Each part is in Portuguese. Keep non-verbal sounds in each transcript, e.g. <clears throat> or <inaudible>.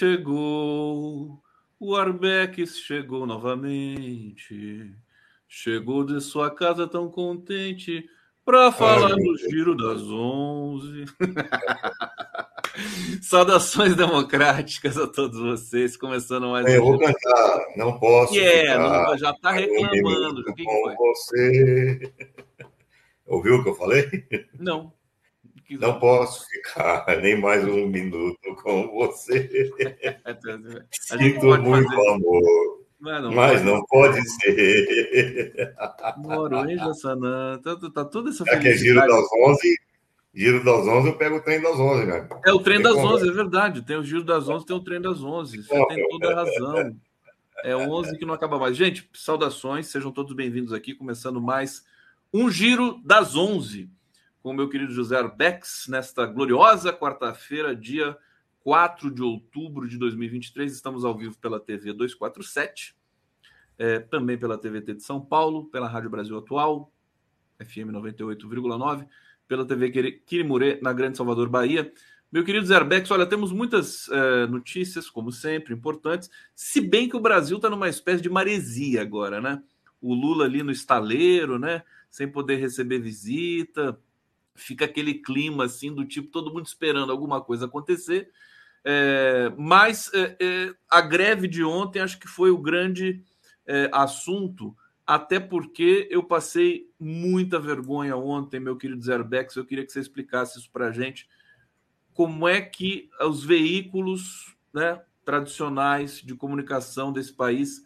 chegou, o Arbex chegou novamente. Chegou de sua casa tão contente para falar do giro das onze. <laughs> Saudações democráticas a todos vocês, começando mais Eu vou cantar, não posso. Yeah, não, já está reclamando. Um que com você. Ouviu o que eu falei? Não. Não posso ficar <laughs> nem mais um minuto com você. <laughs> Sinto muito fazer... amor. Mas não, mas pode, não pode ser. <laughs> Noronha, Sanã, tá, tá tudo essa Já que é giro das 11, giro das 11, eu pego o trem das 11, né? É o trem das 11, é verdade. Tem o giro das 11, tem o trem das 11. Você tem toda a razão. É 11 que não acaba mais. Gente, saudações, sejam todos bem-vindos aqui, começando mais um giro das 11 com o meu querido José Arbex, nesta gloriosa quarta-feira, dia 4 de outubro de 2023. Estamos ao vivo pela TV 247, é, também pela TVT de São Paulo, pela Rádio Brasil Atual, FM 98,9, pela TV Quirimurê, na Grande Salvador, Bahia. Meu querido Zerbex, olha, temos muitas é, notícias, como sempre, importantes, se bem que o Brasil está numa espécie de maresia agora, né? O Lula ali no estaleiro, né? Sem poder receber visita, fica aquele clima assim do tipo todo mundo esperando alguma coisa acontecer. É, mas é, é, a greve de ontem acho que foi o grande é, assunto, até porque eu passei muita vergonha ontem, meu querido Zerbex. Eu queria que você explicasse isso para a gente. Como é que os veículos né, tradicionais de comunicação desse país,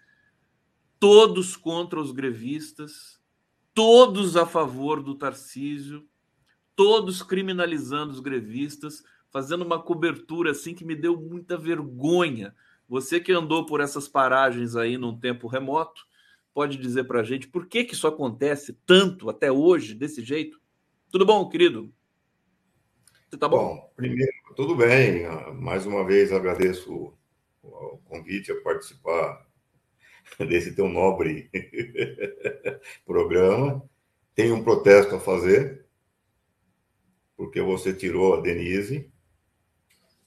todos contra os grevistas, todos a favor do Tarcísio, todos criminalizando os grevistas, fazendo uma cobertura assim que me deu muita vergonha. Você que andou por essas paragens aí num tempo remoto, pode dizer para a gente por que, que isso acontece tanto até hoje, desse jeito? Tudo bom, querido? Você tá bom? Bom, primeiro, tudo bem. Mais uma vez agradeço o convite a participar <laughs> desse teu nobre <laughs> programa. Tenho um protesto a fazer porque você tirou a Denise.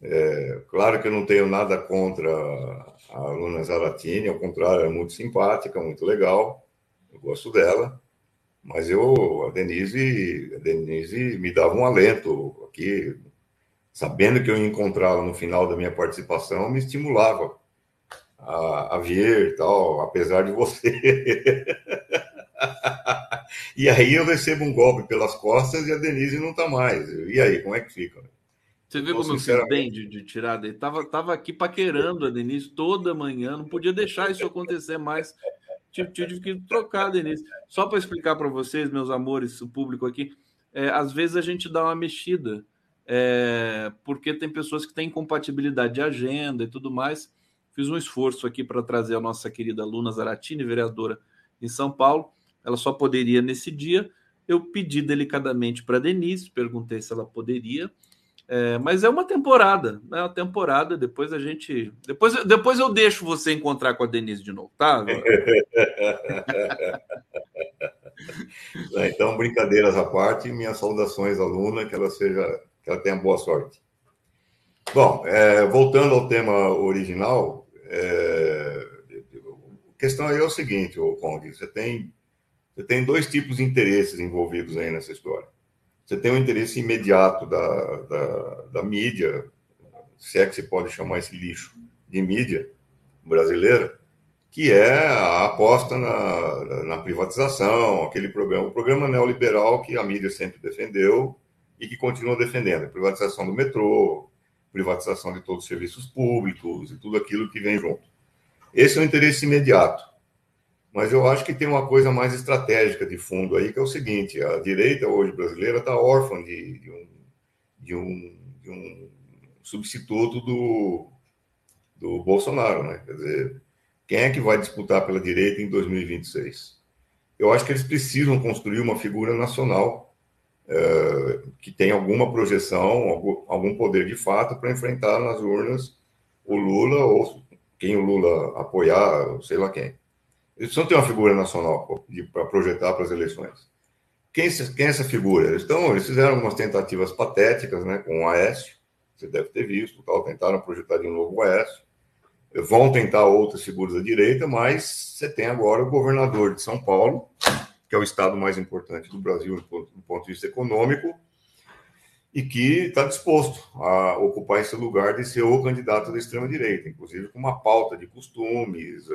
É, claro que eu não tenho nada contra a aluna Zaratini, ao contrário, é muito simpática, muito legal, eu gosto dela, mas eu, a Denise, a Denise me dava um alento aqui, sabendo que eu ia encontrá-la no final da minha participação, me estimulava a, a vir tal, apesar de você. <laughs> <laughs> E aí eu recebo um golpe pelas costas e a Denise não está mais. E aí, como é que fica? Você vê como eu fiz bem de, de tirar dele? Tava, tava aqui paquerando a Denise toda manhã, não podia deixar isso acontecer mais. Tive, tive que trocar a Denise. Só para explicar para vocês, meus amores, o público aqui, é, às vezes a gente dá uma mexida, é, porque tem pessoas que têm incompatibilidade de agenda e tudo mais. Fiz um esforço aqui para trazer a nossa querida Luna Zaratini, vereadora em São Paulo ela só poderia nesse dia. Eu pedi delicadamente para Denise, perguntei se ela poderia. É, mas é uma temporada, é uma temporada. Depois a gente. Depois, depois eu deixo você encontrar com a Denise de novo, tá? <laughs> então, brincadeiras à parte, minhas saudações, aluna, que ela seja, que ela tenha boa sorte. Bom, é, voltando ao tema original, é, a questão aí é o seguinte, o Kong, você tem você tem dois tipos de interesses envolvidos aí nessa história. Você tem o interesse imediato da, da, da mídia, se é que se pode chamar esse lixo de mídia brasileira, que é a aposta na, na privatização, aquele programa, o programa neoliberal que a mídia sempre defendeu e que continua defendendo, privatização do metrô, privatização de todos os serviços públicos e tudo aquilo que vem junto. Esse é o interesse imediato. Mas eu acho que tem uma coisa mais estratégica de fundo aí, que é o seguinte: a direita hoje brasileira está órfã de, de, um, de, um, de um substituto do, do Bolsonaro, né? Quer dizer, quem é que vai disputar pela direita em 2026? Eu acho que eles precisam construir uma figura nacional é, que tenha alguma projeção, algum, algum poder de fato para enfrentar nas urnas o Lula ou quem o Lula apoiar, sei lá quem. Eles precisam ter uma figura nacional para projetar para as eleições. Quem, quem é essa figura? Eles, estão, eles fizeram algumas tentativas patéticas né, com o Aécio, você deve ter visto, tal, tentaram projetar de novo o Oeste, vão tentar outras figuras da direita, mas você tem agora o governador de São Paulo, que é o estado mais importante do Brasil do ponto de vista econômico, e que está disposto a ocupar esse lugar de ser o candidato da extrema-direita, inclusive com uma pauta de costumes,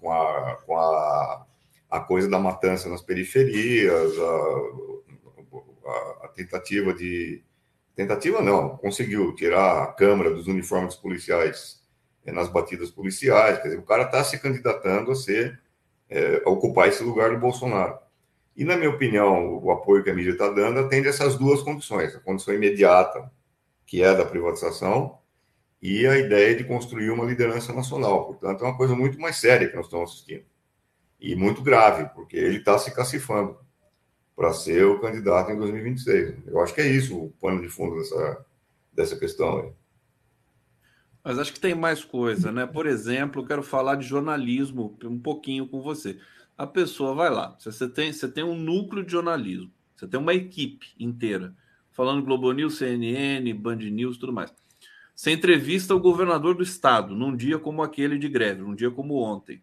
com a, com a, a coisa da matança nas periferias, a, a, tentativa de. Tentativa não, conseguiu tirar a Câmara dos uniformes policiais eh, nas batidas policiais. Quer dizer, o cara está se candidatando a ser, é, a ocupar esse lugar do Bolsonaro. E, na minha opinião, o apoio que a mídia está dando atende essas duas condições: a condição imediata, que é da privatização, e a ideia de construir uma liderança nacional. Portanto, é uma coisa muito mais séria que nós estamos assistindo. E muito grave, porque ele está se cacifando para ser o candidato em 2026. Eu acho que é isso o pano de fundo dessa, dessa questão aí. Mas acho que tem mais coisa, né? Por exemplo, quero falar de jornalismo um pouquinho com você a pessoa vai lá. Você tem, você tem um núcleo de jornalismo, você tem uma equipe inteira, falando Globo News, CNN, Band News, tudo mais. Você entrevista o governador do estado num dia como aquele de greve, num dia como ontem,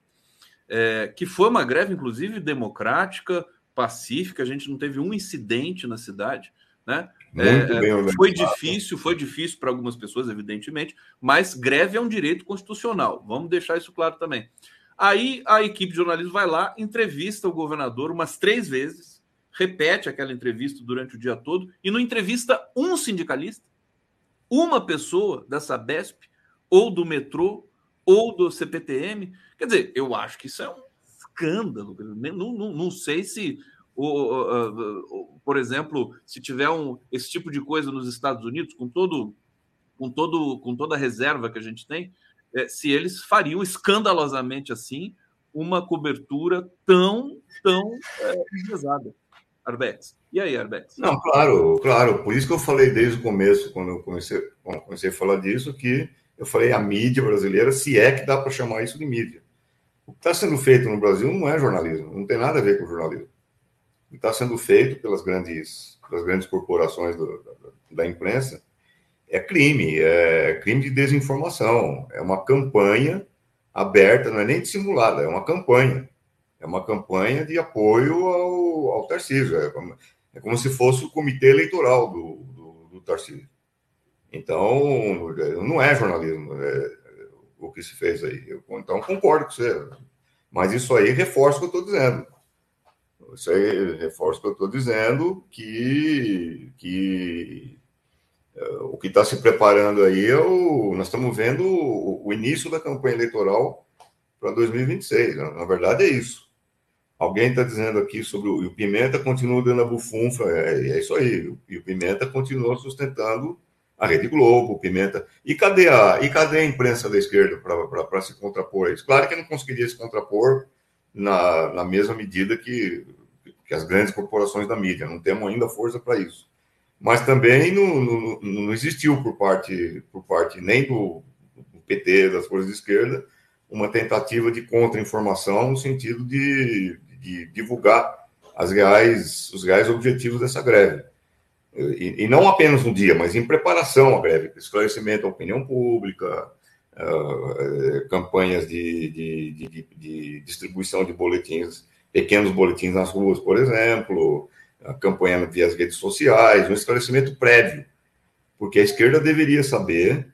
é, que foi uma greve, inclusive, democrática, pacífica, a gente não teve um incidente na cidade, né? É, foi difícil, foi difícil para algumas pessoas, evidentemente, mas greve é um direito constitucional. Vamos deixar isso claro também. Aí a equipe de jornalismo vai lá, entrevista o governador umas três vezes, repete aquela entrevista durante o dia todo e não entrevista um sindicalista, uma pessoa da Sabesp, ou do metrô, ou do CPTM. Quer dizer, eu acho que isso é um escândalo. Não, não, não sei se, por exemplo, se tiver um, esse tipo de coisa nos Estados Unidos, com todo, com todo, com toda a reserva que a gente tem, se eles fariam escandalosamente assim uma cobertura tão, tão é, pesada. Arbex. E aí, Arbex? Não, claro, claro. Por isso que eu falei desde o começo, quando eu comecei, quando comecei a falar disso, que eu falei a mídia brasileira, se é que dá para chamar isso de mídia. O que está sendo feito no Brasil não é jornalismo, não tem nada a ver com jornalismo. O que está sendo feito pelas grandes, pelas grandes corporações do, da, da imprensa é crime, é crime de desinformação, é uma campanha aberta, não é nem dissimulada, é uma campanha. É uma campanha de apoio ao, ao Tarcísio. É como, é como se fosse o comitê eleitoral do, do, do Tarcísio. Então, não é jornalismo é, o que se fez aí. Eu, então, concordo com você. Mas isso aí reforça o que eu estou dizendo. Isso aí reforça o que eu estou dizendo, que, que o que está se preparando aí é o. Nós estamos vendo o, o início da campanha eleitoral para 2026. Né? Na verdade, é isso. Alguém está dizendo aqui sobre o, o Pimenta continua dando a bufunfa, é, é, isso aí. E o Pimenta continua sustentando a Rede Globo, o Pimenta. E cadê a, e cadê a imprensa da esquerda para se contrapor a isso? Claro que não conseguiria se contrapor na, na mesma medida que, que as grandes corporações da mídia. Não temos ainda força para isso mas também não, não, não, existiu por parte, por parte nem do, do PT, das forças de esquerda, uma tentativa de contra-informação no sentido de, de, divulgar as reais, os reais objetivos dessa greve. E, e, não apenas no dia, mas em preparação à greve, esclarecimento à opinião pública, uh, campanhas de, de, de distribuição de boletins, pequenos boletins nas ruas, por exemplo, campanha via as redes sociais, um esclarecimento prévio, porque a esquerda deveria saber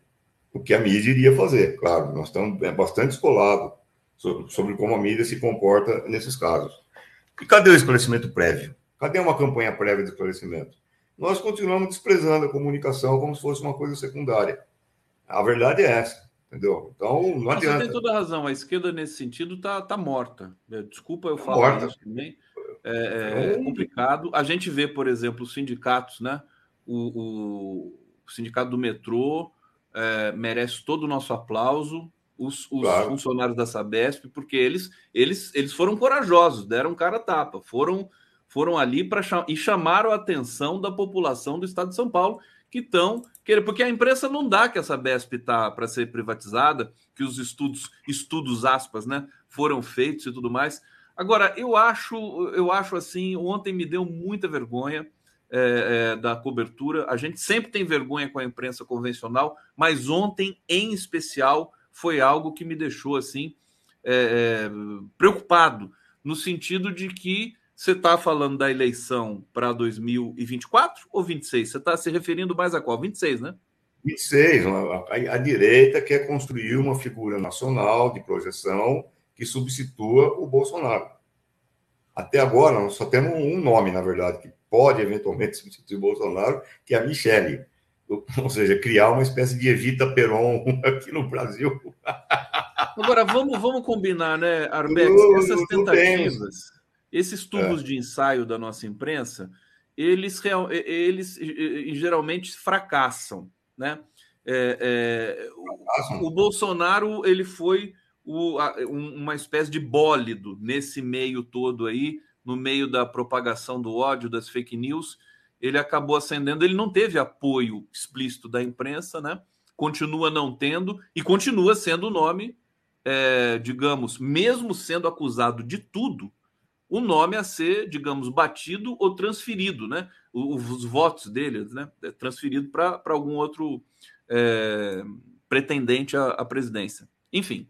o que a mídia iria fazer. Claro, nós estamos bastante escolados sobre, sobre como a mídia se comporta nesses casos. E cadê o esclarecimento prévio? Cadê uma campanha prévia de esclarecimento? Nós continuamos desprezando a comunicação como se fosse uma coisa secundária. A verdade é essa. Entendeu? Então, não adianta. Você tem toda a razão. A esquerda, nesse sentido, está tá morta. Desculpa eu tá falar morta. isso também. É, é, é complicado. A gente vê, por exemplo, os sindicatos, né? O, o, o sindicato do metrô é, merece todo o nosso aplauso. Os, os claro. funcionários da Sabesp, porque eles, eles, eles foram corajosos, deram cara tapa, foram, foram ali para e chamaram a atenção da população do estado de São Paulo, que estão porque a imprensa não dá que essa Besp está para ser privatizada, que os estudos, estudos aspas, né, foram feitos e tudo mais. Agora, eu acho, eu acho assim, ontem me deu muita vergonha. é, é, da cobertura. A gente sempre tem vergonha com a imprensa convencional, mas ontem, em especial, foi algo que me deixou assim é, é preocupado, no sentido de que você está falando da eleição para 2024 ou 26? Você está se referindo mais a qual? 26, né? 26. A, a, direita quer construir uma figura nacional de projeção que substitua o Bolsonaro. Até agora, nós só temos um nome, na verdade, que pode eventualmente <laughs> substituir o Bolsonaro, que é a Michele. <laughs> Ou seja, criar uma espécie de Evita Peron <laughs> aqui no Brasil. Agora, vamos, vamos combinar, né, Arbex? Essas tentativas, esses tubos é. de ensaio da nossa imprensa, eles, eles geralmente fracassam, né? É, é, o, o, Bolsonaro ele foi o, a, uma espécie de bólido nesse meio todo aí, no meio da propagação do ódio, das fake news, ele acabou ascendendo. Ele não teve apoio explícito da imprensa, né? Continua não tendo e continua sendo o nome, é, digamos, mesmo sendo acusado de tudo, o nome a ser, digamos, batido ou transferido, né? Os, os votos dele, né? É transferido para algum outro é, pretendente à, à presidência. Enfim,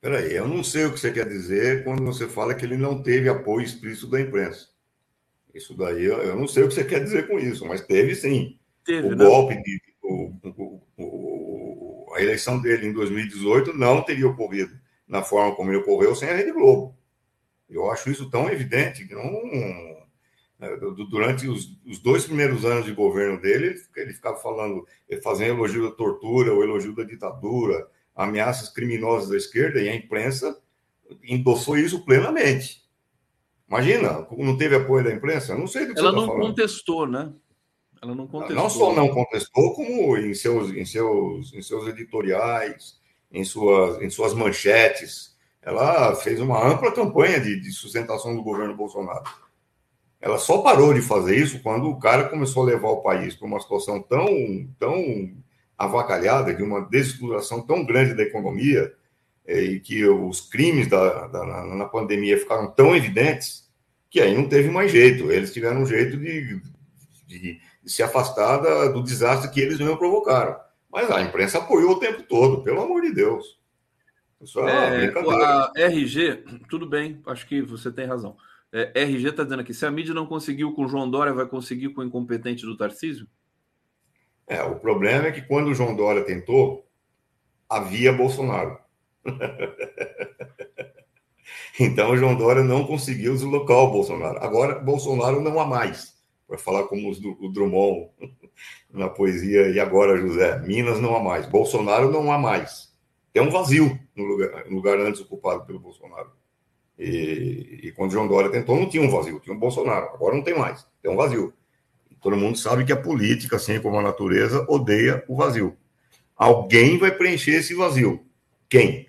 Peraí, eu não sei o que você quer dizer quando você fala que ele não teve apoio explícito da imprensa. Isso daí, eu não sei o que você quer dizer com isso, mas teve sim. Teve, o né? golpe, de, o, o, o, a eleição dele em 2018 não teria ocorrido na forma como ele ocorreu sem a Rede Globo. Eu acho isso tão evidente que não. Né, durante os, os dois primeiros anos de governo dele, ele ficava falando, fazendo elogio da tortura, o elogio da ditadura, ameaças criminosas da esquerda e a imprensa endossou isso plenamente. Imagina, não teve apoio da imprensa? Eu não sei do que Ela você tá não tá contestou, né? Ela não contestou. Não só não contestou, como em seus, em seus, em seus editoriais, em suas, em suas manchetes. Ela fez uma ampla campanha de, de sustentação do governo Bolsonaro. Ela só parou de fazer isso quando o cara começou a levar o país para uma situação tão, tão avacalhada, de uma desestruturação tão grande da economia, é, e que os crimes da, da na, pandemia ficaram tão evidentes, que aí não teve mais jeito. Eles tiveram um jeito de, de, de se afastar da, do desastre que eles mesmos provocaram. Mas a imprensa apoiou o tempo todo, pelo amor de Deus. Isso é, é a RG, tudo bem, acho que você tem razão. É, RG está dizendo aqui: se a mídia não conseguiu com o João Dória, vai conseguir com o incompetente do Tarcísio? É, o problema é que quando o João Dória tentou, havia Bolsonaro. <laughs> então o João Dória não conseguiu deslocar o Bolsonaro. Agora, Bolsonaro não há mais. Vai falar como o Drummond <laughs> na poesia, e agora, José, Minas não há mais. Bolsonaro não há mais. Tem um vazio no lugar, no lugar antes ocupado pelo Bolsonaro. E, e quando o João Dória tentou, não tinha um vazio, tinha um Bolsonaro. Agora não tem mais, tem um vazio. Todo mundo sabe que a política, assim como a natureza, odeia o vazio. Alguém vai preencher esse vazio. Quem?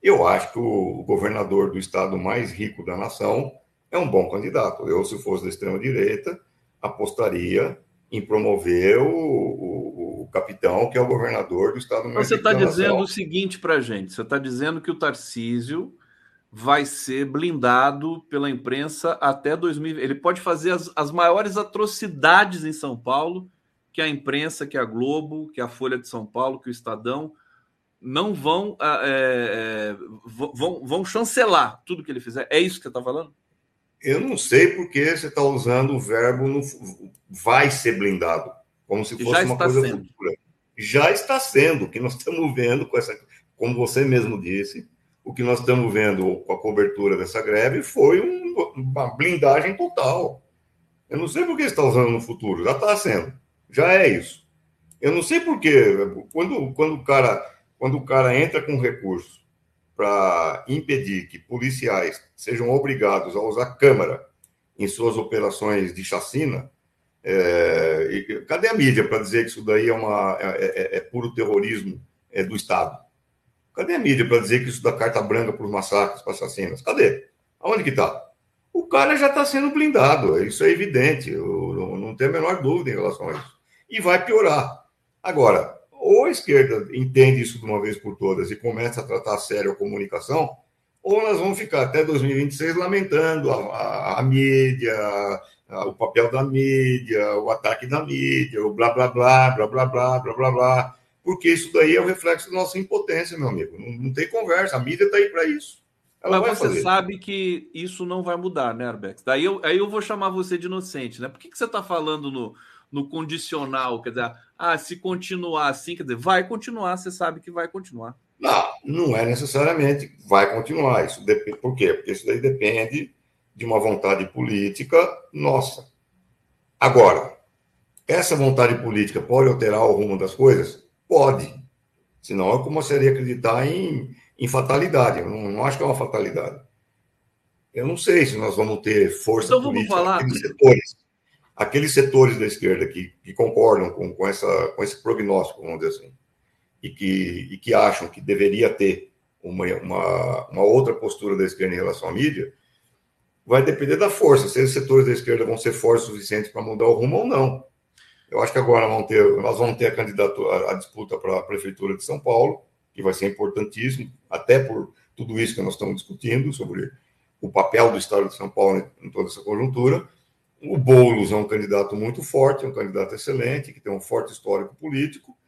Eu acho que o governador do estado mais rico da nação é um bom candidato. Eu, se fosse da extrema-direita, apostaria em promover o, o, o, capitão, que é o governador do estado mais Você está dizendo o seguinte para a gente: você está dizendo que o Tarcísio vai ser blindado pela imprensa até 2000. Ele pode fazer as, as maiores atrocidades em São Paulo que a imprensa, que a Globo, que a Folha de São Paulo, que o Estadão não vão, ah, é, é, vão, vão chancelar tudo que ele fizer. É isso que você está falando? Eu não sei porque você está usando o verbo no, vai ser blindado, como se fosse uma coisa sendo. futura. Já está sendo, o que nós estamos vendo com essa, como você mesmo disse, o que nós estamos vendo com a cobertura dessa greve foi um, uma blindagem total. Eu não sei por que está usando no futuro, já está sendo, já é isso. Eu não sei por que, quando, quando, o cara, quando o cara entra com recurso para impedir que policiais sejam obrigados a usar câmera em suas operações de chacina, é, cadê a mídia para dizer que isso daí é, uma, é, é, é puro terrorismo é, do Estado? Cadê a mídia para dizer que isso dá carta branca para os massacres, para assassinos? Cadê? Aonde que está? O cara já está sendo blindado, isso é evidente, eu não, tenho a menor dúvida em relação a isso. E vai piorar. Agora, ou a esquerda entende isso de uma vez por todas e começa a tratar sério a comunicação, ou nós vamos ficar até 2026 lamentando a, a, a mídia, a, o papel da mídia, o ataque da mídia, o blá blá blá, blá blá blá, blá blá blá, porque isso daí é o reflexo da nossa impotência, meu amigo. Não, não tem conversa, a mídia está aí para isso. Ela Mas você fazer. sabe que isso não vai mudar, né, Arbex? Daí eu, aí eu vou chamar você de inocente, né? Por que, que você está falando no, no condicional? Quer dizer, ah, se continuar assim, quer dizer, vai continuar, você sabe que vai continuar. Não, não é necessariamente vai continuar. Isso depende, por quê? Porque isso daí depende de uma vontade política nossa. Agora, essa vontade política pode alterar o rumo das coisas? Pode. Senão eu começaria a acreditar em em fatalidade. Eu não, não, acho que é uma fatalidade. Eu não sei se nós vamos ter força então, vamos política falar... aqueles setores, aqueles setores da esquerda que, que concordam com, com, essa, com esse prognóstico, vamos dizer assim, e que, e que acham que deveria ter uma, uma, uma outra postura da esquerda em relação à mídia, vai depender da força, se esses setores da esquerda vão ser fortes suficientes para mudar o rumo ou não. Eu acho que agora vamos ter, nós vamos ter a candidatura, a disputa para a prefeitura de São Paulo, que vai ser importantíssimo, até por tudo isso que nós estamos discutindo sobre o papel do Estado de São Paulo em toda essa conjuntura. O Boulos é um candidato muito forte, é um candidato excelente, que tem um forte histórico político,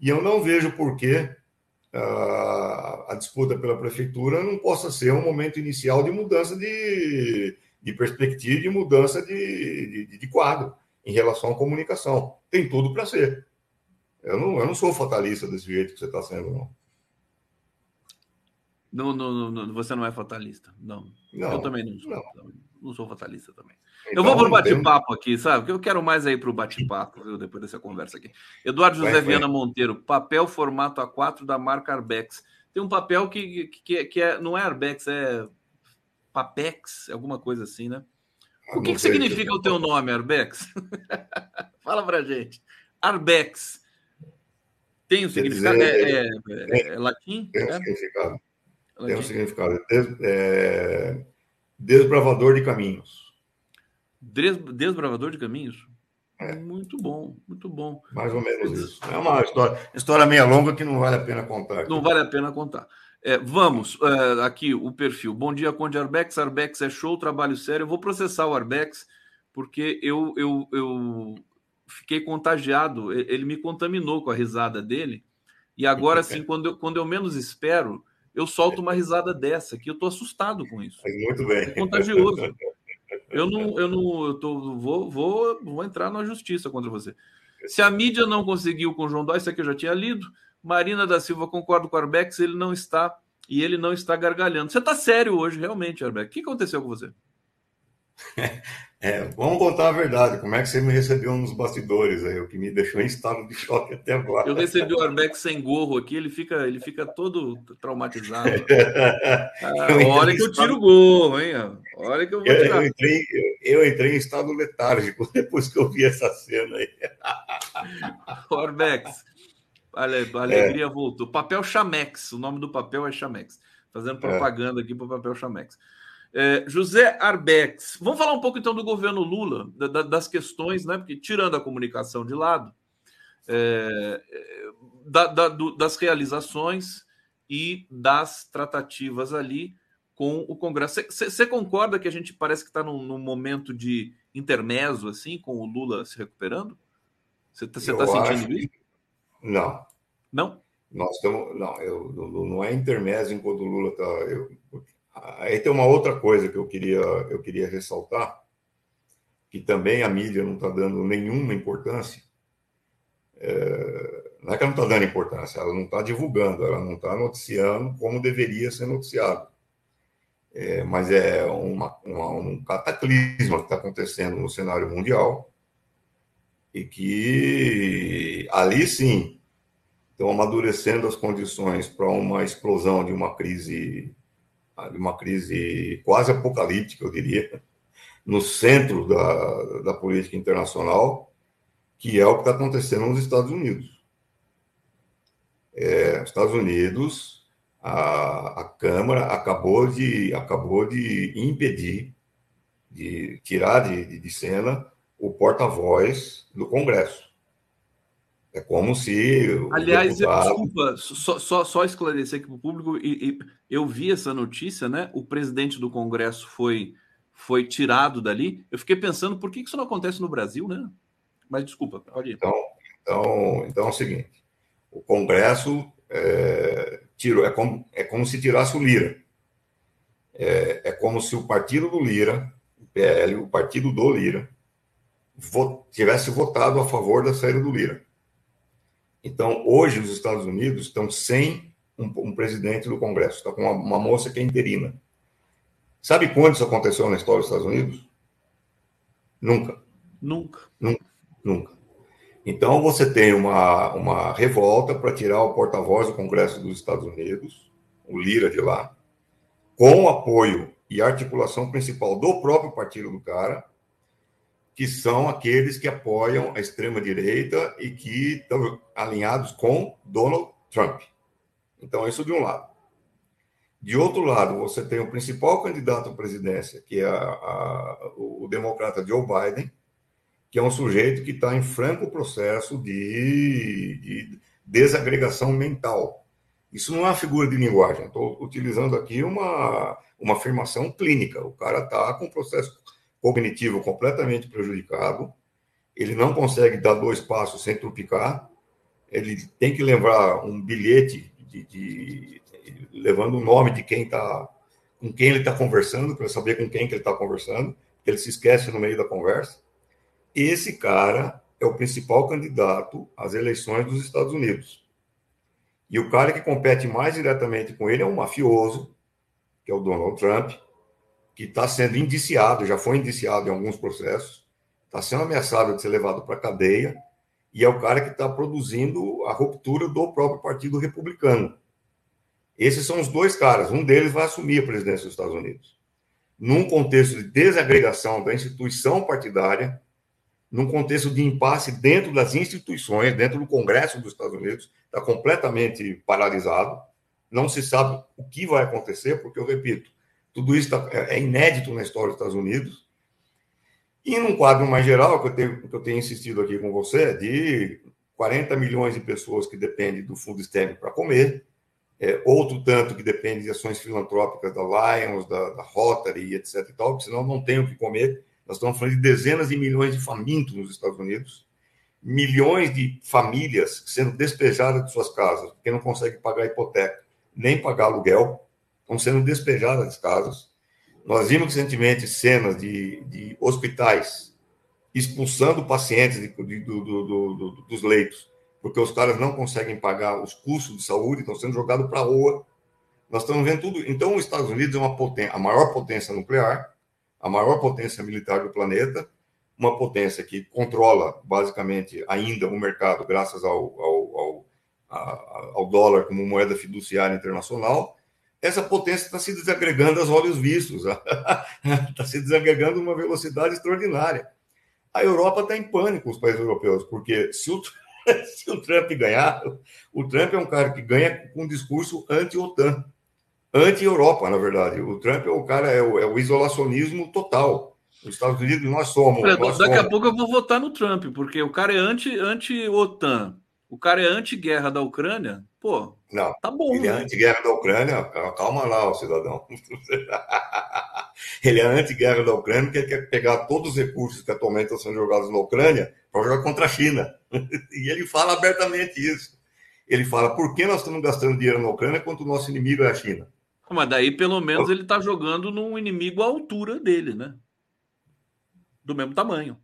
e eu não vejo por que uh, a disputa pela prefeitura não possa ser um momento inicial de mudança de, de perspectiva, de mudança de, de, de quadro em relação à comunicação. Tem tudo para ser. Eu não, eu não sou fatalista desse jeito que você está sendo, não. Não, não, não, você não é fatalista. Não. não eu também não sou. Não. não sou fatalista também. Então, eu vou para o bate-papo aqui, sabe? Porque eu quero mais aí para o bate-papo, viu? Depois dessa conversa aqui. Eduardo José vai, Viana vai. Monteiro, papel formato A4 da marca Arbex. Tem um papel que, que, que é, não é Arbex, é Papex, alguma coisa assim, né? O que, que significa o teu nome, Arbex? <laughs> Fala pra gente. Arbex. Tem um significado? Dizer, é, é, é, é, latim? Tem um é? significado. Tem um significado. Des, é, desbravador de caminhos. Des, desbravador de caminhos? É. Muito bom, muito bom. Mais ou menos isso. É uma história, história meia longa que não vale a pena contar. Não vale a pena contar. É, vamos, é, aqui o perfil. Bom dia, Conde Arbex. Arbex é show, trabalho sério. Eu vou processar o Arbex porque eu, eu, eu fiquei contagiado. Ele me contaminou com a risada dele. E agora, assim, <laughs> quando eu, quando eu menos espero, eu solto uma risada dessa, que eu tô assustado com isso. Muito bem. É contagioso. Eu não, eu não, eu tô, vou, vou, vou entrar na justiça contra você. Se a mídia não conseguiu com o João Dói, isso aqui eu já tinha lido. Marina da Silva, concordo com o Arbex, ele não está e ele não está gargalhando. Você está sério hoje, realmente, Arbex. O que aconteceu com você? <laughs> É, vamos contar a verdade. Como é que você me recebeu nos bastidores aí? O que me deixou em estado de choque até agora. Eu recebi o Arbex sem gorro aqui, ele fica, ele fica todo traumatizado. <laughs> Ah, olha que eu tiro o gorro, hein? Olha que eu vou tirar. Eu, entrei, eu, entrei em estado letárgico <laughs> depois que eu vi essa cena aí. Arbex, a alegria é. voltou. Papel Chamex, o nome do papel é Chamex. Fazendo é. propaganda é. aqui para o papel Chamex. É, José Arbex, vamos falar um pouco então do governo Lula, da, das questões, né? Porque tirando a comunicação de lado, é, da, da, do, das realizações e das tratativas ali com o Congresso. Você concorda que a gente parece que está num, num, momento de intermezzo, assim, com o Lula se recuperando? Você está tá sentindo isso? Não. Não? Nós estamos. Não, eu, não é intermezzo enquanto o Lula está. Aí tem uma outra coisa que eu queria, eu queria ressaltar, que também a mídia não está dando nenhuma importância. É, não é que ela não está dando importância, ela não está divulgando, ela não está noticiando como deveria ser noticiado. É, mas é uma, uma, um cataclisma que está acontecendo no cenário mundial e que ali sim estão amadurecendo as condições para uma explosão de uma crise de uma crise quase apocalíptica, eu diria, no centro da, da política internacional, que é o que está acontecendo nos Estados Unidos. É, Estados Unidos, a, a Câmara acabou de, acabou de impedir, de tirar de, de cena o porta-voz do Congresso. É como se. Aliás, deputado... desculpa, só, só, só, esclarecer aqui para o público, e, e, eu vi essa notícia, né? O presidente do Congresso foi, foi tirado dali. Eu fiquei pensando por que isso não acontece no Brasil, né? Mas desculpa, pode ir. Então, então, então é o seguinte: o Congresso é, tirou, é, como, é como se tirasse o Lira. É, é como se o partido do Lira, o PL, o partido do Lira, tivesse votado a favor da saída do Lira. Então, hoje, os Estados Unidos estão sem um, um presidente do Congresso, está com uma, uma, moça que é interina. Sabe quando isso aconteceu na história dos Estados Unidos? Nunca. Nunca. Nunca. Nunca. Então, você tem uma, uma revolta para tirar o porta-voz do Congresso dos Estados Unidos, o Lira de lá, com o apoio e articulação principal do próprio partido do cara, que são aqueles que apoiam a extrema-direita e que estão alinhados com Donald Trump. Então, isso de um lado. De outro lado, você tem o principal candidato à presidência, que é a, a, o democrata Joe Biden, que é um sujeito que está em franco processo de, de, desagregação mental. Isso não é uma figura de linguagem, estou utilizando aqui uma, uma afirmação clínica. O cara está com processo cognitivo completamente prejudicado, ele não consegue dar dois passos sem trupicar, ele tem que lembrar um bilhete de, de levando o nome de quem está com quem ele está conversando para saber com quem que ele está conversando, ele se esquece no meio da conversa. Esse cara é o principal candidato às eleições dos Estados Unidos. E o cara que compete mais diretamente com ele é um mafioso, que é o Donald Trump, que está sendo indiciado, já foi indiciado em alguns processos, está sendo ameaçado de ser levado para a cadeia, e é o cara que está produzindo a ruptura do próprio Partido Republicano. Esses são os dois caras. Um deles vai assumir a presidência dos Estados Unidos. Num contexto de desagregação da instituição partidária, num contexto de impasse dentro das instituições, dentro do Congresso dos Estados Unidos, está completamente paralisado. Não se sabe o que vai acontecer, porque, eu repito, tudo isso tá, é, é inédito na história dos Estados Unidos. E num quadro mais geral, que eu tenho, que eu tenho insistido aqui com você, de 40 milhões de pessoas que dependem do fundo STEM para comer, é, outro tanto que depende de ações filantrópicas da Lions, da, da Rotary, etc. e tal, porque senão não tem o que comer. Nós estamos falando de dezenas de milhões de famintos nos Estados Unidos, milhões de famílias sendo despejadas de suas casas, porque não conseguem pagar hipoteca, nem pagar aluguel estão sendo despejadas das casas. Nós vimos recentemente cenas de, de hospitais expulsando pacientes de, de, do, do, do, dos leitos, porque os caras não conseguem pagar os custos de saúde, estão sendo jogados para a rua. Nós estamos vendo tudo. Então, os Estados Unidos é uma a maior potência nuclear, a maior potência militar do planeta, uma potência que controla, basicamente, ainda o mercado, graças ao, ao, ao, ao dólar como moeda fiduciária internacional, essa potência está se desagregando aos olhos vistos, <laughs> está se desagregando uma velocidade extraordinária. A Europa está em pânico, os países europeus, porque se o, <laughs> se o Trump ganhar, o Trump é um cara que ganha com um discurso anti-OTAN, anti-Europa, na verdade. O Trump é o cara, é o, é o isolacionismo total. Os Estados Unidos, nós somos. Olha, nós daqui somos. a pouco eu vou votar no Trump, porque o cara é anti-OTAN. Anti, -OTAN. O cara é anti-guerra da Ucrânia, pô, não, tá bom. Ele é né? anti-guerra da Ucrânia, calma lá, cidadão. <laughs> ele é anti-guerra da Ucrânia, porque ele quer pegar todos os recursos que atualmente estão sendo jogados na Ucrânia para jogar contra a China. <laughs> e ele fala abertamente isso. Ele fala, por que nós estamos gastando dinheiro na Ucrânia quando o nosso inimigo é a China? Mas daí, pelo menos, ele está jogando num inimigo à altura dele, né? Do mesmo tamanho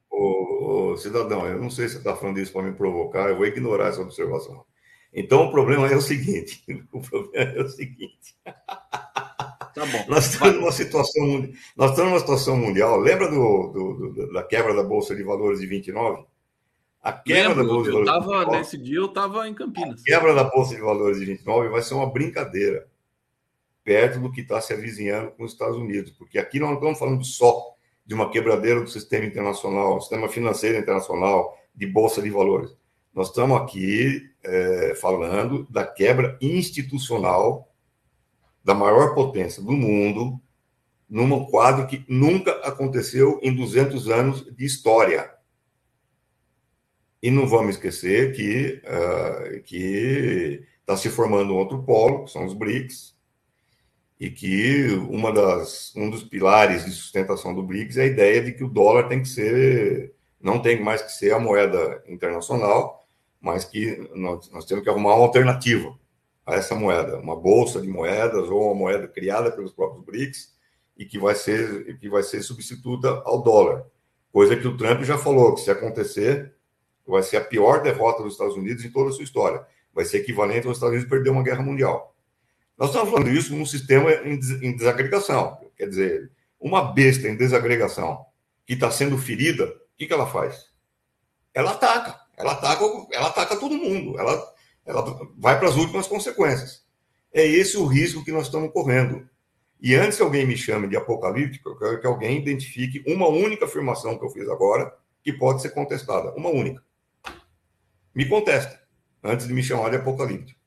ô, cidadão, eu não sei se você está falando isso para me provocar, eu vou ignorar essa observação. Então, o problema é o seguinte: <laughs> o problema é o seguinte. Tá bom. Nós estamos numa situação, nós estamos numa situação mundial. Lembra do, do, do, da quebra da Bolsa de Valores de 29? A quebra Lembro, da Bolsa de Valores. Eu tava, 29, nesse dia eu estava em Campinas. A quebra da Bolsa de Valores de 29 vai ser uma brincadeira perto do que está se avizinhando com os Estados Unidos, porque aqui nós não estamos falando só de uma quebradeira do sistema internacional, sistema financeiro internacional, de bolsa de valores. Nós estamos aqui é, falando da quebra institucional da maior potência do mundo, num quadro que nunca aconteceu em 200 anos de história. E não vamos esquecer que uh, que está se formando um outro polo, que são os BRICS, e que uma das, um dos pilares de sustentação do BRICS é a ideia de que o dólar tem que ser, não tem mais que ser a moeda internacional, mas que nós, nós temos que arrumar uma alternativa a essa moeda, uma bolsa de moedas ou uma moeda criada pelos próprios BRICS e que vai ser que vai ser substituta ao dólar, coisa que o Trump já falou que se acontecer vai ser a pior derrota dos Estados Unidos em toda a sua história, vai ser equivalente aos Estados Unidos perder uma guerra mundial. Nós estamos falando isso num sistema em desagregação. Quer dizer, uma besta em desagregação que está sendo ferida, o que, que ela faz? Ela ataca. Ela ataca, ela ataca todo mundo. Ela, ela vai para as últimas consequências. É esse o risco que nós estamos correndo. E antes que alguém me chame de apocalíptico, eu quero que alguém identifique uma única afirmação que eu fiz agora que pode ser contestada. Uma única. Me contesta, antes de me chamar de apocalíptico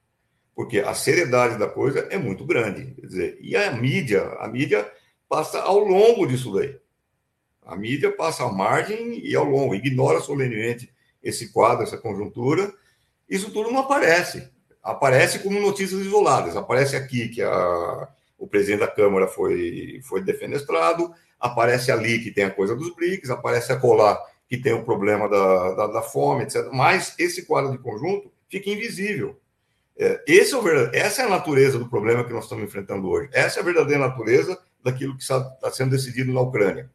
porque a seriedade da coisa é muito grande. Quer dizer, e a mídia, a mídia passa ao longo disso daí. A mídia passa à margem e ao longo, ignora solenemente esse quadro, essa conjuntura. Isso tudo não aparece. Aparece como notícias isoladas. Aparece aqui que a, o presidente da Câmara foi, foi defenestrado, aparece ali que tem a coisa dos BRICS, aparece acolá que tem o problema da, da, da fome, etc. Mas esse quadro de conjunto fica invisível. É, esse é o essa é a natureza do problema que nós estamos enfrentando hoje. Essa é a verdadeira natureza daquilo que está, sendo decidido na Ucrânia.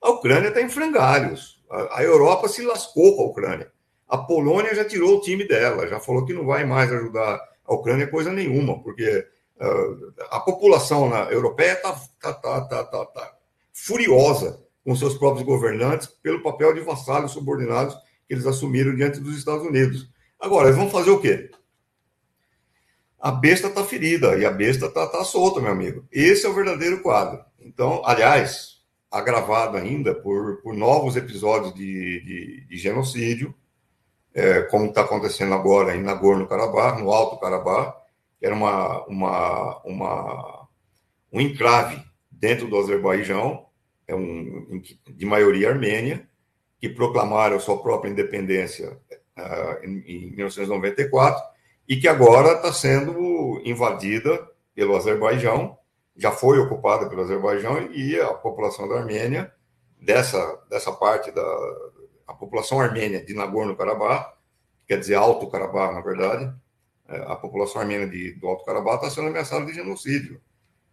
A Ucrânia está em frangalhos. A, Europa se lascou com a Ucrânia. A Polônia já tirou o time dela, já falou que não vai mais ajudar a Ucrânia coisa nenhuma, porque uh, a população europeia está tá, tá, tá, tá, tá furiosa com seus próprios governantes pelo papel de vassalos subordinados que eles assumiram diante dos Estados Unidos. Agora, eles vão fazer o quê? A besta está ferida e a besta está tá solta, meu amigo. Esse é o verdadeiro quadro. Então, aliás, agravado ainda por, por novos episódios de, de, de genocídio, é, como está acontecendo agora em Nagorno-Karabakh, no Alto Karabakh, que era uma, uma, uma, um enclave dentro do Azerbaijão, é um, de maioria armênia, que proclamaram sua própria independência uh, em, em 1994 e que agora está sendo invadida pelo Azerbaijão, já foi ocupada pelo Azerbaijão e a população da Armênia, dessa, dessa parte da a população armênia de Nagorno-Karabakh, quer dizer Alto Karabakh, na verdade, é, a população armênia de, do Alto Karabakh está sendo ameaçada de genocídio.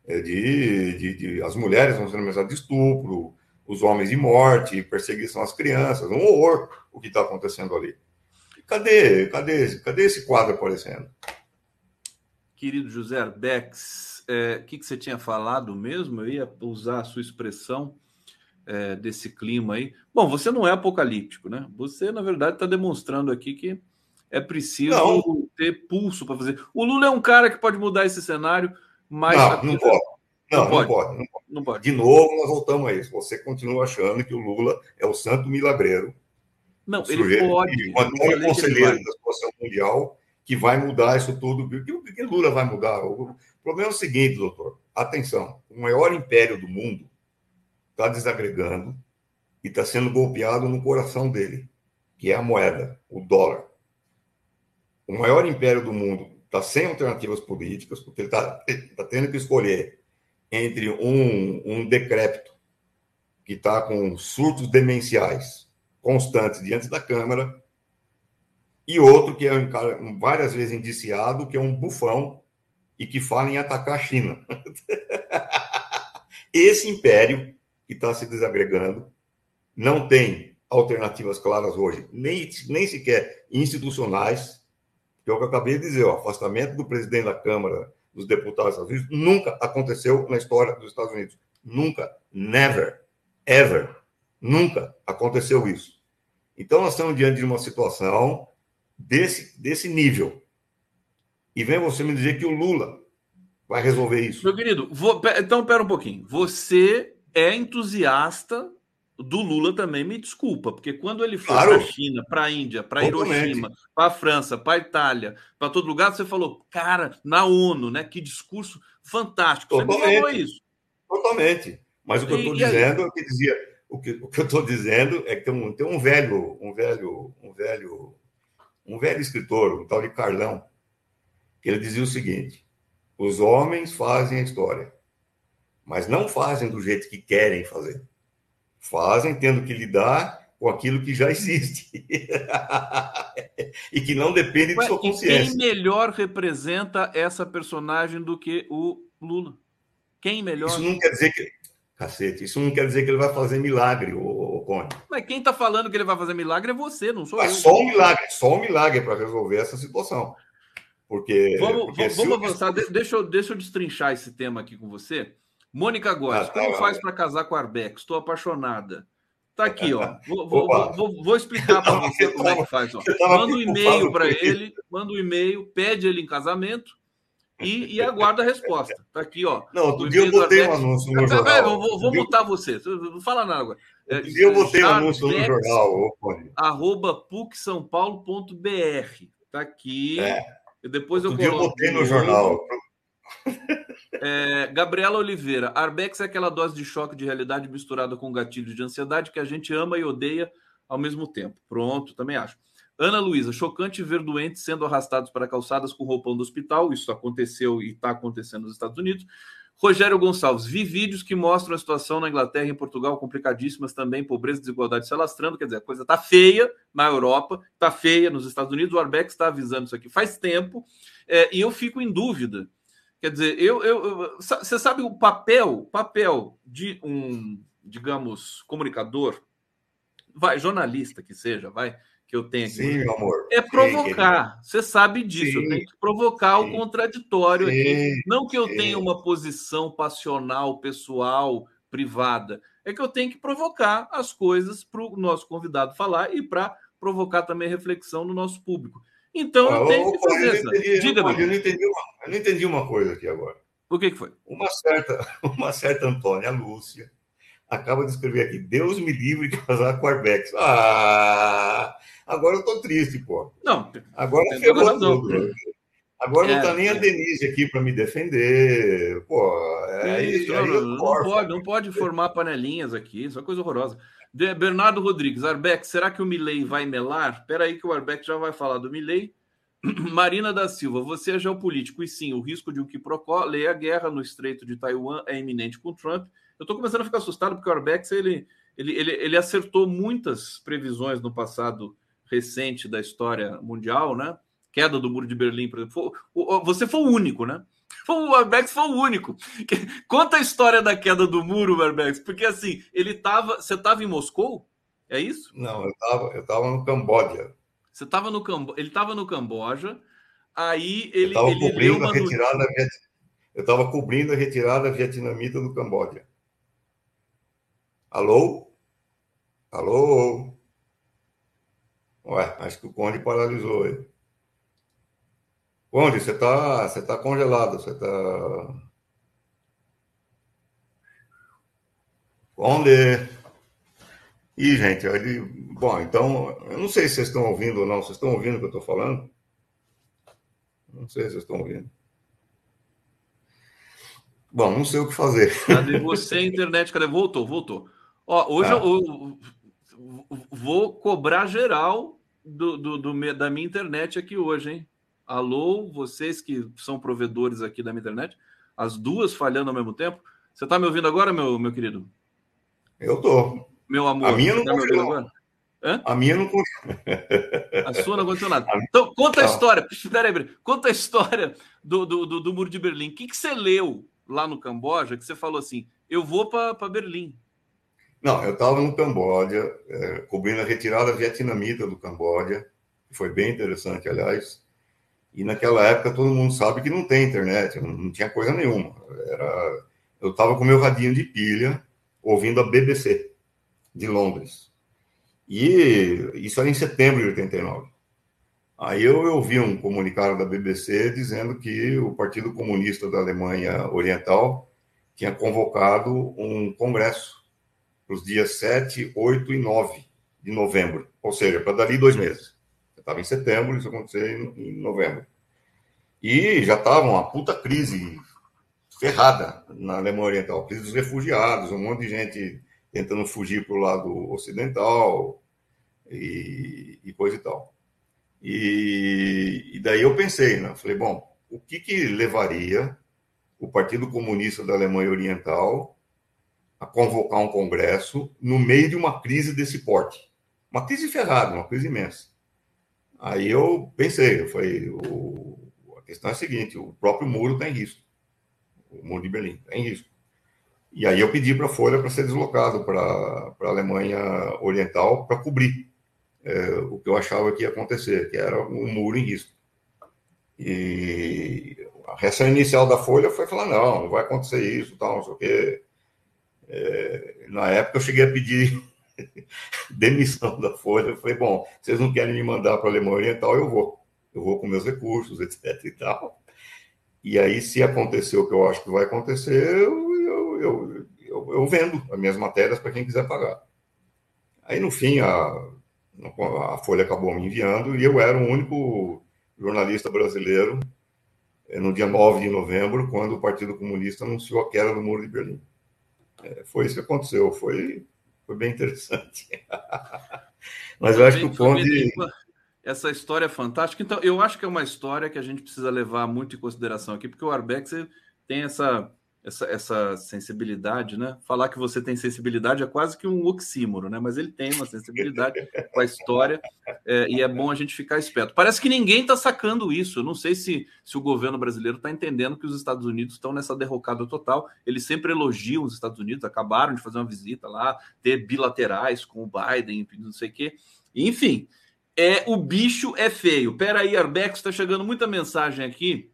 É, de, de, de, as mulheres estão sendo ameaçadas de estupro, os homens de morte, perseguição às crianças, um horror o que está acontecendo ali. Cadê, cadê, cadê esse quadro aparecendo? Querido José Arbex, o é, que, que você tinha falado mesmo? Eu ia usar a sua expressão é, desse clima aí. Bom, você não é apocalíptico, né? Você, na verdade, está demonstrando aqui que é preciso não. ter pulso para fazer. O Lula é um cara que pode mudar esse cenário, mas. Não, não pode. Não, não, pode. Não, pode, não pode. Não pode. De novo, nós voltamos a isso. Você continua achando que o Lula é o santo milagreiro não, ele pode. O Antônio Conselheiro da Situação Mundial, que vai mudar isso tudo. O que Lula vai mudar? O problema é o seguinte, doutor. Atenção: o maior império do mundo está desagregando e está sendo golpeado no coração dele, que é a moeda, o dólar. O maior império do mundo está sem alternativas políticas, porque ele está tá tendo que escolher entre um, um decrépito que está com surtos demenciais constantes diante da Câmara, e outro que é um cara várias vezes indiciado, que é um bufão e que fala em atacar a China. <laughs> Esse império que está se desagregando não tem alternativas claras hoje, nem, nem sequer institucionais, que é o que eu acabei de dizer, o afastamento do presidente da Câmara dos Deputados dos Estados Unidos nunca aconteceu na história dos Estados Unidos. Nunca, never, ever, nunca aconteceu isso. Então, nós estamos diante de uma situação desse, desse nível. E vem você me dizer que o Lula vai resolver isso. Meu querido, vou, então, pera um pouquinho. Você é entusiasta do Lula também, me desculpa, porque quando ele foi claro. para a China, para a Índia, para Hiroshima, para a França, para a Itália, para todo lugar, você falou, cara, na ONU, né? Que discurso fantástico. Totalmente. Você me falou isso. Totalmente. Mas o que eu estou dizendo é que dizia, o que, o que eu estou dizendo é que tem um, tem um velho, um velho, um velho, um velho escritor, um tal de Carlão, que ele dizia o seguinte: os homens fazem a história, mas não fazem do jeito que querem fazer. Fazem tendo que lidar com aquilo que já existe <laughs> e que não depende Ué, de sua consciência. quem melhor representa essa personagem do que o Lula? Quem melhor? Isso não quer dizer que Cacete, isso não quer dizer que ele vai fazer milagre, o, Cone. Mas quem está falando que ele vai fazer milagre é você, não sou é eu. Só um milagre, só um milagre para resolver essa situação. Porque. Vamos, porque vamos avançar. Eu... Deixa, eu, deixa eu destrinchar esse tema aqui com você. Mônica Góes, ah, tá, como faz para casar com Arbex? Estou apaixonada. Tá aqui, ó. <laughs> Vou, vou, vou, vou explicar para <laughs> você como é que faz. Ó. Manda um e-mail para ele, manda um e-mail, pede ele em casamento e, e aguarda a resposta. Tá aqui, ó. Não, outro dia eu botei um anúncio no jornal. vou, vou mutar você. Não fala nada agora. Outro dia eu botei um anúncio no jornal. Arroba pucsaopaulo.br. Tá aqui. É. Depois outro eu coloco. eu botei no jornal. É, Gabriela Oliveira, Arbex é aquela dose de choque de realidade misturada com gatilho de ansiedade que a gente ama e odeia ao mesmo tempo. Pronto, também acho. Ana Luísa, chocante ver doentes sendo arrastados para calçadas com roupão do hospital. Isso aconteceu e está acontecendo nos Estados Unidos. Rogério Gonçalves, vi vídeos que mostram a situação na Inglaterra e em Portugal complicadíssimas também, pobreza e desigualdade se alastrando. Quer dizer, a coisa está feia na Europa, está feia nos Estados Unidos. O Arbex está avisando isso aqui faz tempo é, e eu fico em dúvida. Quer dizer, eu, eu, você sabe o papel, papel de um, digamos, comunicador, vai, jornalista que seja, vai, que eu tenho aqui. Sim, meu amor. É provocar. Você sabe disso. Sim. Eu tenho que provocar Sim. o contraditório Sim. aqui. Não que eu tenha uma posição passional, pessoal, privada. É que eu tenho que provocar as coisas para o nosso convidado falar e para provocar também reflexão no nosso público. Então, ah, eu tenho que fazer essa. Diga, eu, eu, não entendi uma, eu não entendi uma coisa aqui agora. O que, que foi? Uma certa, <laughs> uma certa Antônia Lúcia acaba de escrever aqui: Deus me livre de casar com Arbex. Ah! Agora eu tô triste, pô. Não, agora ferrou tudo. Agora é, não tá nem é. a Denise aqui para me defender. Pô, é, isso, aí, não, não, pode, não pode formar panelinhas aqui, isso é coisa horrorosa. De Bernardo Rodrigues, Arbex, será que o Milley vai melar? Espera aí que o Arbex já vai falar do Milley. <clears throat> Marina da Silva, você é geopolítico e sim, o risco de um quiprocó, leia a guerra no Estreito de Taiwan é iminente com Trump. Eu estou começando a ficar assustado porque o Arbex ele, ele, ele, ele acertou muitas previsões no passado recente da história mundial, né? Queda do muro de Berlim, por exemplo. Você foi o único, né? O Arbex foi o único. Conta a história da queda do muro, Arbex, porque assim, ele tava. Você estava em Moscou? É isso? Não, eu estava eu tava no Camboja. Você estava no Camboja. Ele estava no Camboja, aí ele. Eu estava cobrindo a retirada. Eu estava cobrindo a retirada vietnamita do Camboja. Alô? Alô? Ué, acho que o Conde paralisou ele. Conde, você está você tá congelado, você está. Conde! Ih, gente, ele... bom, então, eu não sei se vocês estão ouvindo ou não. Vocês estão ouvindo o que eu estou falando? Não sei se vocês estão ouvindo. Bom, não sei o que fazer. Cadê você, internet? Cadê? Voltou, voltou. Ó, hoje ah. eu, eu, vou cobrar geral do, do, do, da minha internet aqui hoje, hein? Alô, vocês que são provedores aqui da minha internet, as duas falhando ao mesmo tempo. Você está me ouvindo agora, meu, meu querido? Eu tô. Meu amor, a minha não tá me ouvindo agora? Hã? A minha não A sua não aconteceu nada. <laughs> Então, conta a história. Peraí, peraí. Conta a história do, do, do, do Muro de Berlim. O que, que você leu lá no Camboja que você falou assim: eu vou para Berlim? Não, eu estava no Camboja, é, cobrindo a retirada vietnamita do Camboja, que foi bem interessante, aliás. E naquela época todo mundo sabe que não tem internet, não, não tinha coisa nenhuma. Era, eu estava com meu radinho de pilha, ouvindo a BBC de Londres. E isso era em setembro de 89. Aí eu ouvi um comunicado da BBC dizendo que o Partido Comunista da Alemanha Oriental tinha convocado um congresso para os dias 7, 8 e 9 de novembro, ou seja, para dali dois meses. Estava em setembro, isso aconteceu em, novembro. E já estava uma puta crise ferrada na Alemanha Oriental, crise dos refugiados, um monte de gente tentando fugir para o lado ocidental e, e, coisa e tal. E, e daí eu pensei, né? Falei, bom, o que, que levaria o Partido Comunista da Alemanha Oriental a convocar um congresso no meio de uma crise desse porte? Uma crise ferrada, uma crise imensa. Aí eu pensei, eu falei, o, a questão é a seguinte, o próprio muro está em risco. O muro de Berlim está em risco. E aí eu pedi para a Folha para ser deslocado para a Alemanha Oriental para cobrir é, o que eu achava que ia acontecer, que era um muro em risco. E a reação inicial da Folha foi falar, não, não vai acontecer isso, tal, não sei o quê. É, na época eu cheguei a pedir <laughs> demissão da Folha. Eu falei, bom, vocês não querem me mandar para a Alemanha Oriental, eu vou. Eu vou com meus recursos, etc e tal. E aí, se acontecer o que eu acho que vai acontecer, eu, eu, eu, eu, vendo as minhas matérias para quem quiser pagar. Aí, no fim, a, a Folha acabou me enviando e eu era o único jornalista brasileiro eh, no dia 9 de novembro, quando o Partido Comunista anunciou a queda do Muro de Berlim. É, foi isso que aconteceu. Foi foi bem interessante. <laughs> Mas eu acho que o Conde. Essa história é fantástica. Então, eu acho que é uma história que a gente precisa levar muito em consideração aqui, porque o Arbex tem essa essa, essa sensibilidade, né? Falar que você tem sensibilidade é quase que um oxímoro, né? Mas ele tem uma sensibilidade <laughs> com a história é, e é bom a gente ficar esperto. Parece que ninguém está sacando isso. Eu não sei se, se o governo brasileiro está entendendo que os Estados Unidos estão nessa derrocada total. Eles sempre elogiam os Estados Unidos, acabaram de fazer uma visita lá, ter bilaterais com o Biden, não sei o quê. Enfim, é, o bicho é feio. Pera aí, Arbex, está chegando muita mensagem aqui.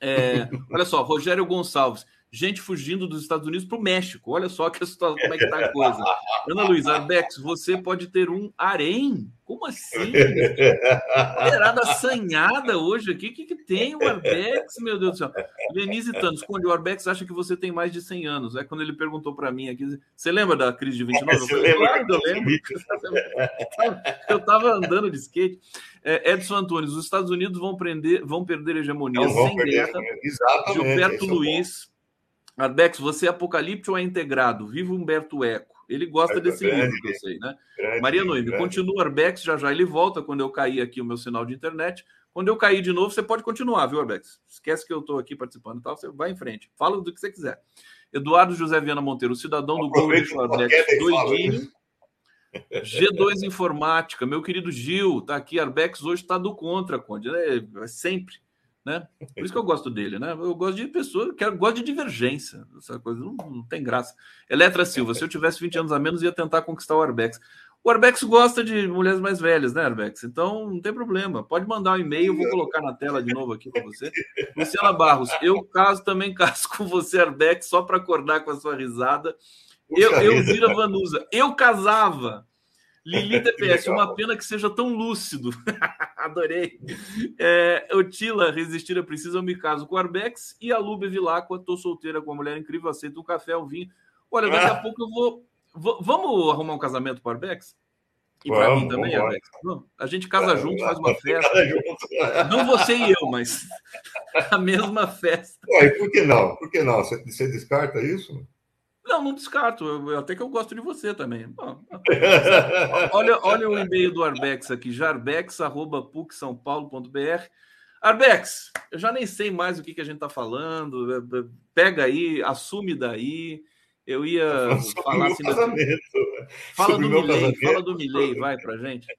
É, <laughs> olha só, Rogério Gonçalves gente fugindo dos Estados Unidos para o México. Olha só que situação, como é que está a coisa. Ana Luiz, Arbex, você pode ter um harém? Como assim? Mulherada assanhada hoje aqui. O que, que tem o Arbex, meu Deus do céu? Denise Thanos, quando o Arbex acha que você tem mais de 100 anos. É quando ele perguntou para mim aqui. Você lembra da crise de 29? Eu falei, claro, eu lembro. <laughs> Eu estava andando de skate. É, Edson Antunes, os Estados Unidos vão, prender, vão perder a hegemonia sem guerra. Exatamente. Gilberto é Arbex, você é apocalipse ou é integrado? Viva Humberto Eco. Ele gosta é desse grande, livro que eu sei, né? Grande, Maria Noemi, grande. continua Arbex, já já ele volta quando eu cair aqui o meu sinal de internet. Quando eu cair de novo, você pode continuar, viu, Arbex? Esquece que eu estou aqui participando e tal, você vai em frente. Fala do que você quiser. Eduardo José Viana Monteiro, cidadão do Gol Arbex, doidinho. G2 Informática, meu querido Gil, tá aqui. Arbex hoje está do contra, Conde. É, é sempre né? Por isso que eu gosto dele, né? Eu gosto de pessoas que gosto de divergência. Essa coisa não, não, tem graça. Eletra Silva, se eu tivesse 20 anos a menos, ia tentar conquistar o Arbex. O Arbex gosta de mulheres mais velhas, né, Arbex? Então não tem problema. Pode mandar um e-mail, vou colocar na tela de novo aqui para você. Luciana Barros, eu caso também caso com você, Arbex, só para acordar com a sua risada. Eu, eu vira Vanusa. Eu casava Lili <laughs> TPS, uma pena que seja tão lúcido. <laughs> Adorei. É, Otila, resistir a precisa, eu me caso com o Arbex. E a Lube Vilacqua, tô solteira com uma mulher incrível, aceito um café, um vinho. Olha, daqui a ah. pouco eu vou. vou vamos arrumar um casamento para o Arbex? E para mim também, Arbex? a gente casa junto, faz uma festa. <laughs> Não você e eu, mas a mesma festa. Ué, por que não? Por que não? Você, você descarta isso? Não, não descarto. Eu, até que eu gosto de você também. Bom, <laughs> olha, olha o e-mail do Arbex aqui, jarbex.pucsaopaulo.br. Arbex, eu já nem sei mais o que, que a gente está falando. É, é, pega aí, assume daí. Eu ia <laughs> falar assim. Casamento. Fala do Milley, fala do Milley, vai pra gente. <laughs>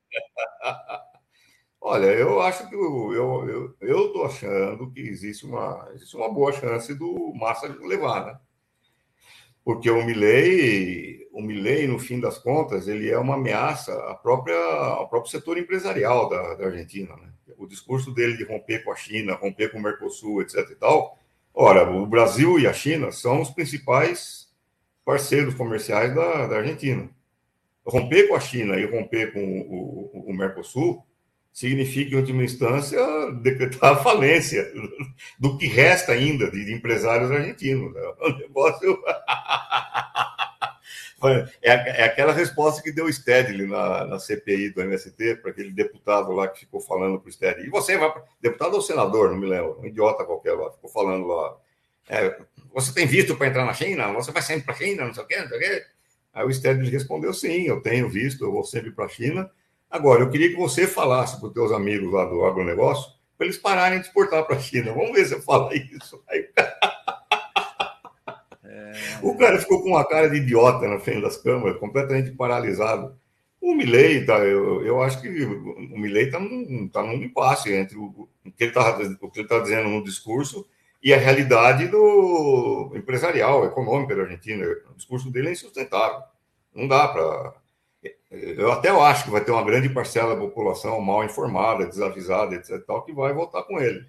Olha, eu acho que eu eu, eu, eu achando que existe uma, existe uma boa chance do Massa levar, né? Porque o Milley, o Milley, no fim das contas, ele é uma ameaça à própria, ao próprio setor empresarial da, da Argentina. Né? O discurso dele de romper com a China, romper com o Mercosul, etc. e tal. Ora, o Brasil e a China são os principais parceiros comerciais da, da Argentina. Romper com a China e romper com o, o, o Mercosul significa, em última instância, decretar a falência do que resta ainda de empresários argentinos. Né? O negócio. <laughs> É, é, aquela resposta que deu o Stedley na, na CPI do MST, para aquele deputado lá que ficou falando para o Stedley. E você vai. Deputado ou senador, não me lembro, um idiota qualquer lá, ficou falando lá. É, você tem visto para entrar na China? Você vai sempre para a China? Não sei o quê, não sei o quê. Aí o Stedley respondeu: sim, eu tenho visto, eu vou sempre para a China. Agora, eu queria que você falasse para os teus amigos lá do agronegócio para eles pararem de exportar para a China. Vamos ver se eu falo isso. Aí, é... O cara ficou com uma cara de idiota na frente das câmeras, completamente paralisado. O Milley, tá, eu, eu acho que o Milley está num, tá num impasse entre o, o que ele está tá dizendo no discurso e a realidade do empresarial, econômica da Argentina. O discurso dele é insustentável. Não dá para. Eu até acho que vai ter uma grande parcela da população mal informada, desavisada, etc., tal, que vai votar com ele.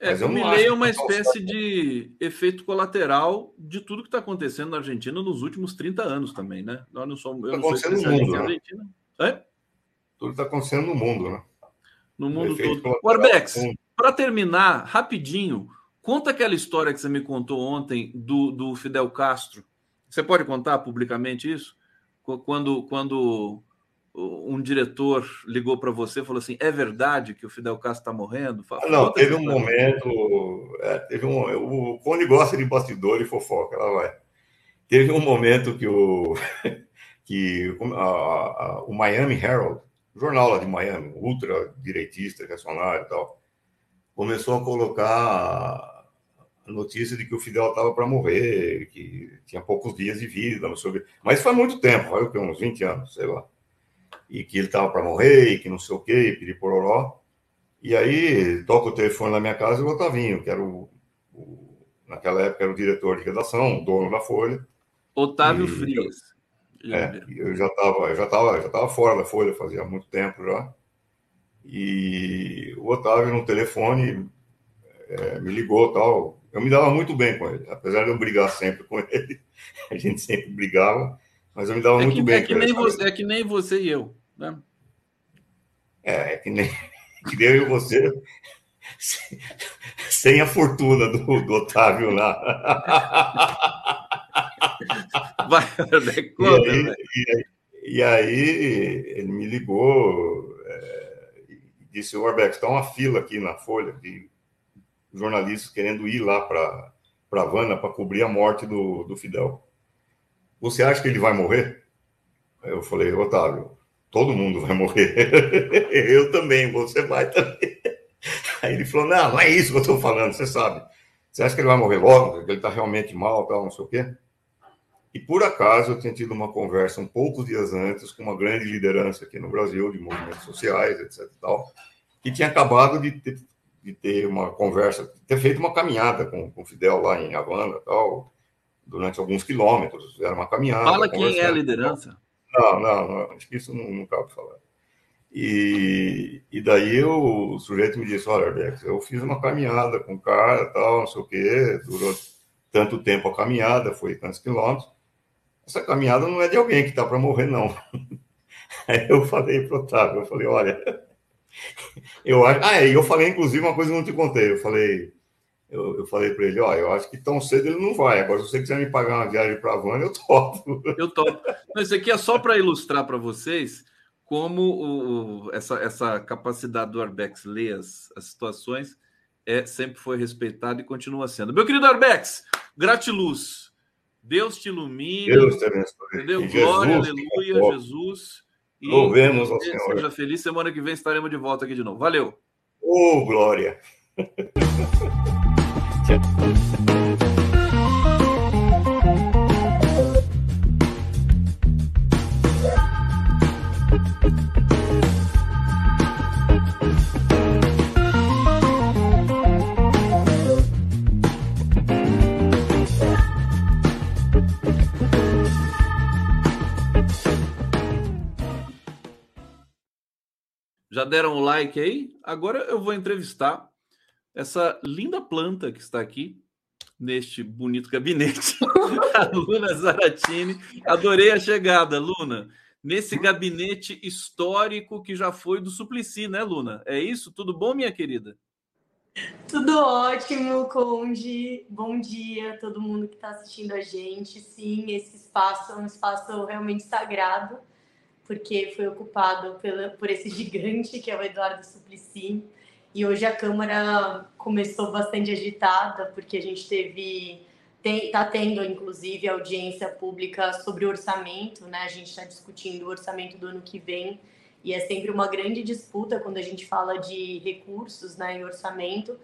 É, o Milley é uma espécie de efeito colateral de tudo que está acontecendo na Argentina nos últimos 30 anos também, né? Nós não somos, eu tá não sou no mundo, né? Argentina. É? Tudo está acontecendo no mundo, né? No mundo todo. O Arbex, para terminar, rapidinho, conta aquela história que você me contou ontem do, do Fidel Castro. Você pode contar publicamente isso? Quando, quando um diretor ligou para você e falou assim: é verdade que o Fidel Castro está morrendo? Fala, não, teve um momento. É, teve um, o Cone gosta de bastidor e fofoca, lá vai. Teve um momento que o, <laughs> que a, a, o Miami Herald, jornal lá de Miami, ultra direitista, reacionário e tal, começou a colocar a notícia de que o Fidel estava para morrer, que tinha poucos dias de vida, não sei o quê. Mas faz muito tempo, faz uns 20 anos, sei lá e que ele estava para morrer, e que não sei o quê, e piripororó. E aí toca o telefone na minha casa e o Otavinho, que era o, o, naquela época era o diretor de redação, dono da Folha. Otávio e, Frias. É, eu já estava eu já tava, já tava fora da Folha, fazia muito tempo já. E o Otávio no telefone é, me ligou tal. Eu me dava muito bem com ele, apesar de eu brigar sempre com ele. <laughs> A gente sempre brigava, mas eu me dava é muito que, bem é que nem você, É que nem você e eu. Né? É, é que nem, <laughs> que eu e você, <laughs> sem, a fortuna do, do Otávio lá. Vai, conta, e, aí, e, aí, e, aí, ele me ligou é, e disse: O Arbex, está uma fila aqui na Folha de jornalistas querendo ir lá para Havana para cobrir a morte do, do Fidel. Você acha que ele vai morrer? Eu falei, Otávio, todo mundo vai morrer. <laughs> eu também, você vai também. Aí ele falou: Não, não é isso que eu estou falando, você sabe. Você acha que ele vai morrer logo, que ele está realmente mal, tal, não sei o quê? E por acaso eu tinha tido uma conversa um poucos dias antes com uma grande liderança aqui no Brasil, de movimentos sociais, etc. Tal, que tinha acabado de ter, de ter uma conversa, ter feito uma caminhada com, com o Fidel lá em Havana, tal, durante alguns quilômetros. Era uma caminhada. Fala quem é a liderança. Não, não, não, acho que isso não, não cabe falar. E, e daí eu, o sujeito me disse, olha, Arbex, eu fiz uma caminhada com o cara, tal, não sei o quê, durou tanto tempo a caminhada, foi tantos quilômetros. Essa caminhada não é de alguém que está para morrer, não. <laughs> Aí eu falei para o Otávio, eu falei, olha, eu acho... Ah, é, eu falei, inclusive, uma coisa que eu não te contei, eu falei, eu, eu falei para ele, ó, eu acho que tão cedo ele não vai. Agora, se você quiser me pagar uma viagem para a Havana, eu topo. <laughs> Eu topo. Mas isso aqui é só para ilustrar para vocês como o, essa, essa capacidade do Arbex ler as, as situações é, sempre foi respeitada e continua sendo. Meu querido Arbex, gratiluz. Deus te ilumine. Deus te abençoe. Entendeu? Glória, aleluia, Jesus. E Louvemos ao Senhor. Seja feliz. Semana que vem estaremos de volta aqui de novo. Valeu. Ô, oh, glória. <laughs> Já deram o like aí? Agora eu vou entrevistar essa linda planta que está aqui neste bonito gabinete, <laughs> a Luna Zaratini. Adorei a chegada, Luna. Nesse gabinete histórico que já foi do Suplicy, né, Luna? É isso? Tudo bom, minha querida? Tudo ótimo, Conde. Bom dia a todo mundo que está assistindo a gente. Sim, esse espaço é um espaço realmente sagrado, porque foi ocupado pela, por esse gigante que é o Eduardo Suplicy. E hoje a Câmara começou bastante agitada, porque a gente teve está tendo, inclusive, audiência pública sobre orçamento, né? A gente está discutindo o orçamento do ano que vem e é sempre uma grande disputa quando a gente fala de recursos né, e orçamento,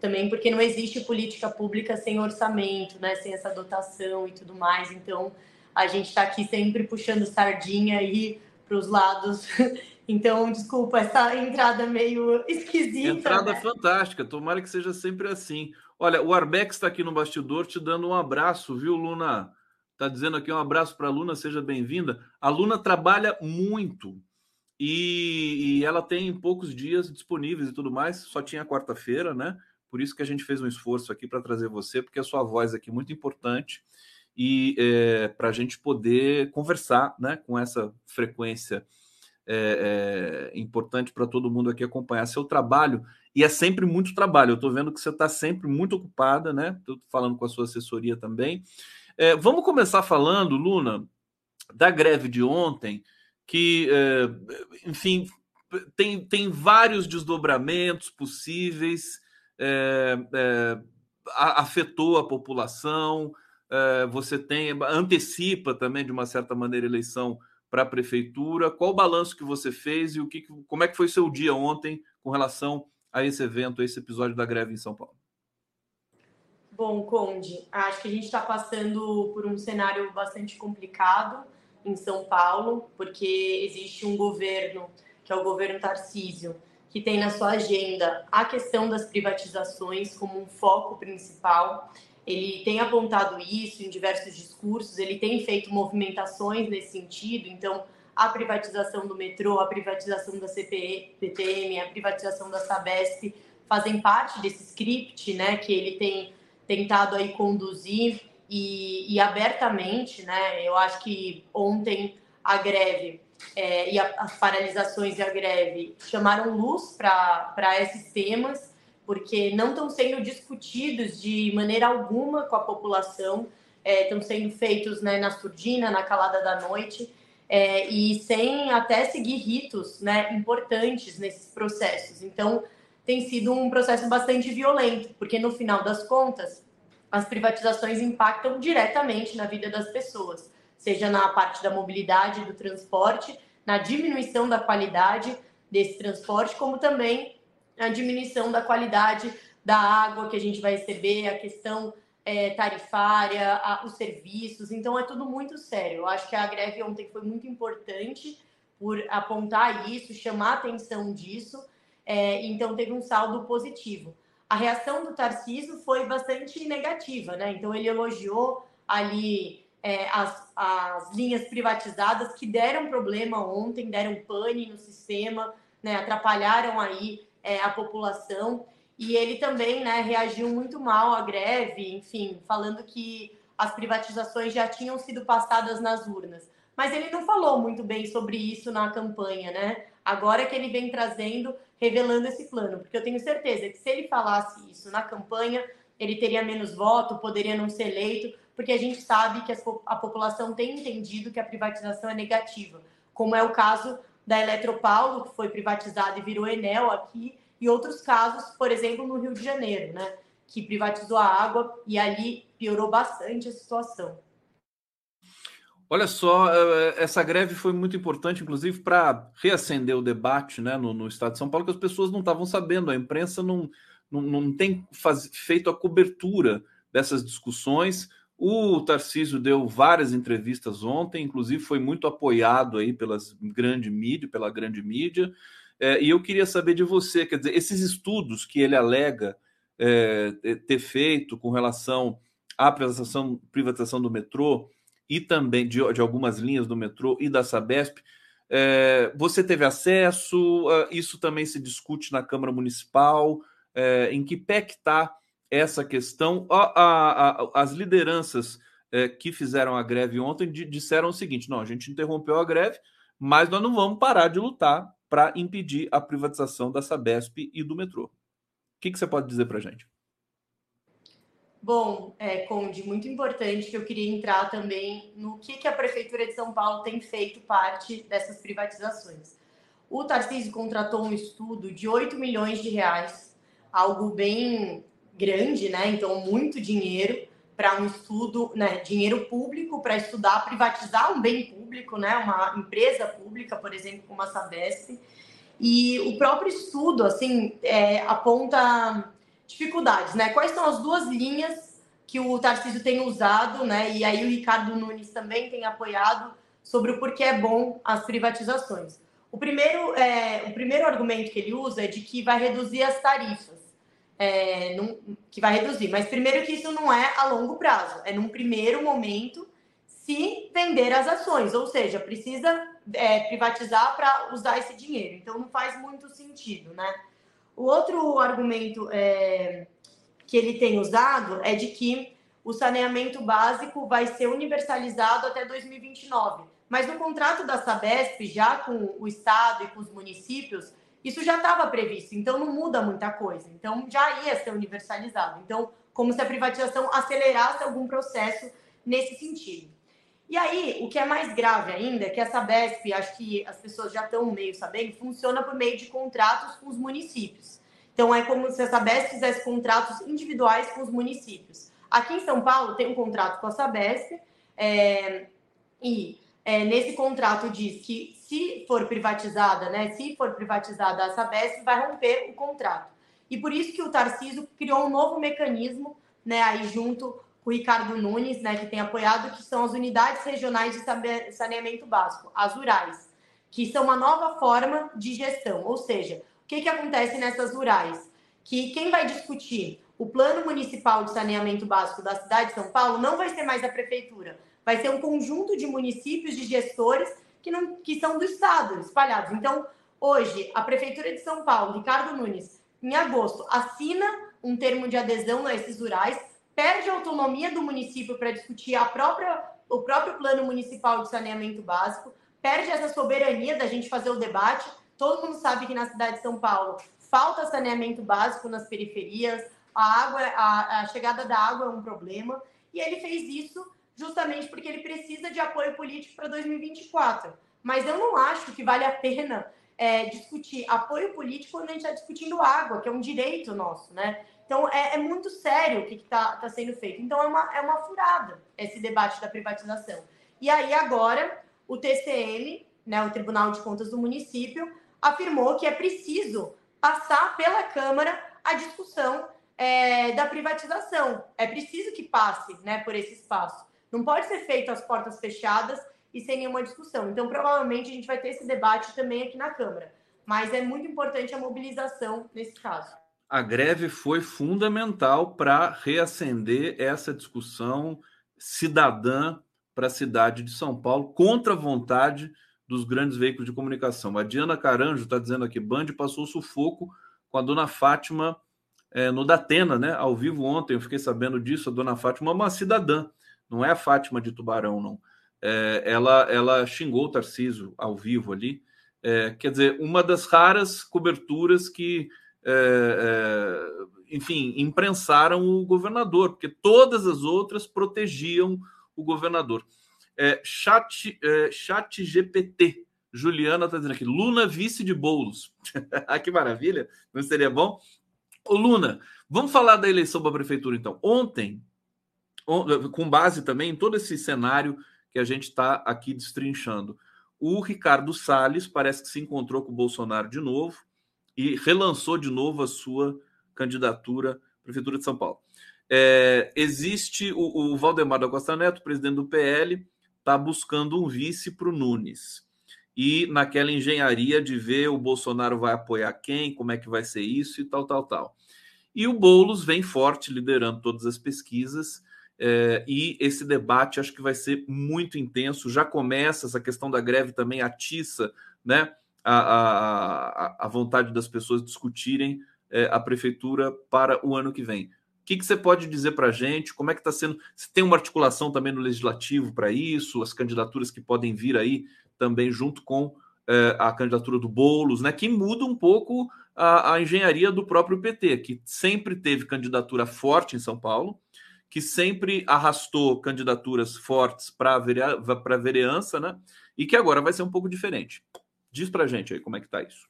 também porque não existe política pública sem orçamento, né, sem essa dotação e tudo mais. Então, a gente está aqui sempre puxando sardinha aí para os lados. <laughs> Então, desculpa essa entrada meio esquisita. Entrada né? fantástica, tomara que seja sempre assim. Olha, o Arbex está aqui no bastidor te dando um abraço, viu, Luna? Está dizendo aqui um abraço para a Luna, seja bem-vinda. A Luna trabalha muito e, e, ela tem poucos dias disponíveis e tudo mais, só tinha quarta-feira, né? Por isso que a gente fez um esforço aqui para trazer você, porque a sua voz aqui é muito importante e é, para a gente poder conversar né, com essa frequência é, é, importante para todo mundo aqui acompanhar seu trabalho. E é sempre muito trabalho. Eu estou vendo que você está sempre muito ocupada, né? Estou falando com a sua assessoria também. É, vamos começar falando, Luna, da greve de ontem, que, é, enfim, tem, tem vários desdobramentos possíveis, é, é, afetou a população, você tem antecipa também de uma certa maneira eleição para a prefeitura. Qual o balanço que você fez e o que, como é que foi seu dia ontem com relação a esse evento, a esse episódio da greve em São Paulo? Bom, Conde, acho que a gente está passando por um cenário bastante complicado em São Paulo, porque existe um governo, que é o governo Tarcísio, que tem na sua agenda a questão das privatizações como um foco principal ele tem apontado isso em diversos discursos, ele tem feito movimentações nesse sentido, então a privatização do metrô, a privatização da CPE, PTM, a privatização da Sabesp fazem parte desse script, né, que ele tem tentado aí conduzir e, e abertamente, né, eu acho que ontem a greve é, e a, as paralisações e a greve chamaram luz para esses temas porque não estão sendo discutidos de maneira alguma com a população, é, estão sendo feitos né, na surdina, na calada da noite, é, e sem até seguir ritos né, importantes nesses processos. Então, tem sido um processo bastante violento, porque no final das contas, as privatizações impactam diretamente na vida das pessoas, seja na parte da mobilidade, do transporte, na diminuição da qualidade desse transporte, como também a diminuição da qualidade da água que a gente vai receber, a questão é, tarifária, a, os serviços. Então, é tudo muito sério. Eu acho que a greve ontem foi muito importante por apontar isso, chamar atenção disso. É, então, teve um saldo positivo. A reação do Tarcísio foi bastante negativa, né? Então, ele elogiou ali é, as, as linhas privatizadas que deram problema ontem, deram pane no sistema, né? atrapalharam aí é, a população. E ele também né, reagiu muito mal à greve, enfim, falando que as privatizações já tinham sido passadas nas urnas. Mas ele não falou muito bem sobre isso na campanha, né? Agora que ele vem trazendo, revelando esse plano, porque eu tenho certeza que se ele falasse isso na campanha, ele teria menos voto, poderia não ser eleito, porque a gente sabe que a população tem entendido que a privatização é negativa, como é o caso da Eletropaulo, que foi privatizada e virou Enel aqui, e outros casos, por exemplo, no Rio de Janeiro, né, que privatizou a água e ali piorou bastante a situação. Olha só, é, é, essa greve foi muito importante, inclusive, para reacender o debate né, no, no, estado de São Paulo, que as pessoas não estavam sabendo, a imprensa não, não, não tem faz, feito a cobertura dessas discussões. O Tarcísio deu várias entrevistas ontem, inclusive foi muito apoiado aí pelas grande mídia, pela grande mídia. É, e eu queria saber de você, quer dizer, esses estudos que ele alega é, ter feito com relação à privatização, privatização do metrô e também de, de, algumas linhas do metrô e da Sabesp, é, você teve acesso? Isso também se discute na Câmara Municipal? É, em que pé que está essa questão. A, a, a, as lideranças é, que fizeram a greve ontem disseram o seguinte: não, a gente interrompeu a greve, mas nós não vamos parar de lutar para impedir a privatização da Sabesp e do metrô. O que, que você pode dizer para a gente? Bom, é, Conde, muito importante que eu queria entrar também no que, que a Prefeitura de São Paulo tem feito parte dessas privatizações. O Tarcísio contratou um estudo de 8 milhões de reais, algo bem grande, né? Então, muito dinheiro para um estudo, né, dinheiro público para estudar privatizar um bem público, né, uma empresa pública, por exemplo, como a Sabesp. E o próprio estudo, assim, é, aponta dificuldades, né? Quais são as duas linhas que o Tarcísio tem usado, né? E aí o Ricardo Nunes também tem apoiado sobre o porquê é bom as privatizações. O primeiro, é, o primeiro argumento que ele usa é de que vai reduzir as tarifas. É, num, que vai reduzir, mas primeiro que isso não é a longo prazo, é num primeiro momento se vender as ações, ou seja, precisa é, privatizar para usar esse dinheiro. Então não faz muito sentido, né? O outro argumento é, que ele tem usado é de que o saneamento básico vai ser universalizado até 2029. Mas no contrato da Sabesp, já com o Estado e com os municípios, isso já estava previsto, então não muda muita coisa. Então já ia ser universalizado. Então, como se a privatização acelerasse algum processo nesse sentido. E aí, o que é mais grave ainda, é que a Sabesp, acho que as pessoas já estão meio sabendo, funciona por meio de contratos com os municípios. Então, é como se a Sabesp fizesse contratos individuais com os municípios. Aqui em São Paulo, tem um contrato com a Sabesp, é, e é, nesse contrato diz que se for privatizada, né, se for privatizada a Sabesp, vai romper o contrato. E por isso que o Tarciso criou um novo mecanismo, né, aí junto o Ricardo Nunes, né, que tem apoiado, que são as unidades regionais de saneamento básico, as URAIS, que são uma nova forma de gestão. Ou seja, o que, que acontece nessas URAIS? Que quem vai discutir o plano municipal de saneamento básico da cidade de São Paulo não vai ser mais a prefeitura, vai ser um conjunto de municípios, de gestores que, não, que são do estado, espalhados. Então, hoje, a prefeitura de São Paulo, Ricardo Nunes, em agosto, assina um termo de adesão a esses rurais perde a autonomia do município para discutir a própria, o próprio plano municipal de saneamento básico, perde essa soberania da gente fazer o debate. Todo mundo sabe que na cidade de São Paulo falta saneamento básico nas periferias, a água, a, a chegada da água é um problema, e ele fez isso justamente porque ele precisa de apoio político para 2024. Mas eu não acho que vale a pena é, discutir apoio político quando a gente está discutindo água, que é um direito nosso, né? Então, é, é muito sério o que está tá sendo feito. Então, é uma, é uma furada esse debate da privatização. E aí, agora, o TCM, né, o Tribunal de Contas do Município, afirmou que é preciso passar pela Câmara a discussão é, da privatização. É preciso que passe né, por esse espaço. Não pode ser feito às portas fechadas e sem nenhuma discussão. Então, provavelmente, a gente vai ter esse debate também aqui na Câmara. Mas é muito importante a mobilização nesse caso a greve foi fundamental para reacender essa discussão cidadã para a cidade de São Paulo, contra a vontade dos grandes veículos de comunicação. A Diana Caranjo está dizendo aqui: Band passou sufoco com a dona Fátima é, no Datena, né? Ao vivo ontem, eu fiquei sabendo disso. A dona Fátima é uma cidadã, não é a Fátima de Tubarão, não. É, ela, ela xingou o Tarciso ao vivo ali. É, quer dizer, uma das raras coberturas que é, é, enfim, imprensaram o governador, porque todas as outras protegiam o governador. É, chat, chat GPT. Juliana está dizendo aqui, Luna vice de bolos. <laughs> ah, que maravilha! Não seria bom? Ô, Luna, vamos falar da eleição para a prefeitura, então. Ontem, on, com base também em todo esse cenário que a gente está aqui destrinchando, o Ricardo Salles parece que se encontrou com o Bolsonaro de novo e relançou de novo a sua candidatura à Prefeitura de São Paulo. É, existe o, o, Valdemar da Costa Neto, presidente do PL, está buscando um vice para o Nunes. E naquela engenharia de ver o Bolsonaro vai apoiar quem, como é que vai ser isso e tal, tal, tal. E o Boulos vem forte, liderando todas as pesquisas, é, e esse debate acho que vai ser muito intenso. Já começa essa questão da greve também atiça, né? a, a, a vontade das pessoas discutirem é, a prefeitura para o ano que vem. O que, que você pode dizer para a gente? Como é que está sendo? Se tem uma articulação também no legislativo para isso, as candidaturas que podem vir aí também junto com é, a candidatura do Boulos, né? Que muda um pouco a, a, engenharia do próprio PT, que sempre teve candidatura forte em São Paulo, que sempre arrastou candidaturas fortes para a vereança, né? E que agora vai ser um pouco diferente. Diz para gente aí como é que está isso.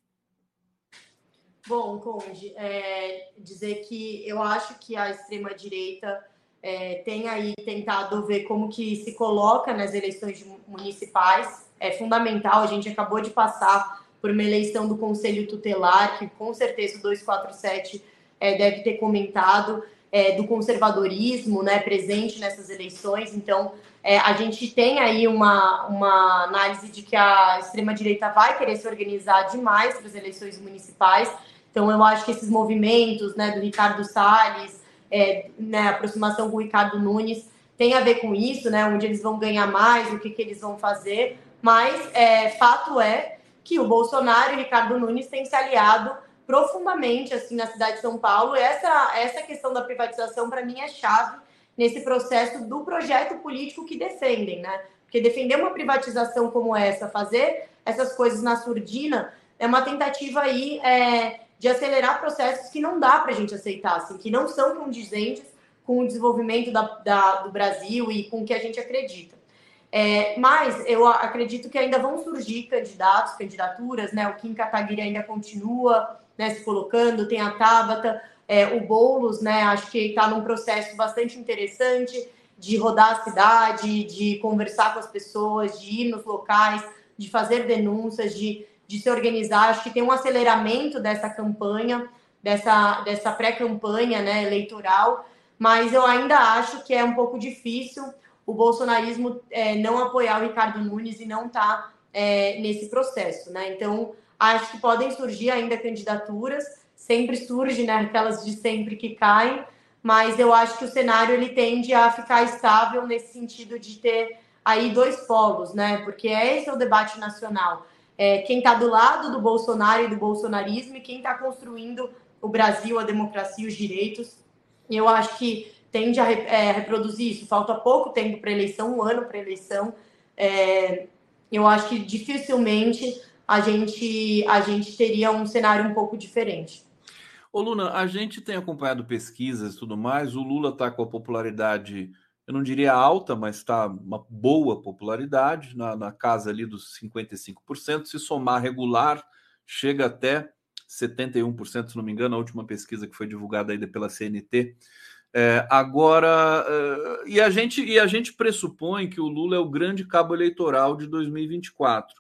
Bom, Conde, é, dizer que eu acho que a extrema-direita é, tem aí tentado ver como que se coloca nas eleições municipais. É fundamental, a gente acabou de passar por uma eleição do Conselho Tutelar, que com certeza o 247 é, deve ter comentado, é, do conservadorismo né, presente nessas eleições. Então, é, a gente tem aí uma, uma análise de que a extrema-direita vai querer se organizar demais para as eleições municipais. Então, eu acho que esses movimentos né, do Ricardo Salles, é, né, aproximação com o Ricardo Nunes, tem a ver com isso, né, onde eles vão ganhar mais, o que, que eles vão fazer. Mas é, fato é que o Bolsonaro e o Ricardo Nunes têm se aliado profundamente assim na cidade de São Paulo. Essa, essa questão da privatização, para mim, é chave nesse processo do projeto político que defendem, né? Porque defender uma privatização como essa, fazer essas coisas na surdina, é uma tentativa aí é, de acelerar processos que não dá para a gente aceitar, assim, que não são condizentes com o desenvolvimento da, da, do Brasil e com o que a gente acredita. É, mas eu acredito que ainda vão surgir candidatos, candidaturas, né? O Kim Kataguiri ainda continua né, se colocando, tem a Tabata, é, o Boulos, né? Acho que está num processo bastante interessante de rodar a cidade, de conversar com as pessoas, de ir nos locais, de fazer denúncias, de, de se organizar. Acho que tem um aceleramento dessa campanha, dessa, dessa pré-campanha né, eleitoral, mas eu ainda acho que é um pouco difícil o bolsonarismo é, não apoiar o Ricardo Nunes e não estar tá, é, nesse processo. Né? Então, acho que podem surgir ainda candidaturas sempre surge, né, aquelas de sempre que caem, mas eu acho que o cenário ele tende a ficar estável nesse sentido de ter aí dois polos, né? Porque esse é o debate nacional. É, quem está do lado do Bolsonaro e do bolsonarismo e quem está construindo o Brasil, a democracia, os direitos. E eu acho que tende a é, reproduzir isso. Falta pouco tempo para eleição, um ano para eleição. É, eu acho que dificilmente a gente, a gente teria um cenário um pouco diferente. Ô, Luna, a gente tem acompanhado pesquisas e tudo mais. O Lula está com a popularidade, eu não diria alta, mas está uma boa popularidade, na, na casa ali dos 55%. Se somar regular, chega até 71%, se não me engano, a última pesquisa que foi divulgada aí pela CNT. É, agora, é, e, a gente, e a gente pressupõe que o Lula é o grande cabo eleitoral de 2024.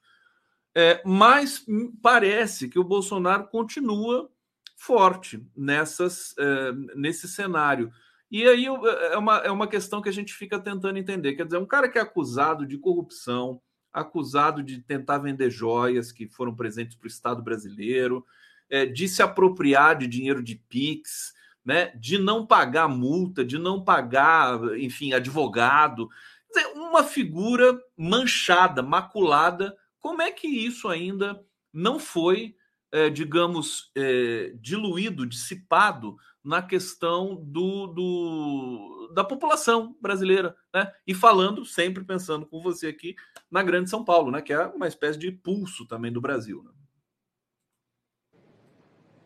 É, mas parece que o Bolsonaro continua forte nessas, é, nesse cenário. E aí é uma, é uma questão que a gente fica tentando entender. Quer dizer, um cara que é acusado de corrupção, acusado de tentar vender joias que foram presentes para o Estado brasileiro, é, de se apropriar de dinheiro de PIX, né, de não pagar multa, de não pagar, enfim, advogado. Dizer, uma figura manchada, maculada. Como é que isso ainda não foi é, digamos, é, diluído, dissipado na questão do, do, da população brasileira, né? E falando, sempre pensando com você aqui, na Grande São Paulo, né? Que é uma espécie de pulso também do Brasil. Né?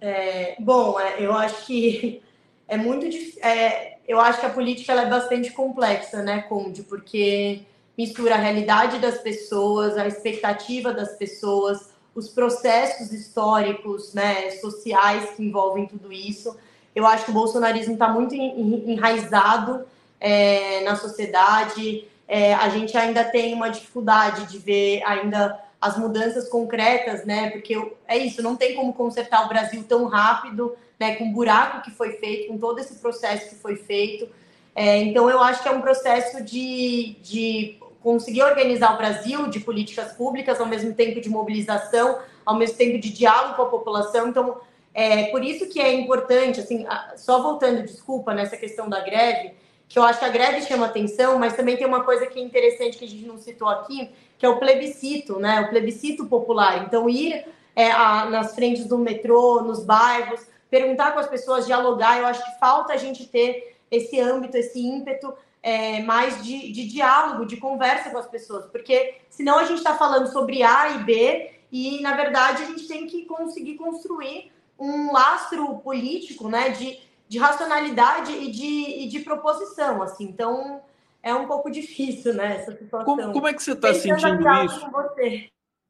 É, bom, é, eu acho que <laughs> é muito é, eu acho que a política ela é bastante complexa, né, Conde? Porque mistura a realidade das pessoas, a expectativa das pessoas, os processos históricos, né, sociais que envolvem tudo isso. Eu acho que o bolsonarismo está muito enraizado é, na sociedade. É, a gente ainda tem uma dificuldade de ver ainda as mudanças concretas, né? Porque é isso, não tem como consertar o Brasil tão rápido, né? Com o buraco que foi feito, com todo esse processo que foi feito. É, então, eu acho que é um processo de, de conseguir organizar o Brasil de políticas públicas, ao mesmo tempo de mobilização, ao mesmo tempo de diálogo com a população. Então, é por isso que é importante, assim, só voltando, desculpa, nessa questão da greve, que eu acho que a greve chama atenção, mas também tem uma coisa que é interessante que a gente não citou aqui, que é o plebiscito, né? O plebiscito popular. Então, ir é, a, nas frentes do metrô, nos bairros, perguntar com as pessoas, dialogar, eu acho que falta a gente ter esse âmbito, esse ímpeto é, mais de, de diálogo, de conversa com as pessoas, porque senão a gente está falando sobre A e B e, na verdade, a gente tem que conseguir construir um lastro político, né, de, de racionalidade e de, e de proposição, assim. Então, é um pouco difícil, né, essa situação. Como, como é que você está sentindo isso?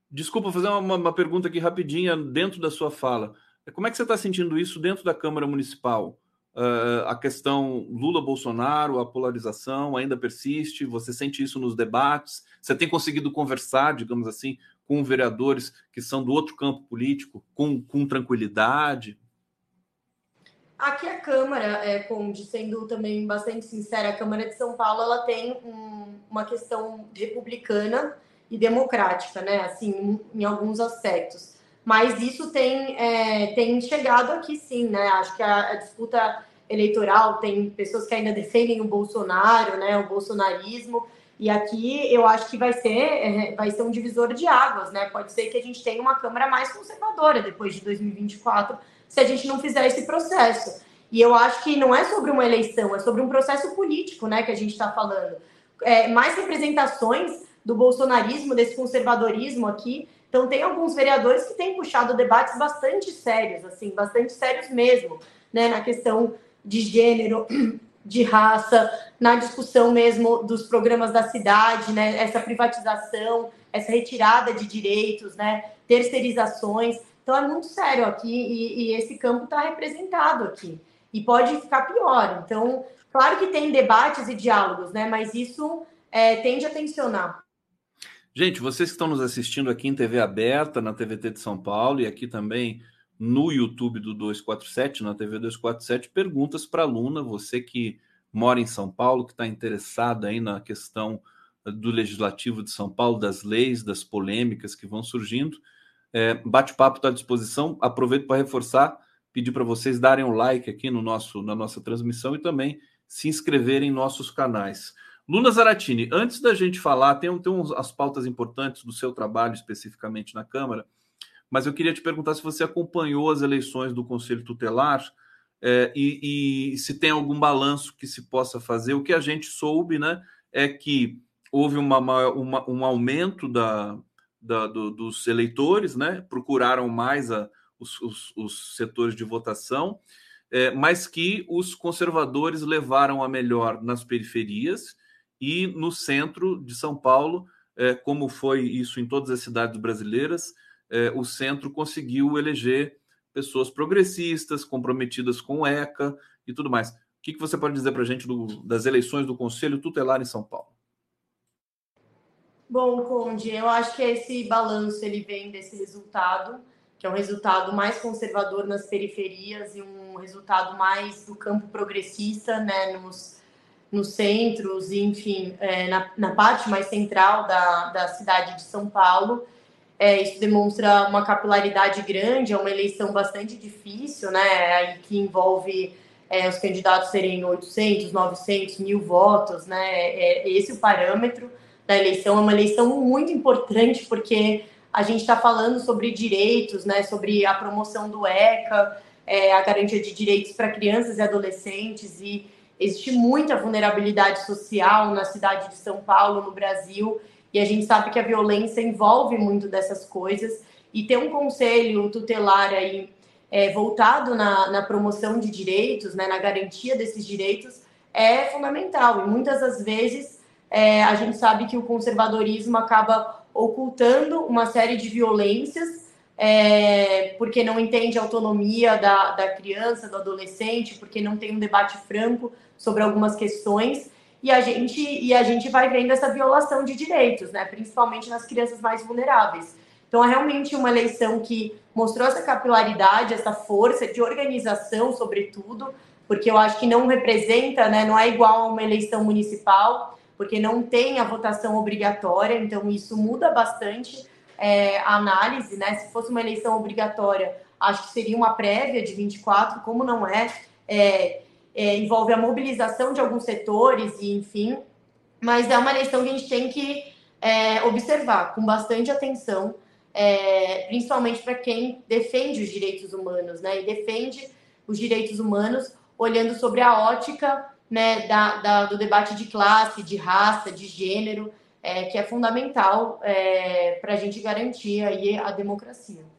Desculpa fazer uma, uma pergunta aqui rapidinha dentro da sua fala. Como é que você está sentindo isso dentro da Câmara Municipal? Uh, a questão Lula-Bolsonaro, a polarização ainda persiste? Você sente isso nos debates? Você tem conseguido conversar, digamos assim, com vereadores que são do outro campo político com, com tranquilidade? Aqui a Câmara, é, Conde, sendo também bastante sincera, a Câmara de São Paulo ela tem um, uma questão republicana e democrática, né? Assim, em, em alguns aspectos. Mas isso tem, é, tem chegado aqui sim, né? Acho que a, a, disputa eleitoral tem pessoas que ainda defendem o Bolsonaro, né? O bolsonarismo. E aqui eu acho que vai ser, é, vai ser um divisor de águas, né? Pode ser que a gente tenha uma Câmara mais conservadora depois de 2024, se a gente não fizer esse processo. E eu acho que não é sobre uma eleição, é sobre um processo político, né? Que a gente está falando. É, mais representações do bolsonarismo, desse conservadorismo aqui. Então, tem alguns vereadores que têm puxado debates bastante sérios, assim, bastante sérios mesmo, né? Na questão de gênero, <clears throat> de raça, na discussão mesmo dos programas da cidade, né? Essa privatização, essa retirada de direitos, né? Terceirizações. Então é muito sério aqui e, e esse campo está representado aqui e pode ficar pior. Então, claro que tem debates e diálogos, né? Mas isso é, tende a tensionar. Gente, vocês que estão nos assistindo aqui em TV aberta, na TVT de São Paulo e aqui também no YouTube do 247, na TV 247, perguntas para a Luna, você que mora em São Paulo, que está interessado aí na questão do Legislativo de São Paulo, das leis, das polêmicas que vão surgindo. É, Bate-papo está à disposição. Aproveito para reforçar, pedir para vocês darem um like aqui no nosso, na nossa transmissão e também se inscreverem em nossos canais. Luna Zaratini, antes da gente falar, tem, tem uns, as pautas importantes do seu trabalho especificamente na Câmara mas eu queria te perguntar se você acompanhou as eleições do Conselho Tutelar é, e, e, se tem algum balanço que se possa fazer. O que a gente soube né, é que houve uma, uma, um aumento da, da do, dos eleitores, né, procuraram mais a, os, os, os setores de votação, é, mas que os conservadores levaram a melhor nas periferias e no centro de São Paulo, é, como foi isso em todas as cidades brasileiras, é, o centro conseguiu eleger pessoas progressistas, comprometidas com o ECA e tudo mais. O que, que você pode dizer para a gente do, das eleições do Conselho Tutelar em São Paulo? Bom, Conde, eu acho que esse balanço ele vem desse resultado, que é um resultado mais conservador nas periferias e um resultado mais do campo progressista, né, nos, nos centros, enfim, é, na, na parte mais central da, da cidade de São Paulo. É, isso demonstra uma capilaridade grande, é uma eleição bastante difícil, né? Que envolve é, os candidatos terem 800, 900 mil votos, né? É, é esse o parâmetro da eleição. É uma eleição muito importante porque a gente está falando sobre direitos, né? Sobre a promoção do ECA, é, a garantia de direitos para crianças e adolescentes e existe muita vulnerabilidade social na cidade de São Paulo, no Brasil e a gente sabe que a violência envolve muito dessas coisas, e ter um conselho tutelar aí é, voltado na, na, promoção de direitos, né, na garantia desses direitos, é fundamental. E muitas das vezes é, a gente sabe que o conservadorismo acaba ocultando uma série de violências, é, porque não entende a autonomia da, da criança, do adolescente, porque não tem um debate franco sobre algumas questões e a gente e a gente vai vendo essa violação de direitos, né, principalmente nas crianças mais vulneráveis. Então é realmente uma eleição que mostrou essa capilaridade, essa força de organização, sobretudo, porque eu acho que não representa, né, não é igual a uma eleição municipal, porque não tem a votação obrigatória, então isso muda bastante é, a análise, né? Se fosse uma eleição obrigatória, acho que seria uma prévia de 24, como não é, é é, envolve a mobilização de alguns setores e enfim, mas é uma eleição que a gente tem que é, observar com bastante atenção, é, principalmente para quem defende os direitos humanos, né? E defende os direitos humanos olhando sobre a ótica né, da, da do debate de classe, de raça, de gênero, é, que é fundamental é, para a gente garantir aí a democracia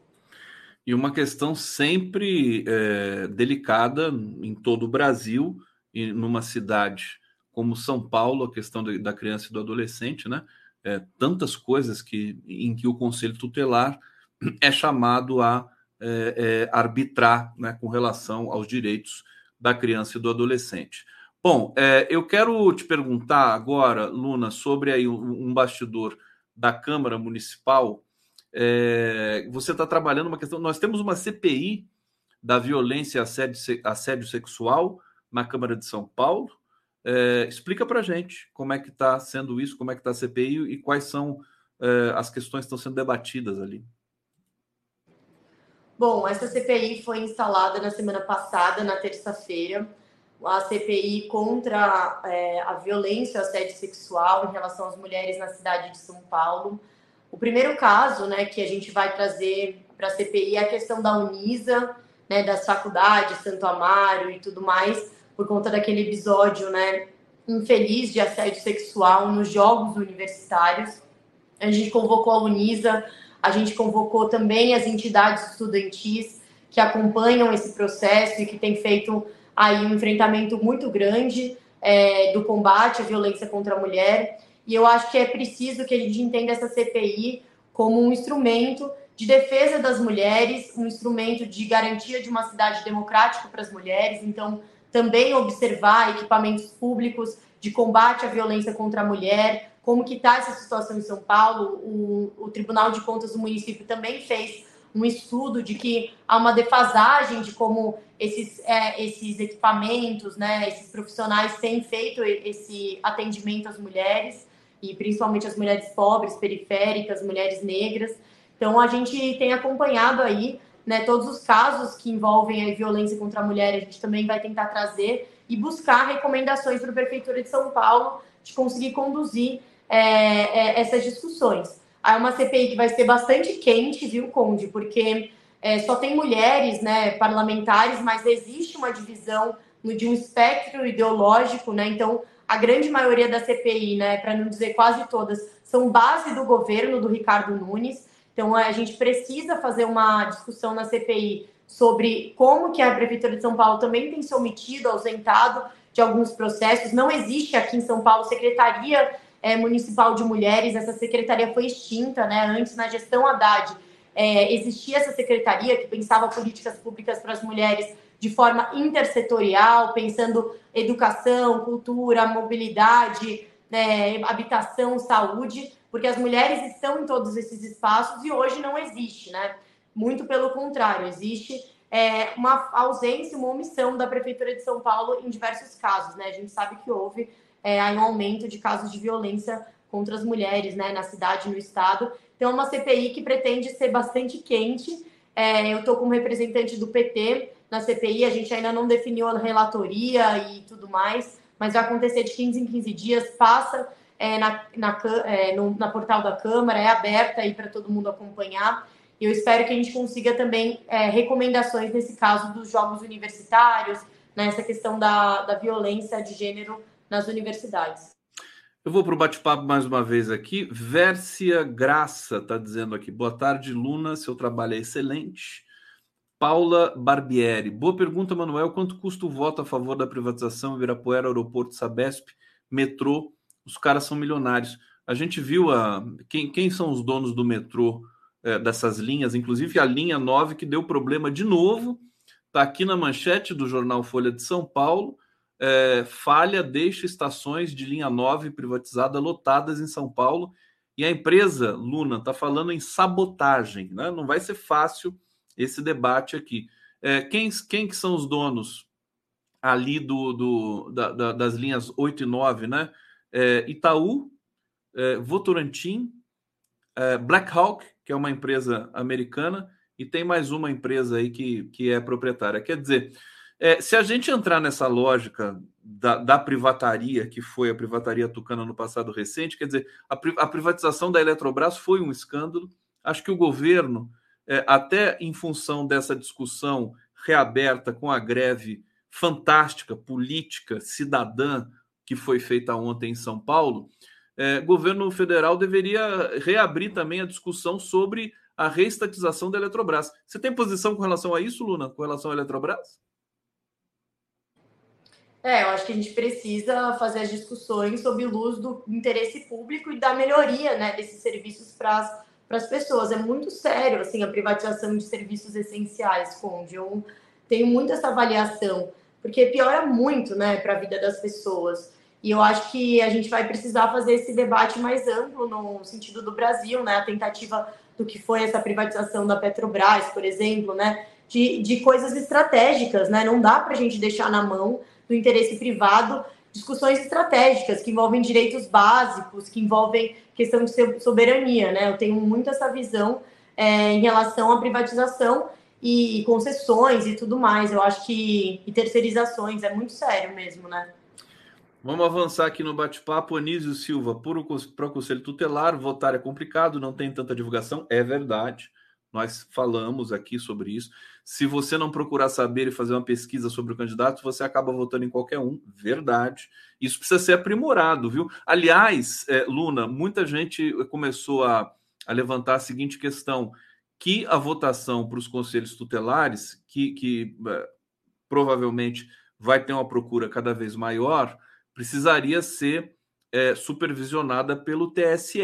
e uma questão sempre é, delicada em todo o Brasil e numa cidade como São Paulo, a questão da criança e do adolescente, né? É, tantas coisas que em que o Conselho Tutelar é chamado a é, é, arbitrar, né, com relação aos direitos da criança e do adolescente. Bom, é, eu quero te perguntar agora, Luna, sobre aí um, um bastidor da Câmara Municipal. É, você está trabalhando uma questão. Nós temos uma CPI da violência e assédio, assédio sexual na Câmara de São Paulo. É, explica para gente como é que está sendo isso, como é que está a CPI e quais são é, as questões que estão sendo debatidas ali. Bom, essa CPI foi instalada na semana passada, na terça-feira, a CPI contra é, a violência e assédio sexual em relação às mulheres na cidade de São Paulo. O primeiro caso né, que a gente vai trazer para a CPI é a questão da Unisa, né, das faculdades, Santo Amaro e tudo mais, por conta daquele episódio, né, infeliz de assédio sexual nos jogos universitários. A gente convocou a Unisa, a gente convocou também as entidades estudantis que acompanham esse processo e que têm feito aí um enfrentamento muito grande é, do combate à violência contra a mulher. E eu acho que é preciso que a gente entenda essa CPI como um instrumento de defesa das mulheres, um instrumento de garantia de uma cidade democrática para as mulheres. Então, também observar equipamentos públicos de combate à violência contra a mulher, como que está essa situação em São Paulo. O, o Tribunal de Contas do município também fez um estudo de que há uma defasagem de como esses, é, esses equipamentos, né, esses profissionais têm feito esse atendimento às mulheres, e principalmente às mulheres pobres, periféricas, mulheres negras. Então, a gente tem acompanhado aí né, todos os casos que envolvem a violência contra a mulher, a gente também vai tentar trazer e buscar recomendações para a Prefeitura de São Paulo de conseguir conduzir é, é, essas discussões. É uma CPI que vai ser bastante quente, viu, Conde? Porque é, só tem mulheres né, parlamentares, mas existe uma divisão de um espectro ideológico, né? Então, a grande maioria da CPI, né, para não dizer quase todas, são base do governo do Ricardo Nunes. Então, a gente precisa fazer uma discussão na CPI sobre como que a Prefeitura de São Paulo também tem se omitido, ausentado de alguns processos. Não existe aqui em São Paulo secretaria é, municipal de mulheres, essa secretaria foi extinta, né? Antes, na gestão Haddad, é, existia essa secretaria que pensava políticas públicas para as mulheres de forma intersetorial, pensando educação, cultura, mobilidade, né, habitação, saúde porque as mulheres estão em todos esses espaços e hoje não existe, né? Muito pelo contrário, existe é, uma ausência, uma omissão da Prefeitura de São Paulo em diversos casos, né? A gente sabe que houve é, um aumento de casos de violência contra as mulheres, né, na cidade, no estado. Então, é uma CPI que pretende ser bastante quente. É, eu estou como representante do PT na CPI, a gente ainda não definiu a relatoria e tudo mais, mas vai acontecer de 15 em 15 dias, passa é, na, na, é, no, na portal da Câmara, é aberta aí para todo mundo acompanhar. E eu espero que a gente consiga também é, recomendações nesse caso dos jogos universitários, nessa questão da, da violência de gênero nas universidades. Eu vou para o bate-papo mais uma vez aqui. Vércia Graça está dizendo aqui: boa tarde, Luna. Seu trabalho é excelente. Paula Barbieri. Boa pergunta, Manuel. Quanto custa o voto a favor da privatização Ibirapuera, Aeroporto Sabesp, metrô os caras são milionários. A gente viu a, quem, quem são os donos do metrô é, dessas linhas, inclusive a linha 9 que deu problema de novo. Está aqui na manchete do jornal Folha de São Paulo. É, falha deixa estações de linha 9 privatizada lotadas em São Paulo. E a empresa, Luna, está falando em sabotagem. Né? Não vai ser fácil esse debate aqui. É, quem, quem que são os donos ali do, do da, da, das linhas 8 e 9, né? é, Itaú, é, Votorantim, é, Blackhawk, que é uma empresa americana, e tem mais uma empresa aí que, que é proprietária. Quer dizer, é, se a gente entrar nessa lógica da, da, privataria, que foi a privataria tucana no passado recente, quer dizer, a, a privatização da Eletrobras foi um escândalo. Acho que o governo, é, até em função dessa discussão reaberta com a greve fantástica, política, cidadã que foi feita ontem em São Paulo, é, governo federal deveria reabrir também a discussão sobre a reestatização da Eletrobras. Você tem posição com relação a isso, Luna, com relação à Eletrobras? É, eu acho que a gente precisa fazer as discussões sob luz do interesse público e da melhoria né, desses serviços para as pessoas. É muito sério assim, a privatização de serviços essenciais, Conde. Eu tenho muito essa avaliação porque piora muito, né, para a vida das pessoas. E eu acho que a gente vai precisar fazer esse debate mais amplo no sentido do Brasil, né, a tentativa do que foi essa privatização da Petrobras, por exemplo, né, de, de coisas estratégicas, né, não dá para a gente deixar na mão do interesse privado discussões estratégicas que envolvem direitos básicos, que envolvem questão de soberania, né? Eu tenho muito essa visão é, em relação à privatização e, concessões e tudo mais. Eu acho que e terceirizações é muito sério mesmo, né? Vamos avançar aqui no bate-papo. Anísio Silva, para o Conselho Tutelar, votar é complicado, não tem tanta divulgação. É verdade. Nós falamos aqui sobre isso. Se você não procurar saber e fazer uma pesquisa sobre o candidato, você acaba votando em qualquer um. Verdade. Isso precisa ser aprimorado, viu? Aliás, é, Luna, muita gente começou a, a levantar a seguinte questão: que a votação para os conselhos tutelares, que, que é, provavelmente vai ter uma procura cada vez maior, precisaria ser é, supervisionada pelo TSE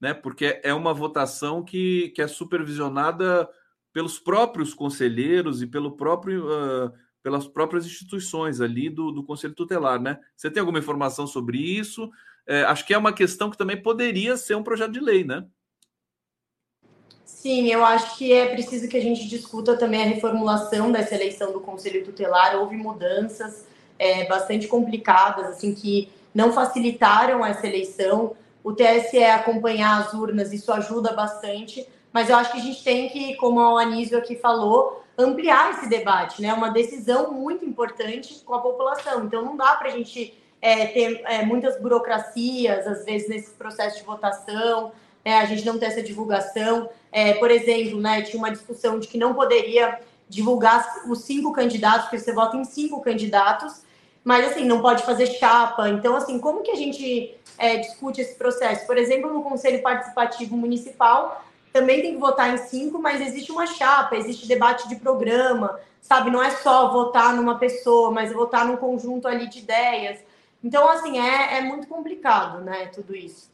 né? Porque é uma votação que, que é supervisionada pelos próprios conselheiros e pelo próprio, uh, pelas próprias instituições ali do, do Conselho Tutelar, né? Você tem alguma informação sobre isso? É, acho que é uma questão que também poderia ser um projeto de lei, né? Sim, eu acho que é preciso que a gente discuta também a reformulação dessa eleição do Conselho Tutelar. Houve mudanças é, bastante complicadas, assim, que não facilitaram essa eleição o TSE acompanhar as urnas, isso ajuda bastante, mas eu acho que a gente tem que, como o Anísio aqui falou, ampliar esse debate, né? Uma decisão muito importante com a população. Então não dá para a gente é, ter é, muitas burocracias, às vezes, nesse processo de votação, é, a gente não ter essa divulgação. É, por exemplo, né, tinha uma discussão de que não poderia divulgar os cinco candidatos, porque você vota em cinco candidatos, mas assim, não pode fazer chapa. Então, assim, como que a gente é, discute esse processo. Por exemplo, no Conselho Participativo Municipal, também tem que votar em cinco, mas existe uma chapa, existe debate de programa, sabe? Não é só votar numa pessoa, mas votar num conjunto ali de ideias. Então, assim, é, é muito complicado, né, tudo isso.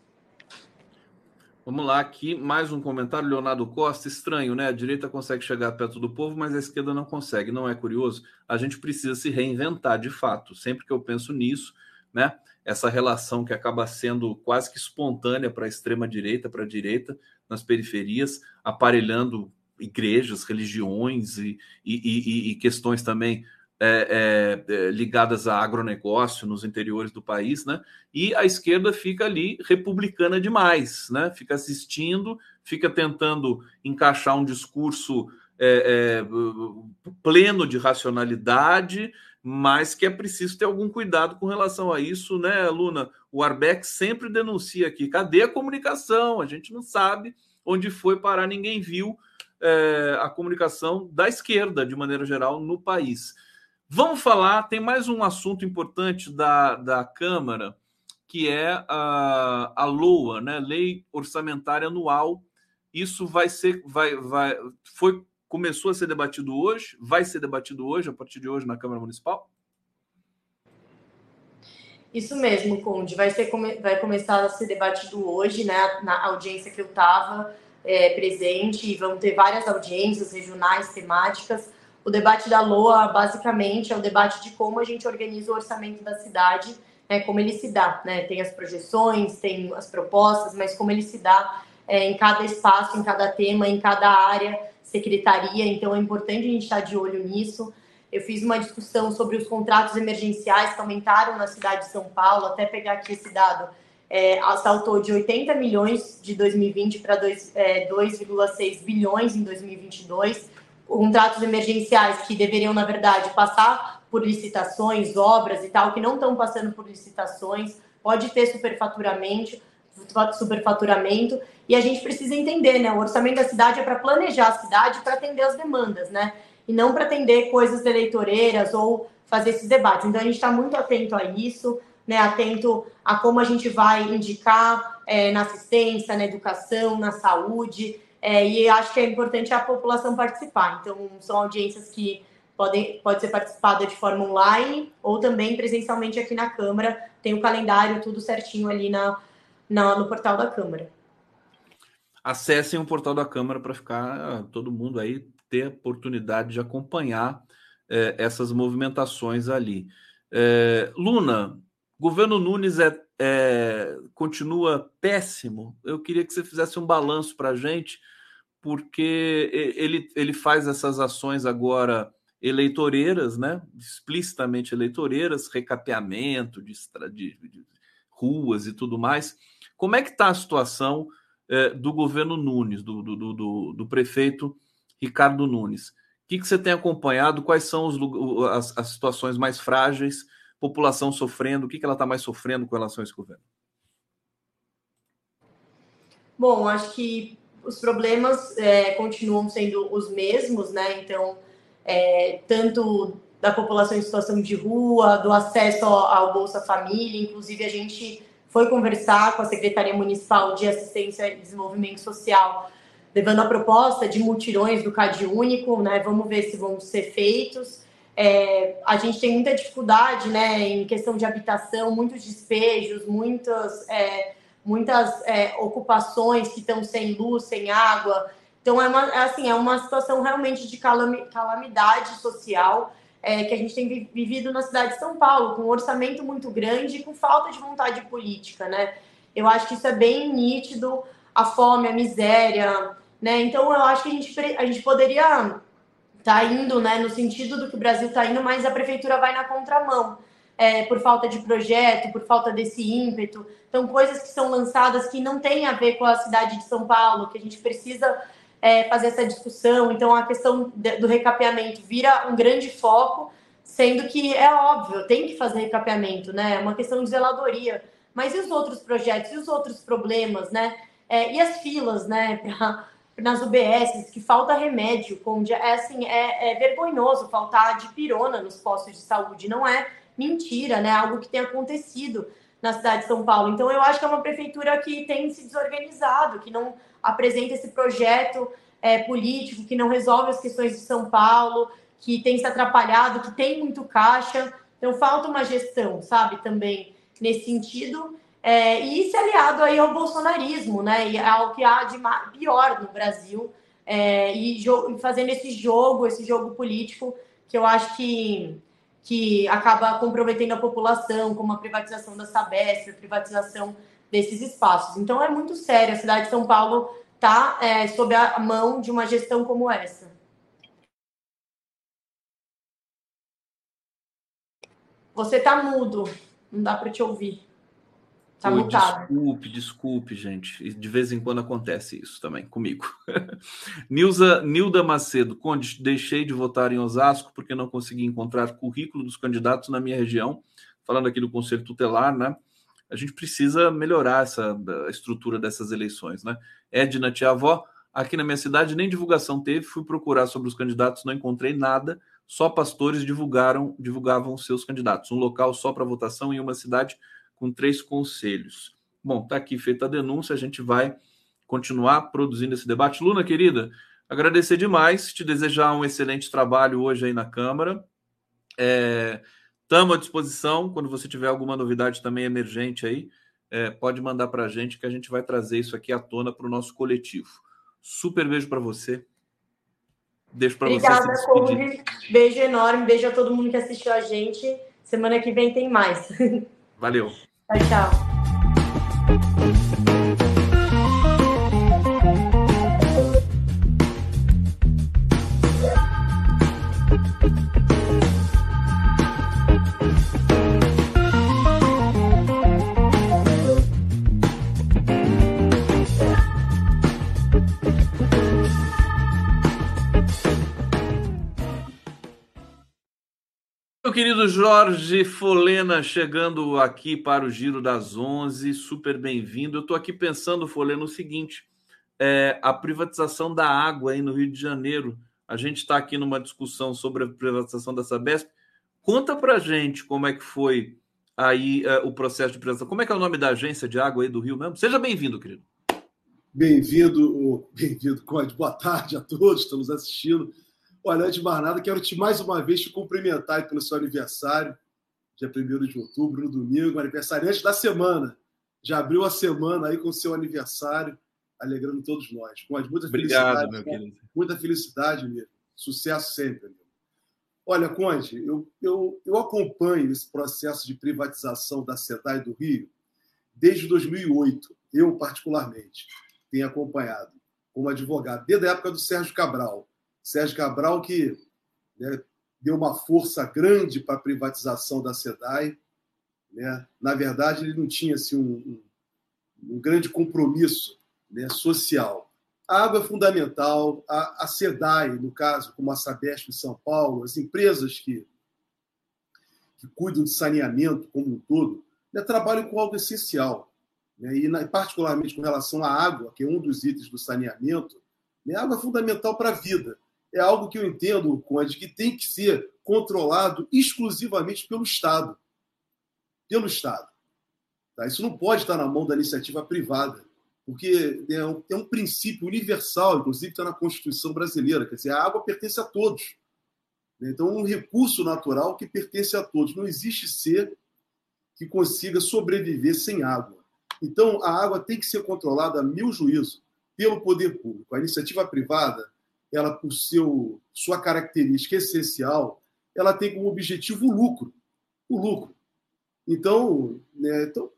Vamos lá, aqui mais um comentário, Leonardo Costa. Estranho, né? A direita consegue chegar perto do povo, mas a esquerda não consegue. Não é curioso? A gente precisa se reinventar, de fato. Sempre que eu penso nisso, né? essa relação que acaba sendo quase que espontânea para a extrema direita, para a direita, nas periferias, aparelhando igrejas, religiões e, e, e, e questões também é, é, é, ligadas a agronegócio nos interiores do país, né? E a esquerda fica ali republicana demais, né? Fica assistindo, fica tentando encaixar um discurso é, é pleno de racionalidade, mas que é preciso ter algum cuidado com relação a isso, né, Luna? O Arbeck sempre denuncia aqui: cadê a comunicação? A gente não sabe onde foi parar, ninguém viu é, a comunicação da esquerda, de maneira geral, no país. Vamos falar, tem mais um assunto importante da, da Câmara, que é a, a LOA, né? Lei Orçamentária Anual. Isso vai ser, vai, vai, foi começou a ser debatido hoje, vai ser debatido hoje, a partir de hoje, na Câmara Municipal? Isso mesmo, Conde. Vai, ser, vai começar a ser debatido hoje, né, na audiência que eu estava é, presente, e vão ter várias audiências regionais, temáticas. O debate da LOA, basicamente, é o debate de como a gente organiza o orçamento da cidade, né, como ele se dá. Né? Tem as projeções, tem as propostas, mas como ele se dá é, em cada espaço, em cada tema, em cada área secretaria, então é importante a gente estar de olho nisso. Eu fiz uma discussão sobre os contratos emergenciais que aumentaram na cidade de São Paulo, até pegar aqui esse dado, é, saltou de 80 milhões de 2020 para 2,6 é, bilhões em 2022. Contratos emergenciais que deveriam, na verdade, passar por licitações, obras e tal, que não estão passando por licitações, pode ter superfaturamento, superfaturamento, e a gente precisa entender, né? O orçamento da cidade é para planejar a cidade, para atender as demandas, né? E não para atender coisas eleitoreiras ou fazer esses debates. Então a gente está muito atento a isso, né? Atento a como a gente vai indicar é, na assistência, na educação, na saúde. É, e acho que é importante a população participar. Então, são audiências que podem pode ser participada de forma online ou também presencialmente aqui na Câmara. Tem o calendário tudo certinho ali na, na, no portal da Câmara. Acessem o portal da Câmara para ficar todo mundo aí ter oportunidade de acompanhar é, essas movimentações ali. É, Luna, governo Nunes é, é, continua péssimo. Eu queria que você fizesse um balanço para a gente, porque ele, ele faz essas ações agora eleitoreiras, né? explicitamente eleitoreiras, recapeamento de, de, de ruas e tudo mais. Como é que está a situação é, do governo Nunes, do, do, do, do, prefeito Ricardo Nunes? O que, que você tem acompanhado? Quais são os, as, as situações mais frágeis? População sofrendo? O que, que ela está mais sofrendo com relação a esse governo? Bom, acho que os problemas é, continuam sendo os mesmos, né? Então, é, tanto da população em situação de rua, do acesso ao, ao Bolsa Família, inclusive a gente foi conversar com a Secretaria Municipal de Assistência e Desenvolvimento Social, levando a proposta de mutirões do CAD único, né? Vamos ver se vão ser feitos. É, a gente tem muita dificuldade, né, em questão de habitação, muitos despejos, muitas, é, muitas é, ocupações que estão sem luz, sem água. Então é uma, é assim, é uma situação realmente de calamidade social é, que a gente tem vivido na cidade de São Paulo, com um orçamento muito grande e com falta de vontade política, né? Eu acho que isso é bem nítido, a fome, a miséria, né? Então eu acho que a gente, a gente poderia estar tá indo, né, no sentido do que o Brasil está indo, mas a prefeitura vai na contramão. É, por falta de projeto, por falta desse ímpeto. Então, coisas que são lançadas que não têm a ver com a cidade de São Paulo, que a gente precisa é, fazer essa discussão. Então, a questão do recapeamento vira um grande foco, sendo que é óbvio, tem que fazer recapeamento, né? É uma questão de zeladoria. Mas e os outros projetos, e os outros problemas, né? É, e as filas, né? <laughs> Pra, nas UBSs, que falta remédio, como é assim, é, é vergonhoso faltar de pirona nos postos de saúde, não é mentira, né? Algo que tem acontecido na cidade de São Paulo. Então, eu acho que é uma prefeitura que tem se desorganizado, que não apresenta esse projeto é, político, que não resolve as questões de São Paulo, que tem se atrapalhado, que tem muito caixa. Então, falta uma gestão, sabe, também nesse sentido. É, e isso aliado aí ao bolsonarismo, né? E ao que há de pior no Brasil. É, e fazendo esse jogo, esse jogo político, que eu acho que que acaba comprometendo a população, como a privatização da Sabesp, a privatização desses espaços. Então é muito sério, a cidade de São Paulo está é, sob a mão de uma gestão como essa. Você está mudo, não dá para te ouvir. Tá mutado. Desculpe, desculpe, gente. De vez em quando acontece isso também comigo. <laughs> Nilza, Nilda Macedo, Conde, deixei de votar em Osasco porque não consegui encontrar currículo dos candidatos na minha região. Falando aqui do Conselho Tutelar, né? A gente precisa melhorar essa estrutura dessas eleições, né? Edna Tia Avó, aqui na minha cidade nem divulgação teve, fui procurar sobre os candidatos, não encontrei nada, só pastores divulgaram, divulgavam seus candidatos. Um local só para votação em uma cidade com três conselhos. Bom, está aqui feita a denúncia, a gente vai continuar produzindo esse debate. Luna, querida, agradecer demais, te desejar um excelente trabalho hoje aí na Câmara. Estamos à disposição, quando você tiver alguma novidade também emergente aí, é, pode mandar para a gente que a gente vai trazer isso aqui à tona para o nosso coletivo. Super beijo para você. Deixo para você. Obrigada, Conde. Beijo enorme, beijo a todo mundo que assistiu a gente. Semana que vem tem mais. <laughs> Valeu. Tchau, tchau. Querido Jorge Folena, chegando aqui para o Giro das Onze, super bem-vindo. Eu estou aqui pensando, Folena, o seguinte: é, a privatização da água aí no Rio de Janeiro. A gente está aqui numa discussão sobre a privatização da Sabesp. Conta para gente como é que foi aí é, o processo de privatização. Como é que é o nome da agência de água aí do Rio mesmo? Seja bem-vindo, querido. Bem-vindo, bem-vindo. Boa tarde a todos nos assistindo. Olha, antes de mais nada, quero te mais uma vez te cumprimentar pelo seu aniversário, dia 1 de outubro, no domingo, aniversariante da semana. Já abriu a semana aí com o seu aniversário, alegrando todos nós. Com muita Obrigado, felicidade. Meu querido. Muita felicidade, mesmo. Sucesso sempre, amigo. Olha, Conde, eu, eu, eu acompanho esse processo de privatização da SEDAI do Rio desde 2008, eu particularmente tenho acompanhado como advogado, desde a época do Sérgio Cabral. Sérgio Cabral que né, deu uma força grande para a privatização da SEDAI. Né? Na verdade, ele não tinha assim, um, um, grande compromisso né, social. A água é fundamental, a, a SEDAI, no caso, como a Sabesp em São Paulo, as empresas que, que cuidam de saneamento como um todo, né, trabalham com algo essencial. Né, e, na, particularmente com relação à água, que é um dos itens do saneamento, né, a água é fundamental para a vida. É algo que eu entendo, Conde, que tem que ser controlado exclusivamente pelo Estado. Pelo Estado. Tá? Isso não pode estar na mão da iniciativa privada porque é um, é um princípio universal, inclusive está na Constituição brasileira, quer dizer, a água pertence a todos. Né? Então, um recurso natural que pertence a todos. Não existe ser que consiga sobreviver sem água. Então, a água tem que ser controlada, a meu juízo, pelo poder público. A iniciativa privada, ela por seu sua característica essencial, ela tem como objetivo o lucro, o lucro. Então, né, então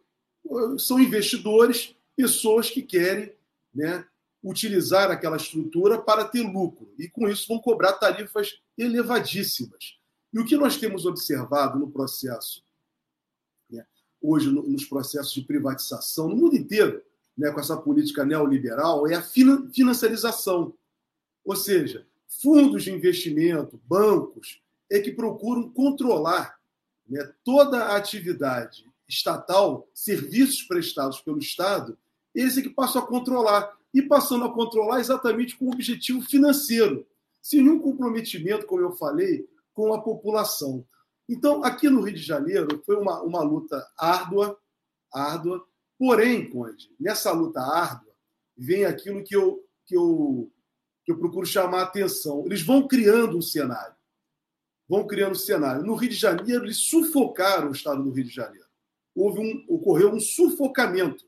são investidores pessoas que querem né, utilizar aquela estrutura para ter lucro. E com isso vão cobrar tarifas elevadíssimas. E o que nós temos observado no processo, né, hoje no, nos processos de privatização, no mundo inteiro, né, com essa política neoliberal, é a financiarização. Ou seja, fundos de investimento, bancos, é que procuram controlar né, toda a atividade estatal, serviços prestados pelo Estado, eles é que passam a controlar. E passando a controlar exatamente com o objetivo financeiro, sem nenhum comprometimento, como eu falei, com a população. Então, aqui no Rio de Janeiro, foi uma, uma luta árdua, árdua. Porém, Conde, nessa luta árdua, vem aquilo que eu, que eu, que eu procuro chamar a atenção. Eles vão criando um cenário. Vão criando um cenário. No Rio de Janeiro, eles sufocaram o estado do Rio de Janeiro. Houve um, ocorreu um sufocamento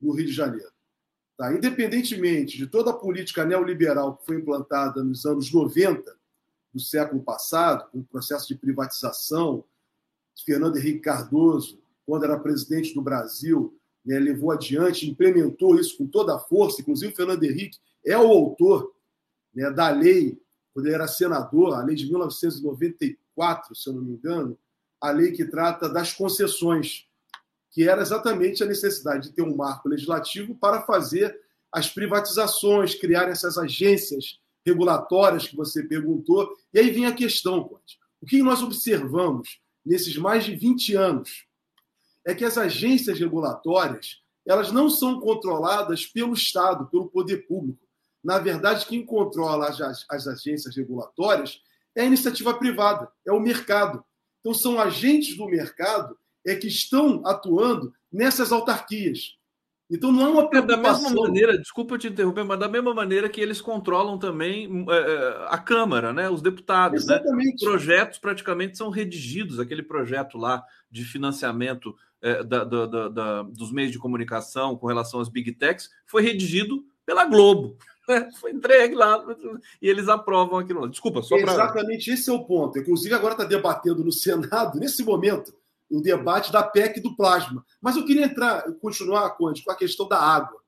no Rio de Janeiro. Tá? Independentemente de toda a política neoliberal que foi implantada nos anos 90 do século passado, com o processo de privatização, Fernando Henrique Cardoso, quando era presidente do Brasil, né, levou adiante, implementou isso com toda a força, inclusive Fernando Henrique é o autor né, da lei, quando ele era senador, a lei de 1994, se eu não me engano, a lei que trata das concessões que era exatamente a necessidade de ter um marco legislativo para fazer as privatizações, criar essas agências regulatórias que você perguntou. E aí vem a questão. O que nós observamos nesses mais de 20 anos é que as agências regulatórias elas não são controladas pelo Estado, pelo poder público. Na verdade, quem controla as, as agências regulatórias é a iniciativa privada, é o mercado. Então, são agentes do mercado é que estão atuando nessas autarquias. Então não é uma preocupação... É da mesma maneira, desculpa te interromper, mas da mesma maneira que eles controlam também é, é a Câmara, né? os deputados. Né? Exatamente. Né? Projetos praticamente são redigidos, aquele projeto lá de financiamento é, da, da, da, dos meios de comunicação com relação às big techs foi redigido pela Globo. <laughs> Né? Foi entregue lá e eles aprovam aquilo. Desculpa, só para. Exatamente esse é o ponto. Inclusive, agora está debatendo no Senado, nesse momento, o debate da PEC do plasma. Mas eu queria entrar, continuar, Conde, com a questão da água.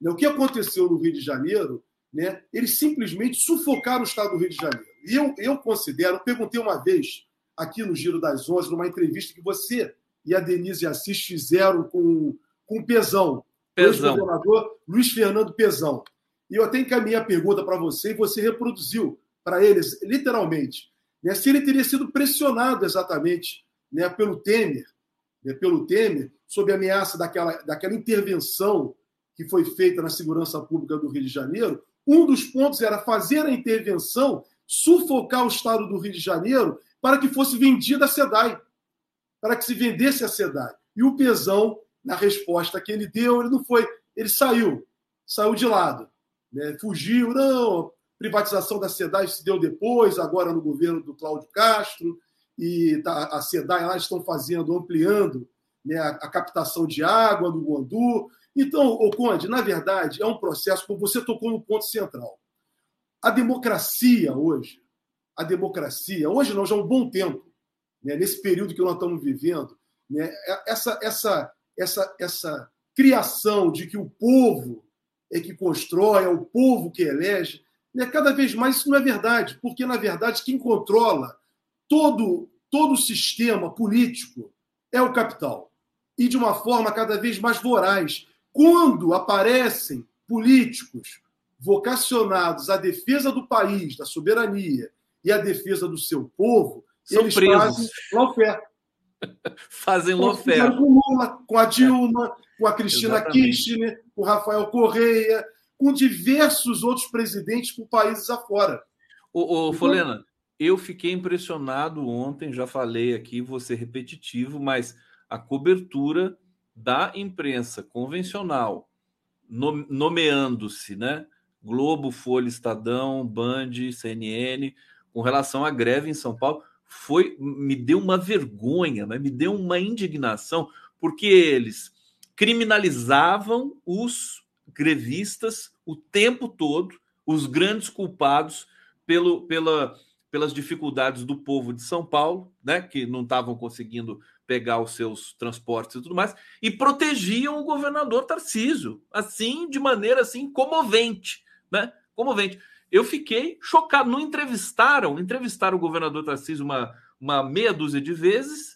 Né, o que aconteceu no Rio de Janeiro, né, eles simplesmente sufocaram o estado do Rio de Janeiro. E eu, eu considero, perguntei uma vez aqui no Giro das Onze, numa entrevista que você e a Denise Assis fizeram com, com o Pezão, Pezão. o governador Luiz Fernando Pezão. E eu até encaminhei a pergunta para você e você reproduziu para eles, literalmente, né, se ele teria sido pressionado exatamente né, pelo Temer, né, pelo Temer, sob a ameaça daquela, daquela intervenção que foi feita na segurança pública do Rio de Janeiro, um dos pontos era fazer a intervenção, sufocar o Estado do Rio de Janeiro para que fosse vendida a SEDAI, para que se vendesse a SEDAI. E o Pesão, na resposta que ele deu, ele não foi, ele saiu, saiu de lado, né, fugiu, não, privatização da SEDAI se deu depois, agora no governo do Cláudio Castro, e tá, a SEDAI lá estão fazendo, ampliando né, a, captação de água do Guandu. Então, o Conde, na verdade, é um processo, como você tocou no ponto central. A democracia hoje, a democracia, hoje não, já há um bom tempo, né, nesse período que nós estamos vivendo, né, é, essa, essa, essa, essa criação de que o povo é que constrói, é o povo que elege, né, cada vez mais isso não é verdade, porque, na verdade, quem controla todo, todo o sistema político é o capital. E de uma forma cada vez mais voraz. Quando aparecem políticos vocacionados à defesa do país, da soberania e à defesa do seu povo, São eles presos. fazem lawfare. <laughs> Fazem lawfare. Com Lula, com a Dilma, com a Cristina Exatamente. Kirchner, com Rafael Correia, com diversos outros presidentes por países afora. Ô, ô, Folena, eu fiquei impressionado ontem, já falei aqui, vou ser repetitivo, mas a cobertura da imprensa convencional, no- nomeando-se, né? Globo, Folha, Estadão, Band, CNN, com relação à greve em São Paulo, foi me deu uma vergonha, mas me deu uma indignação, porque eles criminalizavam os grevistas o tempo todo, os grandes culpados pelo, pela, pelas dificuldades do povo de São Paulo, né, que não estavam conseguindo pegar os seus transportes e tudo mais, e protegiam o governador Tarcísio, assim, de maneira assim comovente, né? Comovente. Eu fiquei chocado. Não entrevistaram, entrevistaram o governador Tarcísio uma, uma meia dúzia de vezes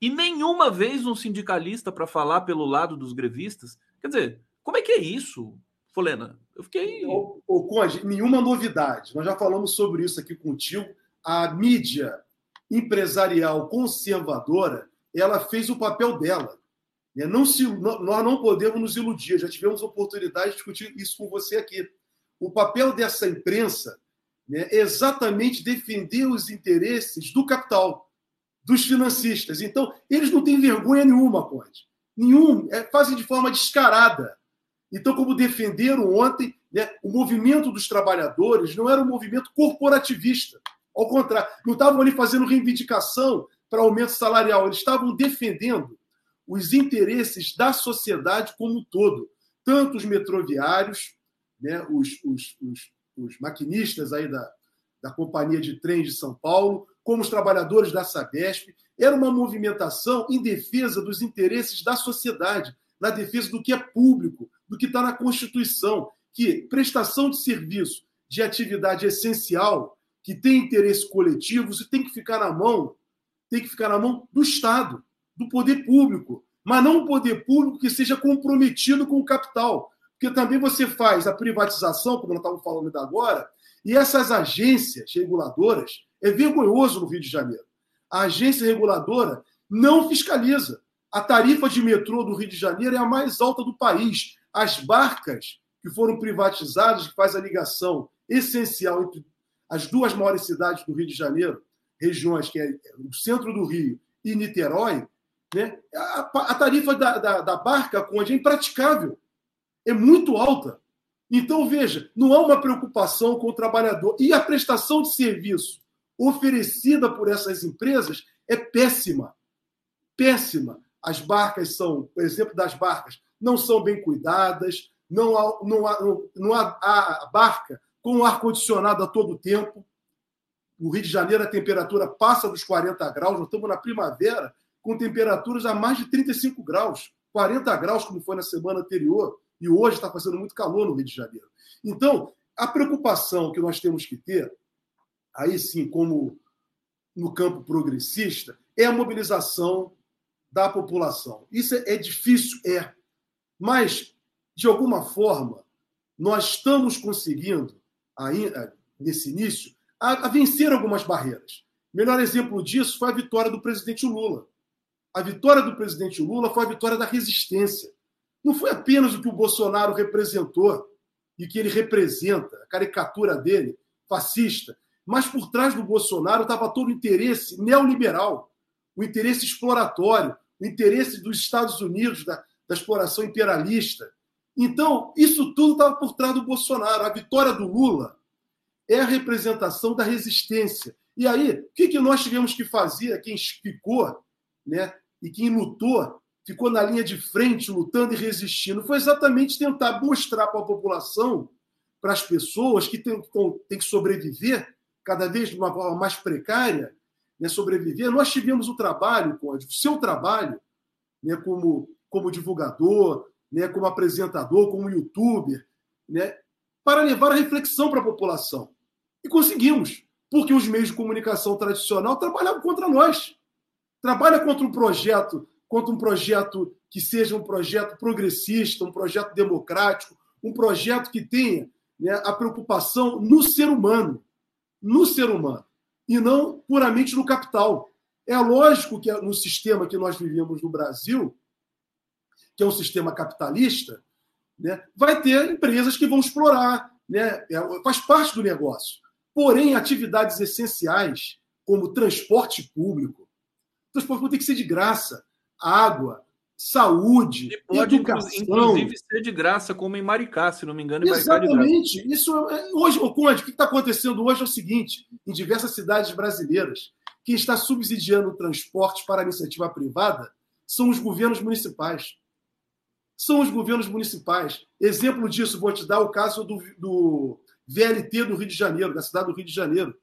e nenhuma vez um sindicalista para falar pelo lado dos grevistas. Quer dizer, como é que é isso, Folena? Eu fiquei. Ô, ô, Conde, nenhuma novidade. Nós já falamos sobre isso aqui contigo. A mídia empresarial conservadora, ela fez o papel dela. né? Não se, nós não podemos nos iludir. Já tivemos oportunidade de discutir isso com você aqui. O papel dessa imprensa né, é exatamente defender os interesses do capital, dos financistas. Então, eles não têm vergonha nenhuma, Conde. Nenhum. É, fazem de forma descarada. Então, como defenderam ontem, né, o movimento dos trabalhadores não era um movimento corporativista. Ao contrário, não estavam ali fazendo reivindicação para aumento salarial, eles estavam defendendo os interesses da sociedade como um todo. Tanto os metroviários, né, os, os, os, os maquinistas aí da, da Companhia de Trens de São Paulo, como os trabalhadores da Sabesp. Era uma movimentação em defesa dos interesses da sociedade, na defesa do que é público, do que está na Constituição, que prestação de serviço de atividade essencial, que tem interesse coletivo, isso tem que ficar na mão, tem que ficar na mão do Estado, do poder público, mas não um poder público que seja comprometido com o capital. Porque também você faz a privatização, como nós estávamos falando agora, e essas agências reguladoras, é vergonhoso no Rio de Janeiro. A agência reguladora não fiscaliza. A tarifa de metrô do Rio de Janeiro é a mais alta do país. As barcas que foram privatizadas, que faz a ligação essencial entre as duas maiores cidades do Rio de Janeiro, regiões que é o centro do Rio e Niterói, né? a, a tarifa da, da, da barca, Conde, é impraticável. É muito alta. Então, veja, não há uma preocupação com o trabalhador. E a prestação de serviço oferecida por essas empresas é péssima. Péssima. As barcas são, o exemplo das barcas, não são bem cuidadas, não há, não há, não há barca com ar-condicionado a todo tempo. No Rio de Janeiro, a temperatura passa dos 40 graus, nós estamos na primavera, com temperaturas a mais de 35 graus, 40 graus, como foi na semana anterior, e hoje está fazendo muito calor no Rio de Janeiro. Então, a preocupação que nós temos que ter, aí sim, como no campo progressista, é a mobilização da população. Isso é, é difícil, é. Mas, de alguma forma, nós estamos conseguindo, ainda, nesse início, a, a vencer algumas barreiras. Melhor exemplo disso foi a vitória do presidente Lula. A vitória do presidente Lula foi a vitória da resistência. Não foi apenas o que o Bolsonaro representou e que ele representa, a caricatura dele, fascista, mas por trás do Bolsonaro estava todo o interesse neoliberal, o interesse exploratório, o interesse dos Estados Unidos, da, da exploração imperialista. Então, isso tudo estava por trás do Bolsonaro. A vitória do Lula é a representação da resistência. E aí, o que, que nós tivemos que fazer, quem ficou, né, e quem lutou, ficou na linha de frente, lutando e resistindo, foi exatamente tentar mostrar para a população, para as pessoas que têm que sobreviver, cada vez de uma forma mais precária, né, sobreviver, nós tivemos o trabalho, o seu trabalho, né, como, como divulgador, né, como apresentador, como youtuber, né, para levar a reflexão para a população. E conseguimos, porque os meios de comunicação tradicional trabalhavam contra nós. Trabalha contra um projeto, contra um projeto que seja um projeto progressista, um projeto democrático, um projeto que tenha né, a preocupação no ser humano, no ser humano, e não puramente no capital. É lógico que no sistema que nós vivemos no Brasil, que é um sistema capitalista, né, vai ter empresas que vão explorar, né, é, faz parte do negócio. Porém, atividades essenciais, como transporte público, transporte público tem que ser de graça, água, saúde, e pode educação. inclusive ser de graça, como em Maricá, se não me engano. Exatamente. Isso é, hoje, o Conde, o que está acontecendo hoje é o seguinte: em diversas cidades brasileiras, quem está subsidiando o transporte para a iniciativa privada são os governos municipais. São os governos municipais. Exemplo disso, vou te dar o caso do, do VLT do Rio de Janeiro, da cidade do Rio de Janeiro.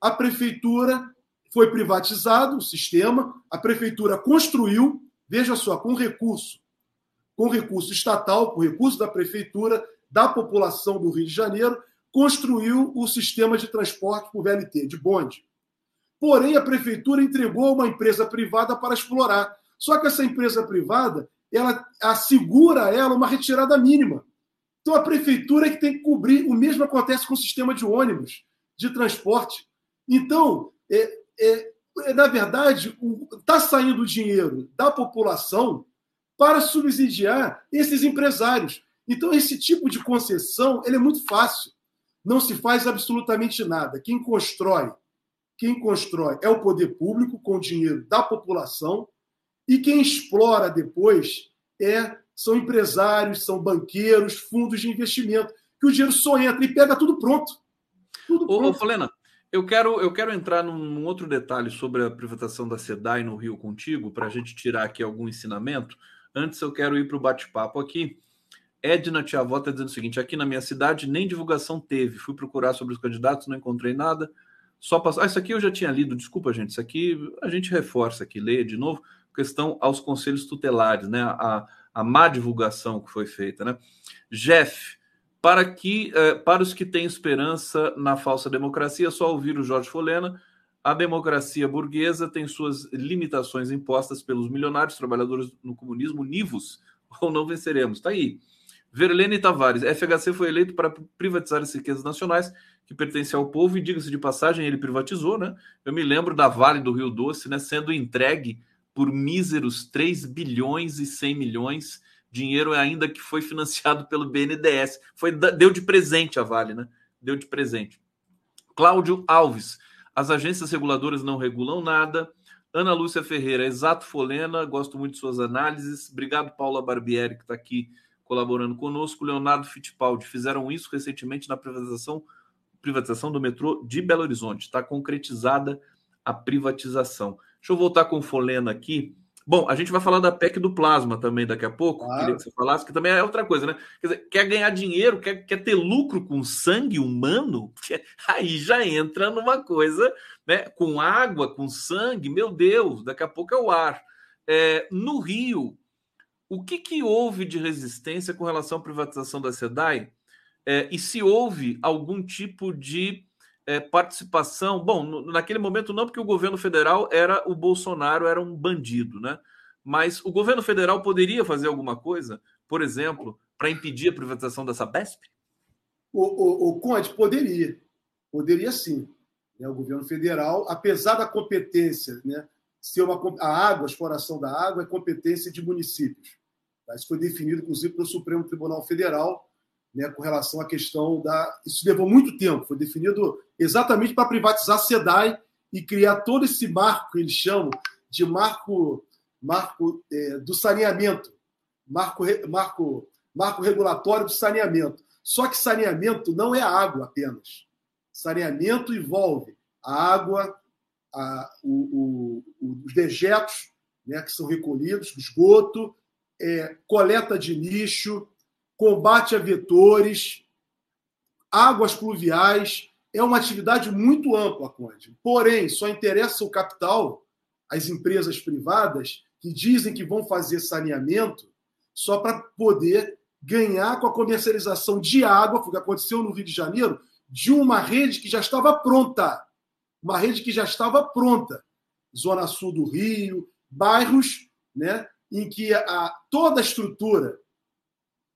A prefeitura foi privatizado o sistema, a prefeitura construiu Veja só, com recurso, com recurso estatal, com recurso da prefeitura, da população do Rio de Janeiro, construiu o sistema de transporte por VLT, de bonde. Porém, a prefeitura entregou uma empresa privada para explorar. Só que essa empresa privada, ela assegura a ela uma retirada mínima. Então, a prefeitura é que tem que cobrir. O mesmo acontece com o sistema de ônibus, de transporte. Então, é, é, na verdade, está saindo dinheiro da população para subsidiar esses empresários. Então, esse tipo de concessão ele é muito fácil. Não se faz absolutamente nada. Quem constrói, quem constrói é o poder público com dinheiro da população e quem explora depois é são empresários, são banqueiros, fundos de investimento, que o dinheiro só entra e pega tudo pronto. Tudo pronto. Ô, Falena, eu quero, eu quero entrar num outro detalhe sobre a privatização da SEDAI no Rio contigo, para a gente tirar aqui algum ensinamento. Antes, eu quero ir para o bate-papo aqui. Edna Tiavó está dizendo o seguinte: aqui na minha cidade nem divulgação teve. Fui procurar sobre os candidatos, não encontrei nada. Só passou. Ah, isso aqui eu já tinha lido, desculpa, gente. Isso aqui a gente reforça aqui, leia de novo. Questão aos conselhos tutelares, né? A, a má divulgação que foi feita, né? Jeff, para que eh, para os que têm esperança na falsa democracia, só ouvir o Jorge Folena. A democracia burguesa tem suas limitações impostas pelos milionários trabalhadores no comunismo nivos, <laughs> ou não venceremos. Está aí. Verlene Tavares, FHC foi eleito para privatizar as riquezas nacionais que pertencem ao povo, e diga-se de passagem, ele privatizou, né? Eu me lembro da Vale do Rio Doce, né, sendo entregue por míseros 3 bilhões e 100 milhões dinheiro ainda que foi financiado pelo BNDES. Foi, deu de presente a Vale, né? Deu de presente. Cláudio Alves, as agências reguladoras não regulam nada. Ana Lúcia Ferreira, exato Folena, gosto muito de suas análises. Obrigado, Paula Barbieri, que está aqui colaborando conosco. Leonardo Fittipaldi, fizeram isso recentemente na privatização, privatização do metrô de Belo Horizonte. Está concretizada a privatização. Deixa eu voltar com Folena aqui. Bom, a gente vai falar da PEC do plasma também daqui a pouco. Claro. Queria que você falasse, que também é outra coisa, né? Quer dizer, quer ganhar dinheiro, quer, quer ter lucro com sangue humano, <laughs> aí já entra numa coisa, né? Com água, com sangue, meu Deus, daqui a pouco é o ar. É, no Rio, o que, que houve de resistência com relação à privatização da SEDAI? É, e se houve algum tipo de é, participação. Bom, no, naquele momento não, porque o governo federal era o Bolsonaro, era um bandido, né? Mas o governo federal poderia fazer alguma coisa, por exemplo, para impedir a privatização da Sabesp? O, o, o Conde poderia, poderia sim. Né? O governo federal, apesar da competência, né, ser uma, a água, a exploração da água é competência de municípios. Tá? Isso foi definido, inclusive, pelo Supremo Tribunal Federal né, com relação à questão da. Isso levou muito tempo, foi definido exatamente para privatizar a SEDAI e criar todo esse marco que eles chamam de marco, marco é, do saneamento, marco, marco, marco regulatório do saneamento. Só que saneamento não é água apenas. Saneamento envolve a água, a, o, o, os dejetos né, que são recolhidos, esgoto, é, coleta de lixo, combate a vetores, águas pluviais, é uma atividade muito ampla, Conde. Porém, só interessa o capital, as empresas privadas, que dizem que vão fazer saneamento só para poder ganhar com a comercialização de água, que aconteceu no Rio de Janeiro, de uma rede que já estava pronta. Uma rede que já estava pronta. Zona Sul do Rio, bairros né, em que a, toda a estrutura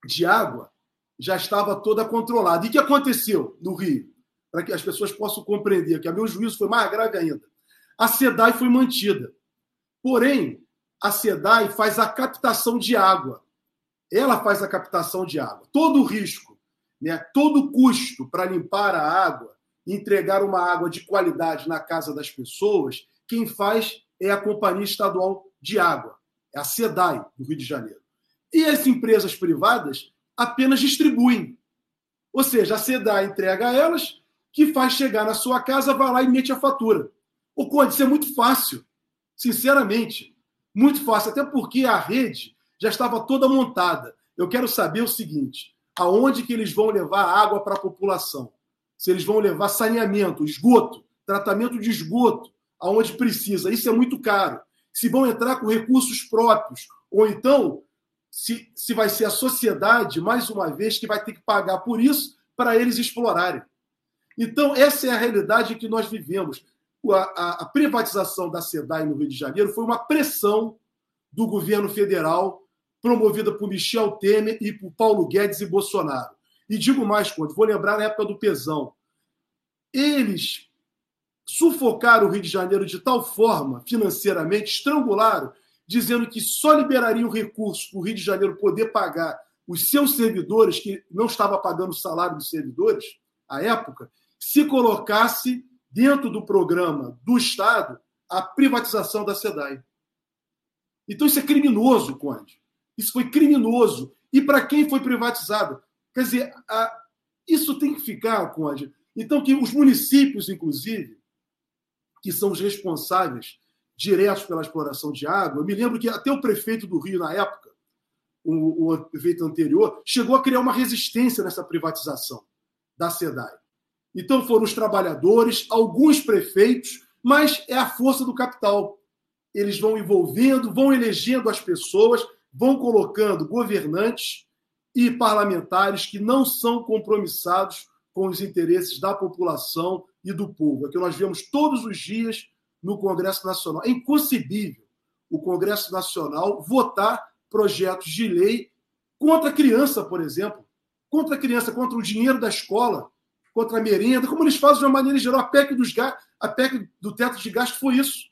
de água já estava toda controlada. E o que aconteceu no Rio? Para que as pessoas possam compreender, que a meu juízo foi mais grave ainda. A SEDAI foi mantida. Porém, a SEDAI faz a captação de água. Ela faz a captação de água. Todo o risco, né, todo o custo para limpar a água, entregar uma água de qualidade na casa das pessoas, quem faz é a Companhia Estadual de Água, é a SEDAI, do Rio de Janeiro. E as empresas privadas apenas distribuem. Ou seja, a SEDAI entrega a elas, que faz chegar na sua casa, vai lá e mete a fatura. O Conde, isso é muito fácil. Sinceramente, muito fácil. Até porque a rede já estava toda montada. Eu quero saber o seguinte: aonde que eles vão levar água para a população? Se eles vão levar saneamento, esgoto, tratamento de esgoto, aonde precisa. Isso é muito caro. Se vão entrar com recursos próprios, ou então se, se vai ser a sociedade, mais uma vez, que vai ter que pagar por isso para eles explorarem. Então, essa é a realidade que nós vivemos. A, a, a, privatização da SEDAI no Rio de Janeiro foi uma pressão do governo federal, promovida por Michel Temer e por Paulo Guedes e Bolsonaro. E digo mais, Conde, vou lembrar na época do Pesão. Eles sufocaram o Rio de Janeiro de tal forma, financeiramente, estrangularam, dizendo que só liberaria o recurso para o Rio de Janeiro poder pagar os seus servidores, que não estava pagando o salário dos servidores à época, se colocasse dentro do programa do Estado a privatização da SEDAI. Então isso é criminoso, Conde. Isso foi criminoso. E para quem foi privatizado? Quer dizer, a... isso tem que ficar, Conde. Então, que os municípios, inclusive, que são os responsáveis diretos pela exploração de água. Eu me lembro que até o prefeito do Rio, na época, o, o prefeito anterior, chegou a criar uma resistência nessa privatização da SEDAI. Então foram os trabalhadores, alguns prefeitos, mas é a força do capital. Eles vão envolvendo, vão elegendo as pessoas, vão colocando governantes e parlamentares que não são compromissados com os interesses da população e do povo. É que nós vemos todos os dias no Congresso Nacional. É inconcebível o Congresso Nacional votar projetos de lei contra a criança, por exemplo, contra a criança, contra o dinheiro da escola, contra a merenda, como eles fazem de uma maneira geral. A PEC, dos, a PEC do teto de gasto foi isso.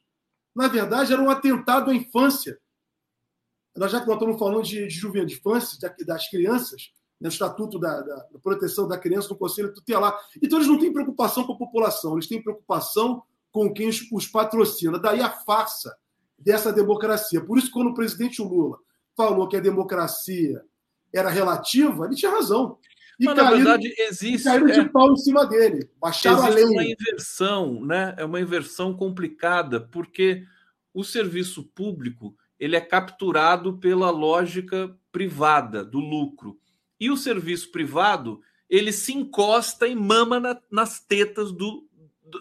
Na verdade, era um atentado à infância. Nós já que nós estamos falando de, de juventude, de infância, das crianças, no Estatuto da, da, da, Proteção da Criança no Conselho Tutelar. Então, eles não têm preocupação com a população, eles têm preocupação com quem os, os patrocina. Daí a farsa dessa democracia. Por isso, quando o presidente Lula falou que a democracia era relativa, ele tinha razão. E Mas, caíram, na verdade, existe. Caíram de é, pau em cima dele. Baixaram existe a lei. uma inversão, né? É uma inversão complicada, porque o serviço público ele é capturado pela lógica privada do lucro. E o serviço privado ele se encosta e mama na, nas tetas do,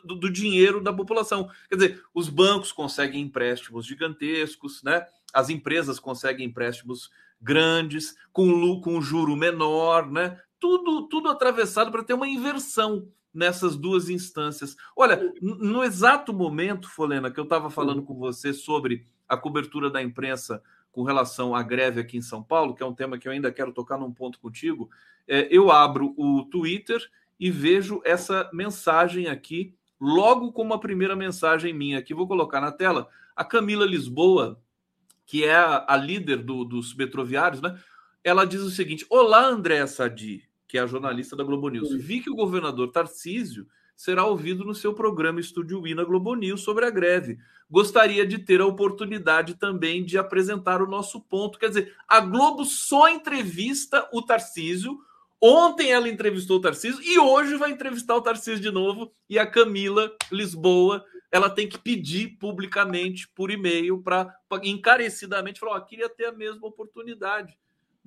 do, do, dinheiro da população. Quer dizer, os bancos conseguem empréstimos gigantescos, né? As empresas conseguem empréstimos grandes, com, com juro menor, né? Tudo, tudo atravessado para ter uma inversão nessas duas instâncias. Olha, no exato momento, Folena, que eu estava falando com você sobre a cobertura da imprensa com relação à greve aqui em São Paulo, que é um tema que eu ainda quero tocar num ponto contigo, é, eu abro o Twitter e vejo essa mensagem aqui, logo como a primeira mensagem minha aqui, vou colocar na tela, a Camila Lisboa, que é a, a líder do, dos metroviários, né? Ela diz o seguinte: Olá, André Sadi, que é a jornalista da Globo News. Vi que o governador Tarcísio será ouvido no seu programa Estúdio I na Globo News sobre a greve. Gostaria de ter a oportunidade também de apresentar o nosso ponto. Quer dizer, a Globo só entrevista o Tarcísio. Ontem ela entrevistou o Tarcísio e hoje vai entrevistar o Tarcísio de novo. E a Camila Lisboa, ela tem que pedir publicamente por e-mail para encarecidamente falar: oh, queria ter a mesma oportunidade.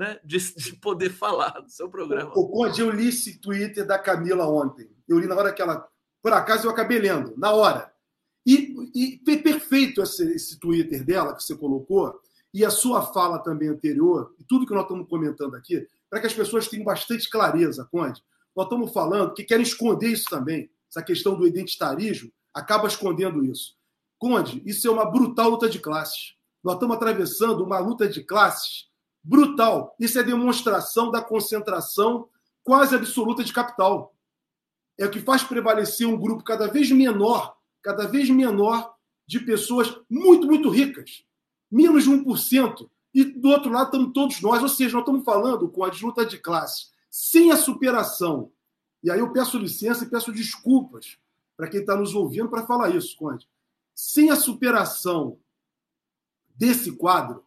Né, de, de poder falar do seu programa. O, Conde, eu li esse Twitter da Camila ontem. Eu li na hora que ela. Por acaso eu acabei lendo, na hora. E, e perfeito esse, esse Twitter dela que você colocou, e a sua fala também anterior, e tudo que nós estamos comentando aqui, para que as pessoas tenham bastante clareza, Conde. Nós estamos falando que querem esconder isso também. Essa questão do identitarismo acaba escondendo isso. Conde, isso é uma brutal luta de classes. Nós estamos atravessando uma luta de classes brutal. Isso é demonstração da concentração quase absoluta de capital. É o que faz prevalecer um grupo cada vez menor, cada vez menor, de pessoas muito, muito ricas. Menos de 1%. E do outro lado estamos todos nós. Ou seja, nós estamos falando com a luta de classes sem a superação. E aí eu peço licença e peço desculpas para quem está nos ouvindo para falar isso, Conde. Sem a superação desse quadro,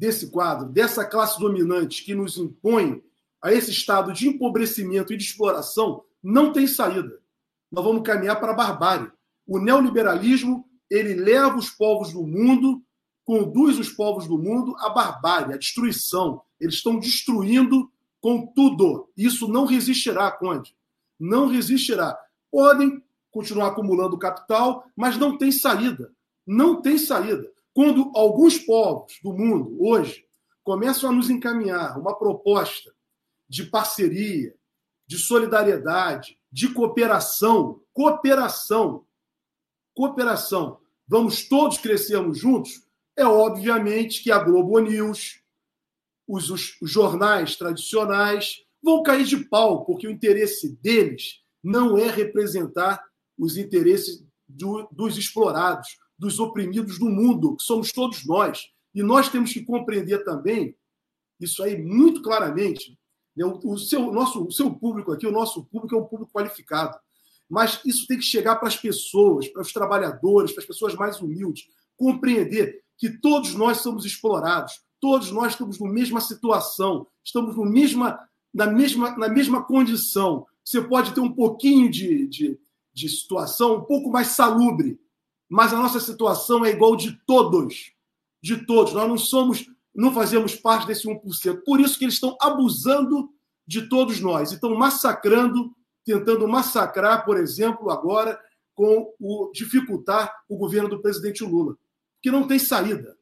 desse quadro, dessa classe dominante que nos impõe a esse estado de empobrecimento e de exploração, não tem saída. Nós vamos caminhar para a barbárie. O neoliberalismo ele leva os povos do mundo, conduz os povos do mundo à barbárie, à destruição. Eles estão destruindo com tudo. Isso não resistirá, Conde. Não resistirá. Podem continuar acumulando capital, mas não tem saída. Não tem saída. Quando alguns povos do mundo, hoje, começam a nos encaminhar uma proposta de parceria, de solidariedade, de cooperação, cooperação, cooperação, vamos todos crescermos juntos, é obviamente que a Globo News, os, os, jornais tradicionais vão cair de pau, porque o interesse deles não é representar os interesses do, dos explorados, dos oprimidos do mundo, que somos todos nós. E nós temos que compreender também isso aí muito claramente. Né? O, seu, nosso, o seu público aqui, o nosso público é um público qualificado. Mas isso tem que chegar para as pessoas, para os trabalhadores, para as pessoas mais humildes. Compreender que todos nós somos explorados, todos nós estamos na mesma situação, estamos no mesma, na, mesma, na mesma condição. Você pode ter um pouquinho de, de, de situação um pouco mais salubre, mas a nossa situação é igual de todos. De todos. Nós não somos, não fazemos parte desse 1%. Por isso que eles estão abusando de todos nós. Estão massacrando, tentando massacrar, por exemplo, agora, com o dificultar o governo do presidente Lula. Que não tem saída.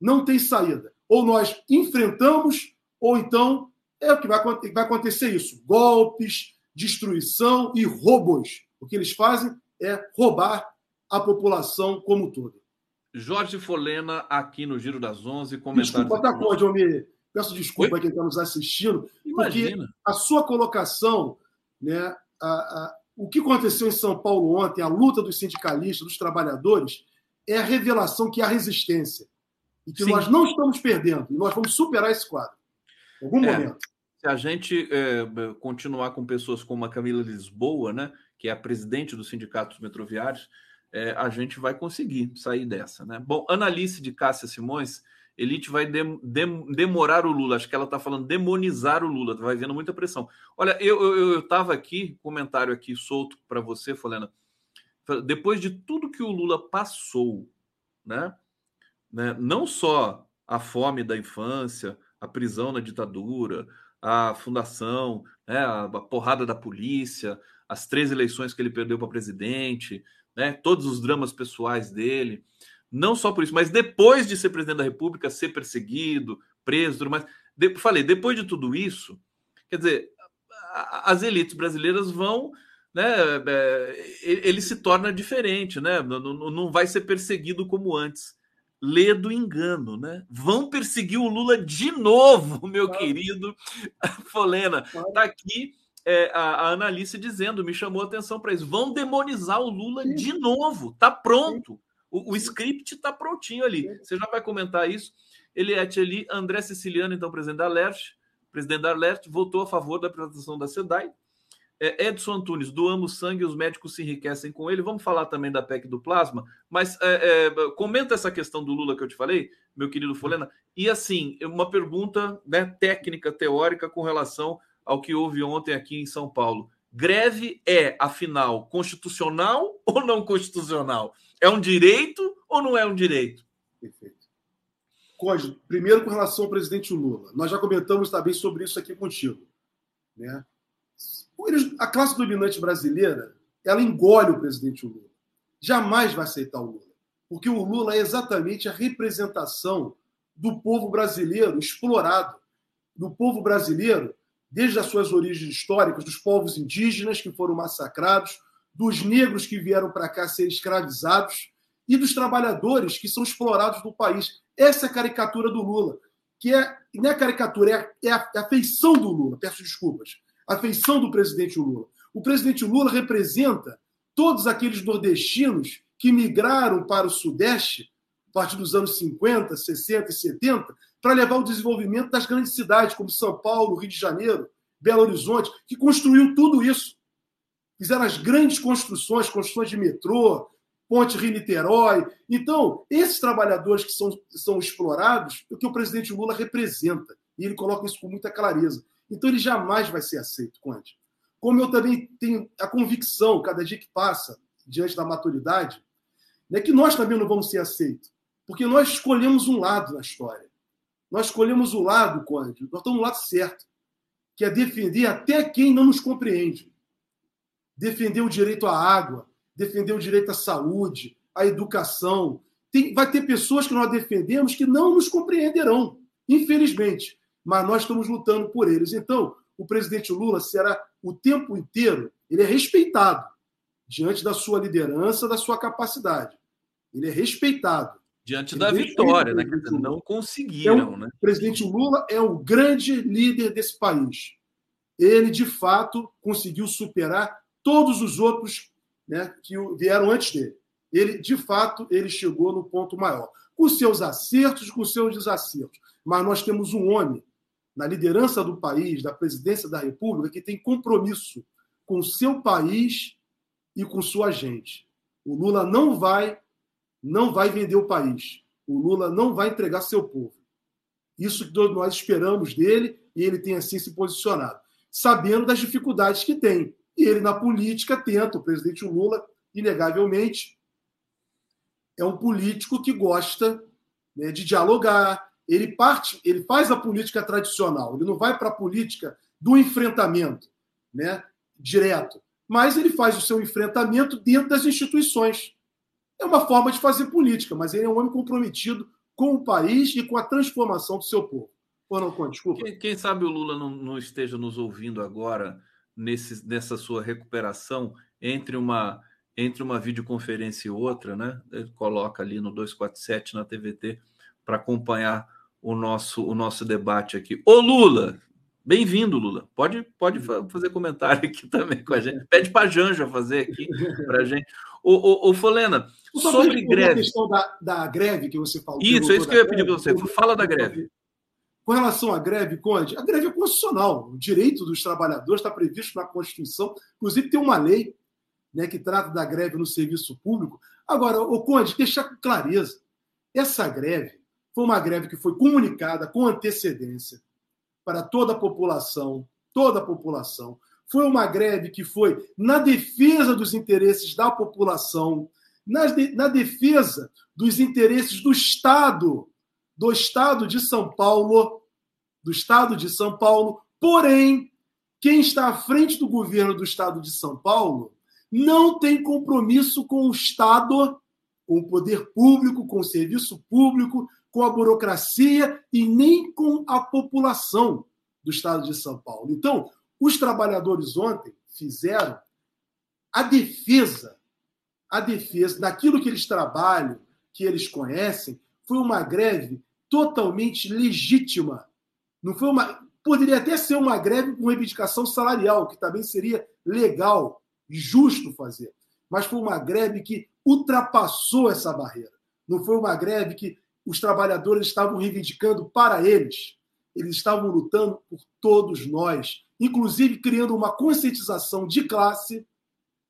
Não tem saída. Ou nós enfrentamos, ou então é o que vai, vai acontecer isso. Golpes, destruição e roubos. O que eles fazem é roubar a população como um todo. Jorge Folena, aqui no Giro das Onze, comentários. Desculpa, tá, Conde, eu me peço desculpa a quem está nos assistindo, Imagina. porque a sua colocação, né, a, a, o que aconteceu em São Paulo ontem, a luta dos sindicalistas, dos trabalhadores, é a revelação que há resistência. E que Sim. nós não estamos perdendo, e nós vamos superar esse quadro. Em algum é, momento. Se a gente é, continuar com pessoas como a Camila Lisboa, né, que é a presidente dos sindicatos metroviários, é, a gente vai conseguir sair dessa. Né? Bom, Analice de Cássia Simões, Elite vai dem, dem, demorar o Lula. Acho que ela está falando demonizar o Lula, vai vendo muita pressão. Olha, eu estava eu, eu aqui, comentário aqui solto para você, Folena. Depois de tudo que o Lula passou, né? né? Não só a fome da infância, a prisão na ditadura, a fundação, né? a porrada da polícia, as três eleições que ele perdeu para presidente, né? Todos os dramas pessoais dele. Não só por isso, mas depois de ser presidente da República, ser perseguido, preso, tudo mais. De, falei, depois de tudo isso, quer dizer, as elites brasileiras vão, né? É, ele se torna diferente, né? Não, não vai ser perseguido como antes. Lê do engano, né? Vão perseguir o Lula de novo, <laughs> meu claro. querido Folena. Claro. Tá aqui é, a, a Analice dizendo, me chamou a atenção para isso. Vão demonizar o Lula Sim. de novo. Tá pronto. O, o script tá prontinho ali. Você já vai comentar isso. Eliette ali, André Siciliano, então presidente da Alert, presidente da Alert, votou a favor da privatização da SEDAI. É, Edson Antunes, doamos sangue, os médicos se enriquecem com ele. Vamos falar também da PEC do plasma, mas é, é, comenta essa questão do Lula que eu te falei, meu querido Folena. E assim, uma pergunta né, técnica, teórica com relação ao que houve ontem aqui em São Paulo. Greve é, afinal, constitucional <laughs> ou não constitucional? É um direito ou não é um direito? Perfeito. Primeiro com relação ao presidente Lula. Nós já comentamos também sobre isso aqui contigo. Né? A classe dominante brasileira, ela engole o presidente Lula. Jamais vai aceitar o Lula. Porque o Lula é exatamente a representação do povo brasileiro explorado, do povo brasileiro, desde as suas origens históricas, dos povos indígenas que foram massacrados, dos negros que vieram para cá ser escravizados e dos trabalhadores que são explorados no país. Essa é a caricatura do Lula, que é, não é caricatura, é é a, é a feição do Lula, peço desculpas, a feição do presidente Lula. O presidente Lula representa todos aqueles nordestinos que migraram para o Sudeste a partir dos anos 50, 60 e 70 para levar o desenvolvimento das grandes cidades, como São Paulo, Rio de Janeiro, Belo Horizonte, que construiu tudo isso fizeram as grandes construções, construções de metrô, Ponte Rio-Niterói. Então, esses trabalhadores que são, são explorados, é o que o presidente Lula representa. E ele coloca isso com muita clareza. Então, ele jamais vai ser aceito, Conde. Como eu também tenho a convicção, cada dia que passa, diante da maturidade, né, que nós também não vamos ser aceitos. Porque nós escolhemos um lado na história. Nós escolhemos o lado, Conde, nós estamos no lado certo, que é defender até quem não nos compreende defender o direito à água, defender o direito à saúde, à educação. Tem, vai ter pessoas que nós defendemos que não nos compreenderão, infelizmente, mas nós estamos lutando por eles. Então, o presidente Lula será o tempo inteiro, ele é respeitado diante da sua liderança, da sua capacidade. Ele é respeitado. Diante da vitória, né? Não conseguiram, então, né? O presidente Lula é o grande líder desse país. Ele, de fato, conseguiu superar todos os outros né, que vieram antes dele. Ele, de fato, ele chegou no ponto maior, com seus acertos, com seus desacertos. Mas nós temos um homem na liderança do país, da presidência da República, que tem compromisso com o seu país e com sua gente. O Lula não vai não vai vender o país. O Lula não vai entregar seu povo. Isso que todos nós esperamos dele e ele tem assim se posicionado, sabendo das dificuldades que tem. E ele, na política, tenta. O presidente Lula, inegavelmente, é um político que gosta né, de dialogar. Ele parte, ele faz a política tradicional. Ele não vai para a política do enfrentamento, né, direto. Mas ele faz o seu enfrentamento dentro das instituições. É uma forma de fazer política, mas ele é um homem comprometido com o país e com a transformação do seu povo. Ou não, desculpa. Quem, quem sabe o Lula não, não esteja nos ouvindo agora nesse, nessa sua recuperação entre uma entre uma videoconferência e outra, né? Ele coloca ali no 247 na TVT para acompanhar o nosso o nosso debate aqui. Ô Lula, bem-vindo, Lula. Pode pode fazer comentário aqui também com a gente. <laughs> Pede para a Janja fazer aqui para a gente. Ô, ô, ô Folena, sobre greve. A questão da, da greve que você falou. Isso, é isso que eu ia pedir para você. Fala da greve. Com relação à greve, Conde, a greve é constitucional. O direito dos trabalhadores está previsto na Constituição. Inclusive, tem uma lei né, que trata da greve no serviço público. Agora, o Conde, deixar com clareza: essa greve foi uma greve que foi comunicada com antecedência para toda a população, toda a população. Foi uma greve que foi na defesa dos interesses da população, na, na defesa dos interesses do Estado do estado de São Paulo, do estado de São Paulo, porém, quem está à frente do governo do estado de São Paulo não tem compromisso com o Estado, com o poder público, com o serviço público, com a burocracia e nem com a população do estado de São Paulo. Então, os trabalhadores ontem fizeram a defesa, a defesa daquilo que eles trabalham, que eles conhecem, foi uma greve totalmente legítima. Não foi uma. Poderia até ser uma greve com reivindicação salarial, que também seria legal e justo fazer. Mas foi uma greve que ultrapassou essa barreira. Não foi uma greve que os trabalhadores estavam reivindicando para eles. Eles estavam lutando por todos nós, inclusive criando uma conscientização de classe,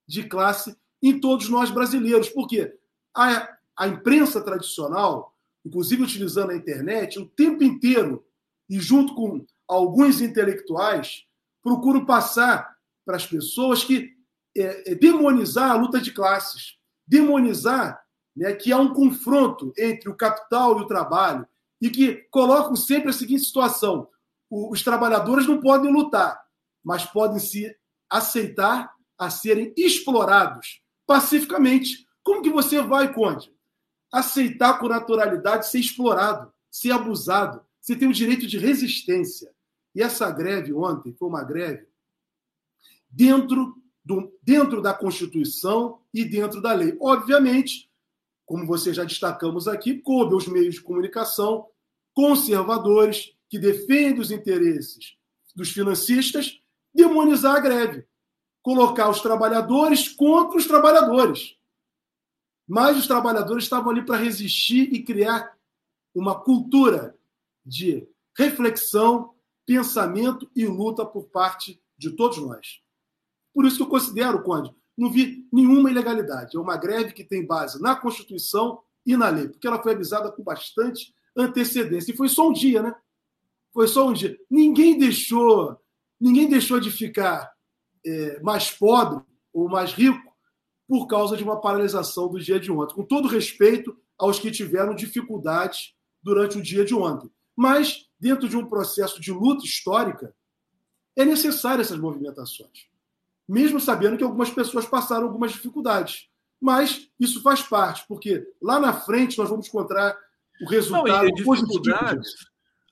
de classe em todos nós brasileiros. Porque a, a imprensa tradicional inclusive utilizando a internet, o tempo inteiro, e junto com alguns intelectuais, procuro passar para as pessoas que é, é, demonizar a luta de classes, demonizar né, que há um confronto entre o capital e o trabalho, e que colocam sempre a seguinte situação: os trabalhadores não podem lutar, mas podem se aceitar a serem explorados pacificamente. Como que você vai, Conde? Aceitar com naturalidade ser explorado, ser abusado. Você tem o direito de resistência. E essa greve ontem foi uma greve dentro, do, dentro da Constituição e dentro da lei. Obviamente, como você já destacamos aqui, coube aos meios de comunicação conservadores que defendem os interesses dos financistas demonizar a greve, colocar os trabalhadores contra os trabalhadores. Mas os trabalhadores estavam ali para resistir e criar uma cultura de reflexão, pensamento e luta por parte de todos nós. Por isso que eu considero, Conde, não vi nenhuma ilegalidade. É uma greve que tem base na Constituição e na lei, porque ela foi avisada com bastante antecedência. E foi só um dia, né? Foi só um dia. Ninguém deixou, ninguém deixou de ficar é, mais pobre ou mais rico por causa de uma paralisação do dia de ontem. Com todo respeito aos que tiveram dificuldades durante o dia de ontem. Mas, dentro de um processo de luta histórica, é necessário essas movimentações. Mesmo sabendo que algumas pessoas passaram algumas dificuldades. Mas isso faz parte, porque lá na frente nós vamos encontrar o resultado Não, positivo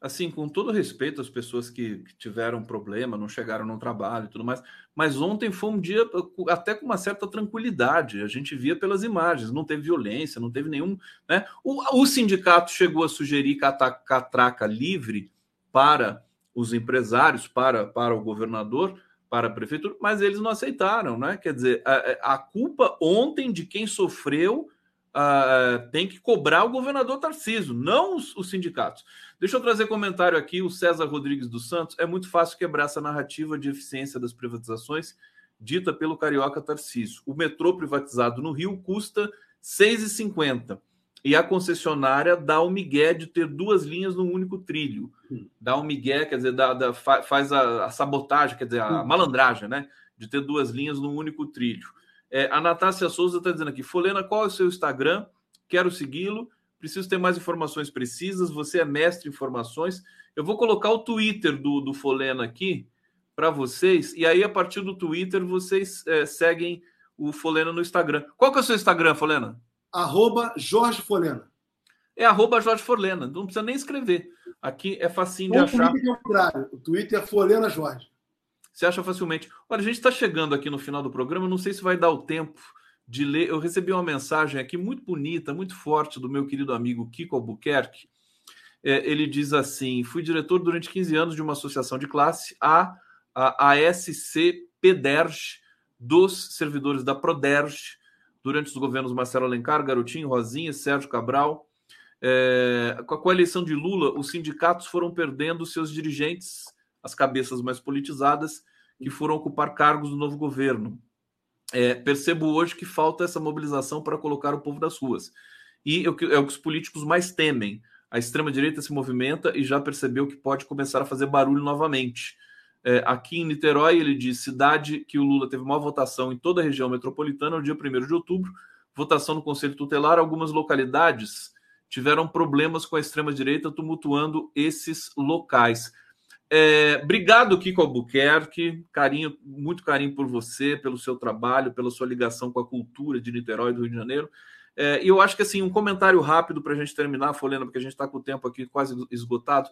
assim, com todo respeito às pessoas que, que, tiveram problema, não chegaram no trabalho e tudo mais, mas ontem foi um dia até com uma certa tranquilidade. A gente via pelas imagens, não teve violência, não teve nenhum. Né? O, o sindicato chegou a sugerir catraca livre para os empresários, para, para o governador, para a prefeitura, mas eles não aceitaram, né? Quer dizer, a, a culpa ontem de quem sofreu tem que cobrar o governador Tarciso, não os, os, sindicatos. Deixa eu trazer comentário aqui, o César Rodrigues dos Santos. É muito fácil quebrar essa narrativa de eficiência das privatizações dita pelo carioca Tarciso. O metrô privatizado no Rio custa R$ 6,50 e a concessionária dá o migué de ter duas linhas no único trilho. Hum. Dá o migué, quer dizer, dá, dá, faz a, a, sabotagem, quer dizer, a hum. malandragem, né? De ter duas linhas no único trilho. É, a Natácia Souza está dizendo aqui: Folena, qual é o seu Instagram? Quero segui-lo. Preciso ter mais informações precisas. Você é mestre em informações. Eu vou colocar o Twitter do, do Folena aqui para vocês. E aí, a partir do Twitter, vocês é, seguem o Folena no Instagram. Qual que é o seu Instagram, Folena? Arroba Jorge Folena. É arroba Jorge Folena. Não precisa nem escrever. Aqui é facinho de achar. O Twitter é o contrário. O Twitter é Folena Jorge. Você acha facilmente. Olha, a gente está chegando aqui no final do programa, não sei se vai dar o tempo de ler. Eu recebi uma mensagem aqui muito bonita, muito forte do meu querido amigo Kiko Albuquerque. É, ele diz assim: fui diretor durante 15 anos de uma associação de classe, a, a ASC PEDERJ, dos servidores da PRODERJ, durante os governos Marcelo Alencar, Garotinho, Rosinha, Sérgio Cabral. É, com a eleição de Lula, os sindicatos foram perdendo seus dirigentes as cabeças mais politizadas que foram ocupar cargos do novo governo. É, percebo hoje que falta essa mobilização para colocar o povo das ruas. E é o que, é o que os políticos mais temem. A extrema-direita se movimenta e já percebeu que pode começar a fazer barulho novamente. É, aqui em Niterói, ele diz: cidade que o Lula teve maior votação em toda a região metropolitana no dia 1 de outubro, votação no Conselho Tutelar. Algumas localidades tiveram problemas com a extrema-direita tumultuando esses locais. É, obrigado, Kiko Albuquerque. Carinho, muito carinho por você, pelo seu trabalho, pela sua ligação com a cultura de Niterói do Rio de Janeiro. É, e eu acho que assim, um comentário rápido para a gente terminar, Folena, porque a gente está com o tempo aqui quase esgotado.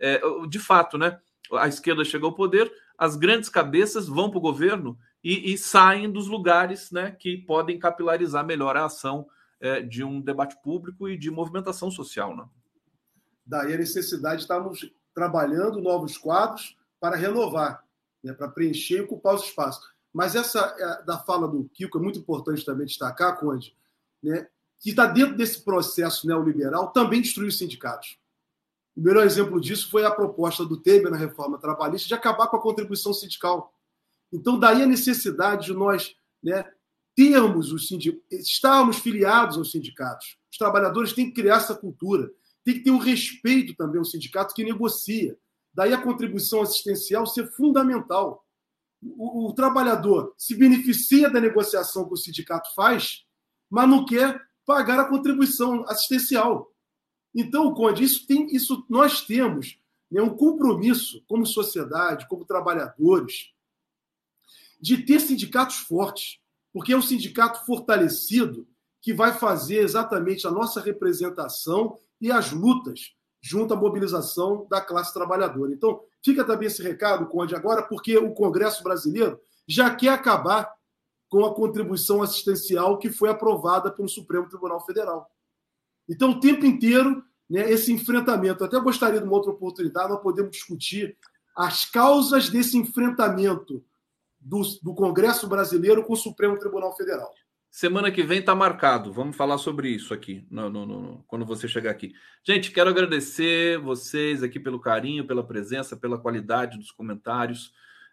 É, de fato, né? A esquerda chegou ao poder, as grandes cabeças vão para o governo e, e, saem dos lugares né, que podem capilarizar melhor a ação é, de um debate público e de movimentação social. Né? Daí a necessidade de estarmos trabalhando novos quadros para renovar, né, para preencher e ocupar os espaços. Mas essa é, da fala do Kiko é muito importante também destacar, Conde, né, que está dentro desse processo neoliberal também destruiu os sindicatos. O melhor exemplo disso foi a proposta do Temer na reforma trabalhista de acabar com a contribuição sindical. Então, daí a necessidade de nós né, termos os sindicatos, estarmos filiados aos sindicatos. Os trabalhadores têm que criar essa cultura tem que ter um respeito também ao sindicato que negocia. Daí a contribuição assistencial ser fundamental. O, o, trabalhador se beneficia da negociação que o sindicato faz, mas não quer pagar a contribuição assistencial. Então, Conde, isso tem, isso nós temos né, um compromisso como sociedade, como trabalhadores, de ter sindicatos fortes, porque é um sindicato fortalecido que vai fazer exatamente a nossa representação e as lutas junto à mobilização da classe trabalhadora. Então, fica também esse recado, Conde, agora, porque o Congresso brasileiro já quer acabar com a contribuição assistencial que foi aprovada pelo Supremo Tribunal Federal. Então, o tempo inteiro, né, esse enfrentamento. Até gostaria de uma outra oportunidade, nós podemos discutir as causas desse enfrentamento do, do Congresso brasileiro com o Supremo Tribunal Federal. Semana que vem está marcado. Vamos falar sobre isso aqui, no, no, no, quando você chegar aqui. Gente, quero agradecer vocês aqui pelo carinho, pela presença, pela qualidade dos comentários.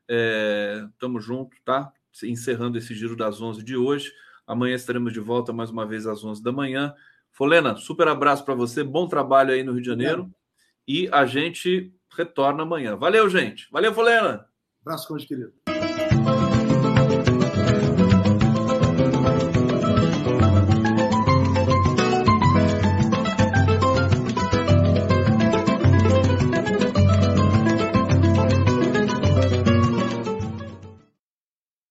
É, tamo junto, tá? Encerrando esse giro das 11 de hoje. Amanhã estaremos de volta mais uma vez às 11 da manhã. Folena, super abraço para você. Bom trabalho aí no Rio de Janeiro. E a gente retorna amanhã. Valeu, gente. Valeu, Folena. Abraço, querido.